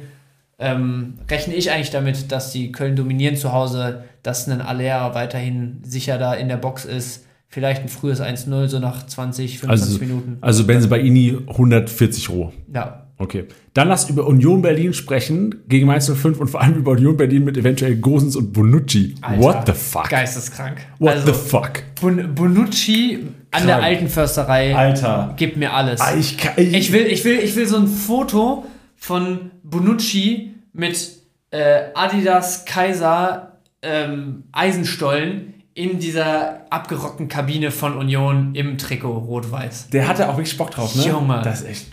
ähm, rechne ich eigentlich damit, dass die Köln dominieren zu Hause, dass ein Aller weiterhin sicher da in der Box ist vielleicht ein frühes 1-0, so nach 20, 25 also, Minuten. Also Benze Baini 140 roh. Ja. Okay. Dann lass über Union Berlin sprechen, gegen Mainz 05 und vor allem über Union Berlin mit eventuell Gosens und Bonucci. Alter, What the fuck? Geisteskrank. What also, the fuck? Bon Bonucci an Krank. der alten Försterei. Alter. Gibt mir alles. Ah, ich, kann, ich, ich, will, ich, will, ich will so ein Foto von Bonucci mit äh, Adidas Kaiser ähm, Eisenstollen in dieser abgerockten Kabine von Union im Trikot rot-weiß. Der hatte auch wirklich Bock drauf, ne? Junge. Das ist echt.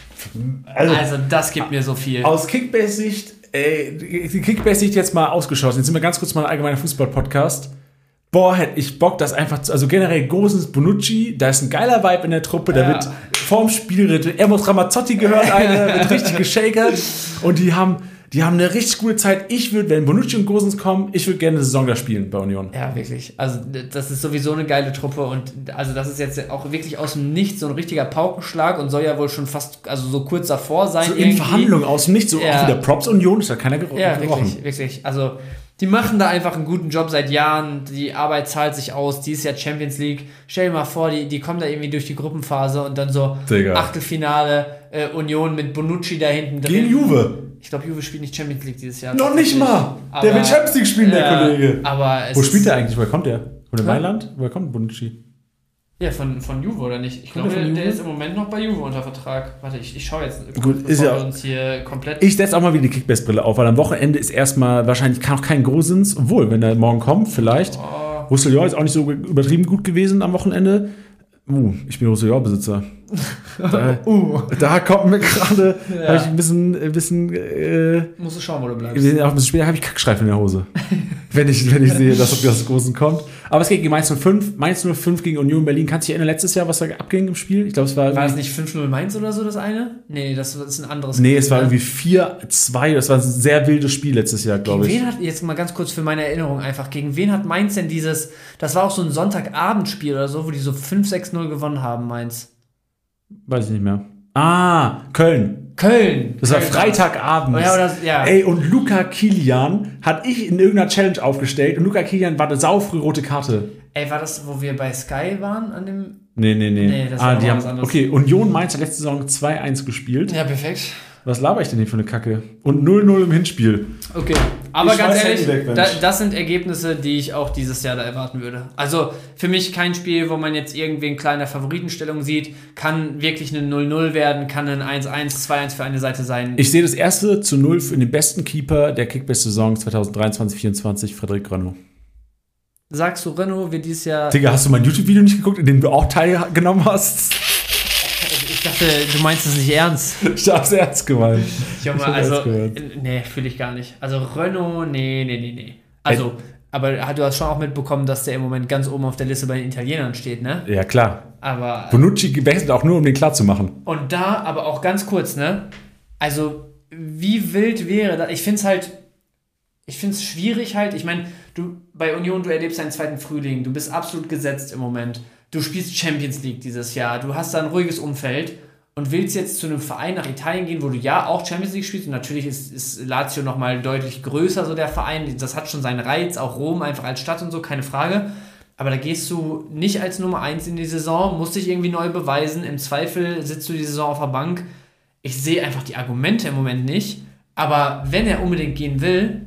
Also, also das gibt mir so viel. Aus Kickbase-Sicht, die Kickbase-Sicht jetzt mal ausgeschossen. Jetzt sind wir ganz kurz mal ein allgemeiner Fußball-Podcast. Boah, hätte ich Bock, das einfach zu, also generell Gosens Bonucci, da ist ein geiler Vibe in der Truppe, da ja. wird vorm Spielritt, er muss Ramazzotti gehört, einer, wird richtig <laughs> geschakert und die haben, die haben eine richtig gute Zeit. Ich würde, wenn Bonucci und Gosens kommen, ich würde gerne eine Saison da spielen bei Union. Ja, wirklich. Also, das ist sowieso eine geile Truppe und also, das ist jetzt auch wirklich aus dem Nichts so ein richtiger Paukenschlag und soll ja wohl schon fast, also so kurz davor sein. So in Verhandlungen aus dem Nichts, so ja. auch wieder Props Union, ist ja keiner gebrochen. Ja, wirklich, wirklich. Also, die machen da einfach einen guten Job seit Jahren. Die Arbeit zahlt sich aus. Die ist ja Champions League. Stell dir mal vor, die, die kommen da irgendwie durch die Gruppenphase und dann so Digga. Achtelfinale äh, Union mit Bonucci da hinten drin. Gegen Juve. Ich glaube, Juve spielt nicht Champions League dieses Jahr. Noch nicht mal. Aber, der will Champions League spielen, der Kollege. Aber Wo spielt der eigentlich? Woher kommt der? Von Mailand? Woher kommt Bonucci? Ja, von, von Juve oder nicht? Ich glaube, der, der, ist im Moment noch bei Juve unter Vertrag. Warte, ich, ich schaue jetzt, Gut, ist ja, uns hier komplett. Ich setze auch mal wieder die Kickbase-Brille auf, weil am Wochenende ist erstmal wahrscheinlich noch kein Grosens, obwohl, wenn er morgen kommt, vielleicht. Oh. Roussillon ist auch nicht so übertrieben gut gewesen am Wochenende. Uh, ich bin Roussillon-Besitzer. Da, <laughs> uh. da kommt mir gerade, ja. habe ich ein bisschen, ein bisschen äh, Musst du schauen, wo du bleibst. Auch ein bisschen später habe ich Kackstreifen in der Hose. <laughs> wenn, ich, wenn ich sehe, dass das Großen kommt. Aber es geht gegen Mainz 05. Mainz 05 gegen Union Berlin. Kannst du dich erinnern, letztes Jahr, was da abging im Spiel? Ich glaube, es war. War es nicht 5-0 Mainz oder so, das eine? Nee, das, ist ein anderes Nee, es war irgendwie 4-2. Das war ein sehr wildes Spiel letztes Jahr, glaube ich. Wen hat, jetzt mal ganz kurz für meine Erinnerung einfach, gegen wen hat Mainz denn dieses, das war auch so ein Sonntagabendspiel oder so, wo die so 5-6-0 gewonnen haben, Mainz? Weiß ich nicht mehr. Ah, Köln. Köln. Das Köln war Freitagabend. Ja, das, ja. Ey, und Luca Kilian hat ich in irgendeiner Challenge aufgestellt und Luca Kilian war eine saufrühe rote Karte. Ey, war das, wo wir bei Sky waren an dem. Nee, nee, nee. nee das ah, die haben, okay, Union Mainz hat letzte Saison 2-1 gespielt. Ja, perfekt. Was laber ich denn hier für eine Kacke? Und 0-0 im Hinspiel. Okay, aber ganz ehrlich, weg, da, das sind Ergebnisse, die ich auch dieses Jahr da erwarten würde. Also für mich kein Spiel, wo man jetzt irgendwie in kleiner Favoritenstellung sieht. Kann wirklich ein 0-0 werden, kann ein 1-1, 2-1 für eine Seite sein. Ich sehe das erste zu 0 für den besten Keeper der Kickbase-Saison 2023-24, Frederik Renault. Sagst du, Renault wird dieses Jahr. Digga, hast du mein YouTube-Video nicht geguckt, in dem du auch teilgenommen hast? Ich dachte, du meinst es nicht ernst. Ich hab's ernst gemeint. Junge, also, nee, fühle ich gar nicht. Also Renault, nee, nee, nee, nee. Also, Ä aber du hast schon auch mitbekommen, dass der im Moment ganz oben auf der Liste bei den Italienern steht, ne? Ja, klar. Aber. Bonucci wechselt auch nur, um den klar zu machen. Und da, aber auch ganz kurz, ne? Also, wie wild wäre das? Ich finde es halt. Ich finde es schwierig halt. Ich meine, du bei Union, du erlebst deinen zweiten Frühling. Du bist absolut gesetzt im Moment du spielst Champions League dieses Jahr, du hast da ein ruhiges Umfeld und willst jetzt zu einem Verein nach Italien gehen, wo du ja auch Champions League spielst und natürlich ist, ist Lazio nochmal deutlich größer, so der Verein, das hat schon seinen Reiz, auch Rom einfach als Stadt und so, keine Frage. Aber da gehst du nicht als Nummer 1 in die Saison, musst dich irgendwie neu beweisen. Im Zweifel sitzt du die Saison auf der Bank. Ich sehe einfach die Argumente im Moment nicht. Aber wenn er unbedingt gehen will,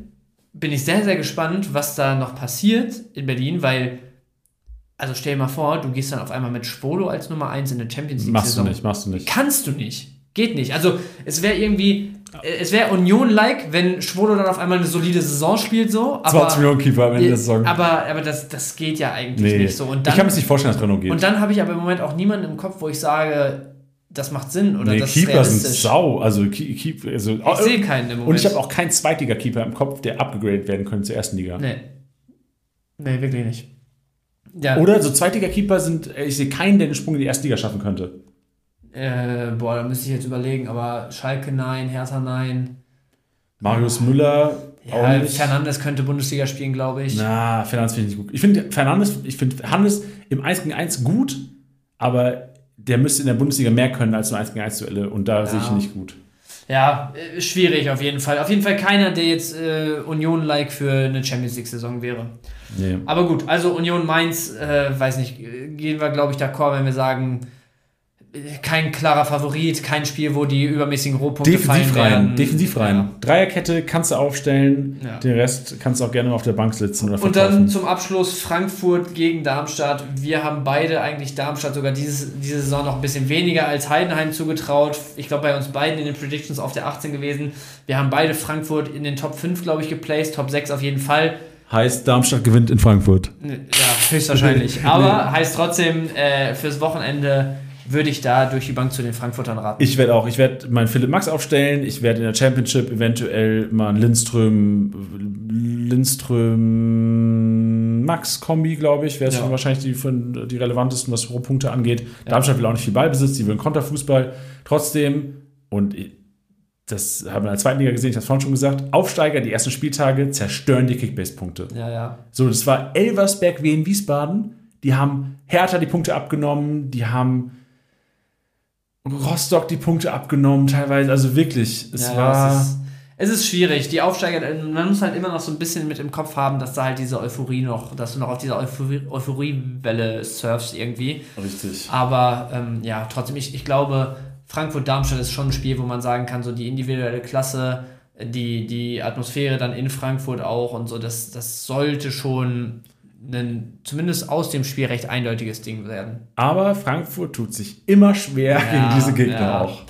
bin ich sehr, sehr gespannt, was da noch passiert in Berlin, weil also stell dir mal vor, du gehst dann auf einmal mit Spolo als Nummer 1 in der Champions League. Machst Saison. du nicht, machst du nicht. Kannst du nicht. Geht nicht. Also es wäre irgendwie, es wäre Union-like, wenn Schwolo dann auf einmal eine solide Saison spielt, so. Aber, 20 Millionen Keeper am Ende der Saison. Aber, aber das, das geht ja eigentlich nee. nicht so. Und dann, ich kann mir nicht vorstellen, dass Renault geht. Und dann habe ich aber im Moment auch niemanden im Kopf, wo ich sage, das macht Sinn oder nee, das Keeper ist sind sau. Also, Keep, also ich oh, sehe keinen im Moment. Und ich habe auch keinen Zweitliga-Keeper im Kopf, der abgegradet werden könnte zur ersten Liga. Nee. Nee, wirklich nicht. Ja. Oder so Zweitliga-Keeper sind, äh, ich sehe keinen, der den Sprung in die erste Liga schaffen könnte. Äh, boah, da müsste ich jetzt überlegen, aber Schalke nein, Hertha nein. Marius Müller. Ja, Fernandes könnte Bundesliga spielen, glaube ich. Na, Fernandes finde ich nicht gut. Ich finde Fernandes, ich finde Hannes im 1 gegen 1 gut, aber der müsste in der Bundesliga mehr können als nur 1 gegen 1 Duelle und da ja. sehe ich ihn nicht gut. Ja, äh, schwierig auf jeden Fall. Auf jeden Fall keiner, der jetzt äh, Union-like für eine Champions League-Saison wäre. Nee. Aber gut, also Union Mainz, äh, weiß nicht, gehen wir, glaube ich, d'accord, wenn wir sagen, kein klarer Favorit, kein Spiel, wo die übermäßigen Rohpunkte Defensiv fallen rein, werden. Defensiv rein. Ja. Dreierkette kannst du aufstellen, ja. den Rest kannst du auch gerne auf der Bank sitzen oder verkaufen. Und dann zum Abschluss Frankfurt gegen Darmstadt. Wir haben beide eigentlich Darmstadt sogar dieses, diese Saison noch ein bisschen weniger als Heidenheim zugetraut. Ich glaube, bei uns beiden in den Predictions auf der 18 gewesen. Wir haben beide Frankfurt in den Top 5, glaube ich, geplaced, Top 6 auf jeden Fall. Heißt, Darmstadt gewinnt in Frankfurt. Ja, höchstwahrscheinlich. <laughs> Aber heißt trotzdem, äh, fürs Wochenende würde ich da durch die Bank zu den Frankfurtern raten. Ich werde auch, ich werde meinen Philipp Max aufstellen, ich werde in der Championship eventuell mal einen Lindström, Lindström Max Kombi, glaube ich, wäre es ja. wahrscheinlich die, von, die relevantesten, was Rohpunkte angeht. Ja. Darmstadt will auch nicht viel Ballbesitz, die will Konterfußball. Trotzdem, und das haben wir in der zweiten Liga gesehen, ich habe es vorhin schon gesagt, Aufsteiger, die ersten Spieltage zerstören die Kickbase-Punkte. Ja, ja. So, das war Elversberg wie in Wiesbaden. Die haben Hertha die Punkte abgenommen, die haben Rostock die Punkte abgenommen, teilweise. Also wirklich, es ja, war. Es ist, es ist, schwierig. Die Aufsteiger, man muss halt immer noch so ein bisschen mit im Kopf haben, dass da halt diese Euphorie noch, dass du noch auf dieser Euphorie, Euphoriewelle surfst irgendwie. Richtig. Aber ähm, ja, trotzdem, ich, ich glaube, Frankfurt-Darmstadt ist schon ein Spiel, wo man sagen kann, so die individuelle Klasse, die, die Atmosphäre dann in Frankfurt auch und so, das, das sollte schon ein zumindest aus dem Spiel recht eindeutiges Ding werden. Aber Frankfurt tut sich immer schwer ja, gegen diese Gegner ja. auch.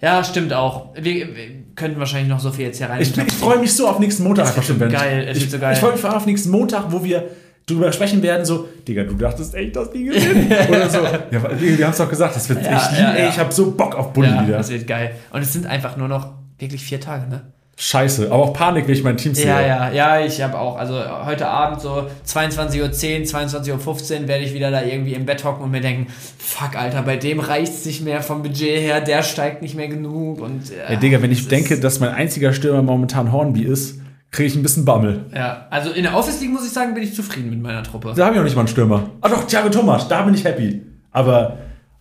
Ja, stimmt auch. Wir, wir, könnten wahrscheinlich noch so viel jetzt hier rein. Ich, ich freue mich so auf nächsten Montag. Das wird geil. Es ich, so geil. Ich freue mich auf nächsten Montag, wo wir drüber sprechen werden, so, Digga, du dachtest echt, dass die gewinnen? <laughs> Oder so. Ja, wir haben es doch gesagt, das wird ja, echt ja, ey, ich habe so Bock auf Bulli wieder. Das wird geil. Und es sind einfach nur noch wirklich vier Tage, ne? Scheiße. Aber auch Panik, wenn ich mein Team sehe. Ja, ja, ja, ich habe auch. Also heute Abend so 22.10 Uhr, 22.15 Uhr werde ich wieder da irgendwie im Bett hocken und mir denken, fuck, Alter, bei dem reicht es nicht mehr vom Budget her, der steigt nicht mehr genug. Und, ja, ja Digga, wenn ich denke, dass mein einziger Stürmer momentan Hornby ist, kriege ich ein bisschen Bammel. Ja, also in der Office League muss ich sagen, bin ich zufrieden mit meiner Truppe. Da habe ich auch nicht mal einen Stürmer. Ah doch, Thiago Thomas, da bin ich happy. Aber,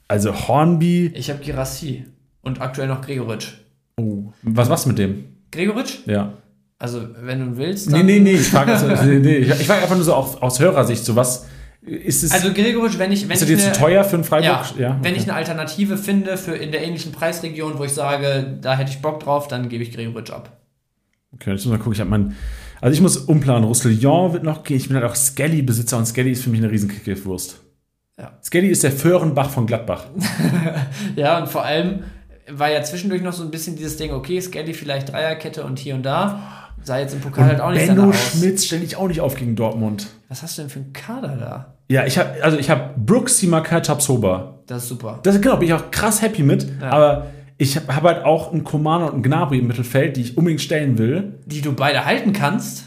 also Hornby. Ich habe Girassi und aktuell noch Gregoritsch. Oh, was machst du mit dem? Gregoritsch? Ja. Also, wenn du willst. Dann nee, nee, nee. Ich frage also, <laughs> nee, nee. ich, ich frag einfach nur so aus, aus Hörersicht, so was ist es. Also, Gregoritsch, wenn ich. Wenn ist er dir zu teuer für einen Freiburg? Ja, ja okay. Wenn ich eine Alternative finde für in der ähnlichen Preisregion, wo ich sage, da hätte ich Bock drauf, dann gebe ich Gregoritsch ab. Okay, jetzt muss mal gucken. Ich habe mein. Also, ich muss umplanen. Roussillon wird noch gehen. Ich bin halt auch Skelly-Besitzer und Skelly ist für mich eine riesen Kickwurst. Ja. Skelly ist der Föhrenbach von Gladbach. <laughs> ja, und vor allem war ja zwischendurch noch so ein bisschen dieses Ding, okay, Skelly vielleicht Dreierkette und hier und da. Sah jetzt im Pokal und halt auch nicht Benno Schmitz stelle ich auch nicht auf gegen Dortmund. Was hast du denn für einen Kader da? Ja, ich habe also ich habe Brooks, Simaka, Tabsoba. Das ist super. Das genau, bin ich auch krass happy mit, ja. aber ich habe hab halt auch einen Komano und einen Gnabry im Mittelfeld, die ich unbedingt stellen will. Die du beide halten kannst?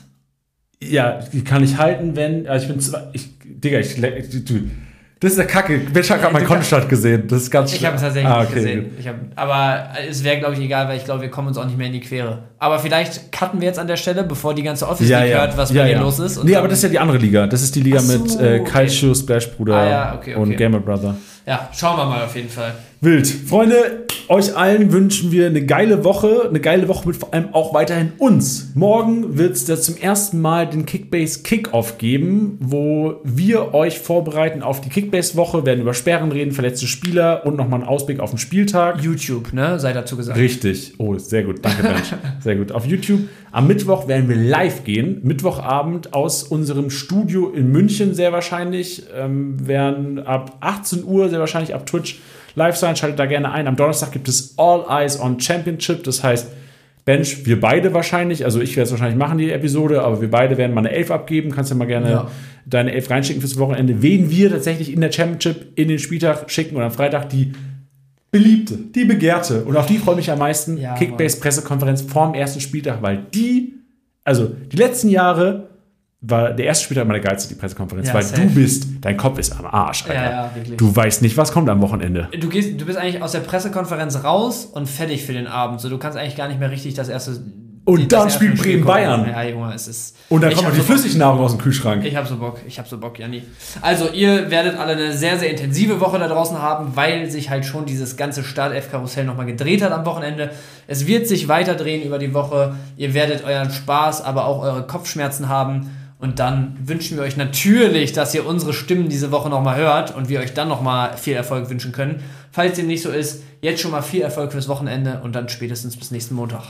Ja, die kann ich halten, wenn also ich bin zwar ich Digga, ich du das ist der Kacke. Mensch hat gerade meinen Kontostand gesehen. Das ist ganz Ich habe es tatsächlich ah, okay, gesehen. Hab, aber es wäre, glaube ich, egal, weil ich glaube, wir kommen uns auch nicht mehr in die Quere. Aber vielleicht cutten wir jetzt an der Stelle, bevor die ganze Office ja, League ja. hört, was ja, bei dir los ist. nee, aber das ist ja die andere Liga. Das ist die Liga so, mit äh, Kaiju, okay. Splash Bruder ah, okay, und Gamer Brother. Ja, schauen wir mal auf jeden Fall. Wild. Freunde, euch allen wünschen wir eine geile Woche. Eine geile Woche mit vor allem auch weiterhin uns. Morgen wird es zum ersten Mal den Kickbase Kickoff geben, wo wir euch vorbereiten auf die Kickbase-Woche, werden über Sperren reden, verletzte Spieler und nochmal einen Ausblick auf den Spieltag. YouTube, ne? Sei dazu gesagt. Richtig. Oh, sehr gut. Danke, Mensch. <laughs> sehr gut. Auf YouTube. Am Mittwoch werden wir live gehen. Mittwochabend aus unserem Studio in München sehr wahrscheinlich. Ähm, werden ab 18 Uhr sehr wahrscheinlich ab Twitch live sein. Schaltet da gerne ein. Am Donnerstag gibt es All Eyes on Championship. Das heißt, Bench, wir beide wahrscheinlich, also ich werde es wahrscheinlich machen, die Episode, aber wir beide werden mal eine Elf abgeben. Kannst ja mal gerne ja. deine Elf reinschicken fürs Wochenende. Wen wir tatsächlich in der Championship in den Spieltag schicken und am Freitag die beliebte, die begehrte. Und auf die freue ich mich am meisten. Ja, Kickbase-Pressekonferenz vorm ersten Spieltag, weil die, also die letzten Jahre war der erste Spieltag immer der geilste, die Pressekonferenz, ja, weil safe. du bist, dein Kopf ist am Arsch, Alter. Ja, ja, wirklich. Du weißt nicht, was kommt am Wochenende. Du, gehst, du bist eigentlich aus der Pressekonferenz raus und fertig für den Abend. So, du kannst eigentlich gar nicht mehr richtig das erste. Und die, dann spielt Bremen Bayern. Ja, Junge, es ist. Und dann kommt noch die so Flüssignahrung aus dem Kühlschrank. Ich hab so Bock, ich hab so Bock, Janni. Also, ihr werdet alle eine sehr, sehr intensive Woche da draußen haben, weil sich halt schon dieses ganze Start-F-Karussell nochmal gedreht hat am Wochenende. Es wird sich weiter drehen über die Woche. Ihr werdet euren Spaß, aber auch eure Kopfschmerzen haben. Und dann wünschen wir euch natürlich, dass ihr unsere Stimmen diese Woche nochmal hört und wir euch dann nochmal viel Erfolg wünschen können. Falls dem nicht so ist, jetzt schon mal viel Erfolg fürs Wochenende und dann spätestens bis nächsten Montag.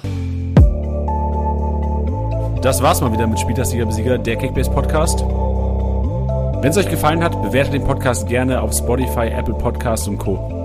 Das war's mal wieder mit Spieltagsliga Besieger, der Kickbase Podcast. Wenn es euch gefallen hat, bewertet den Podcast gerne auf Spotify, Apple Podcasts und Co.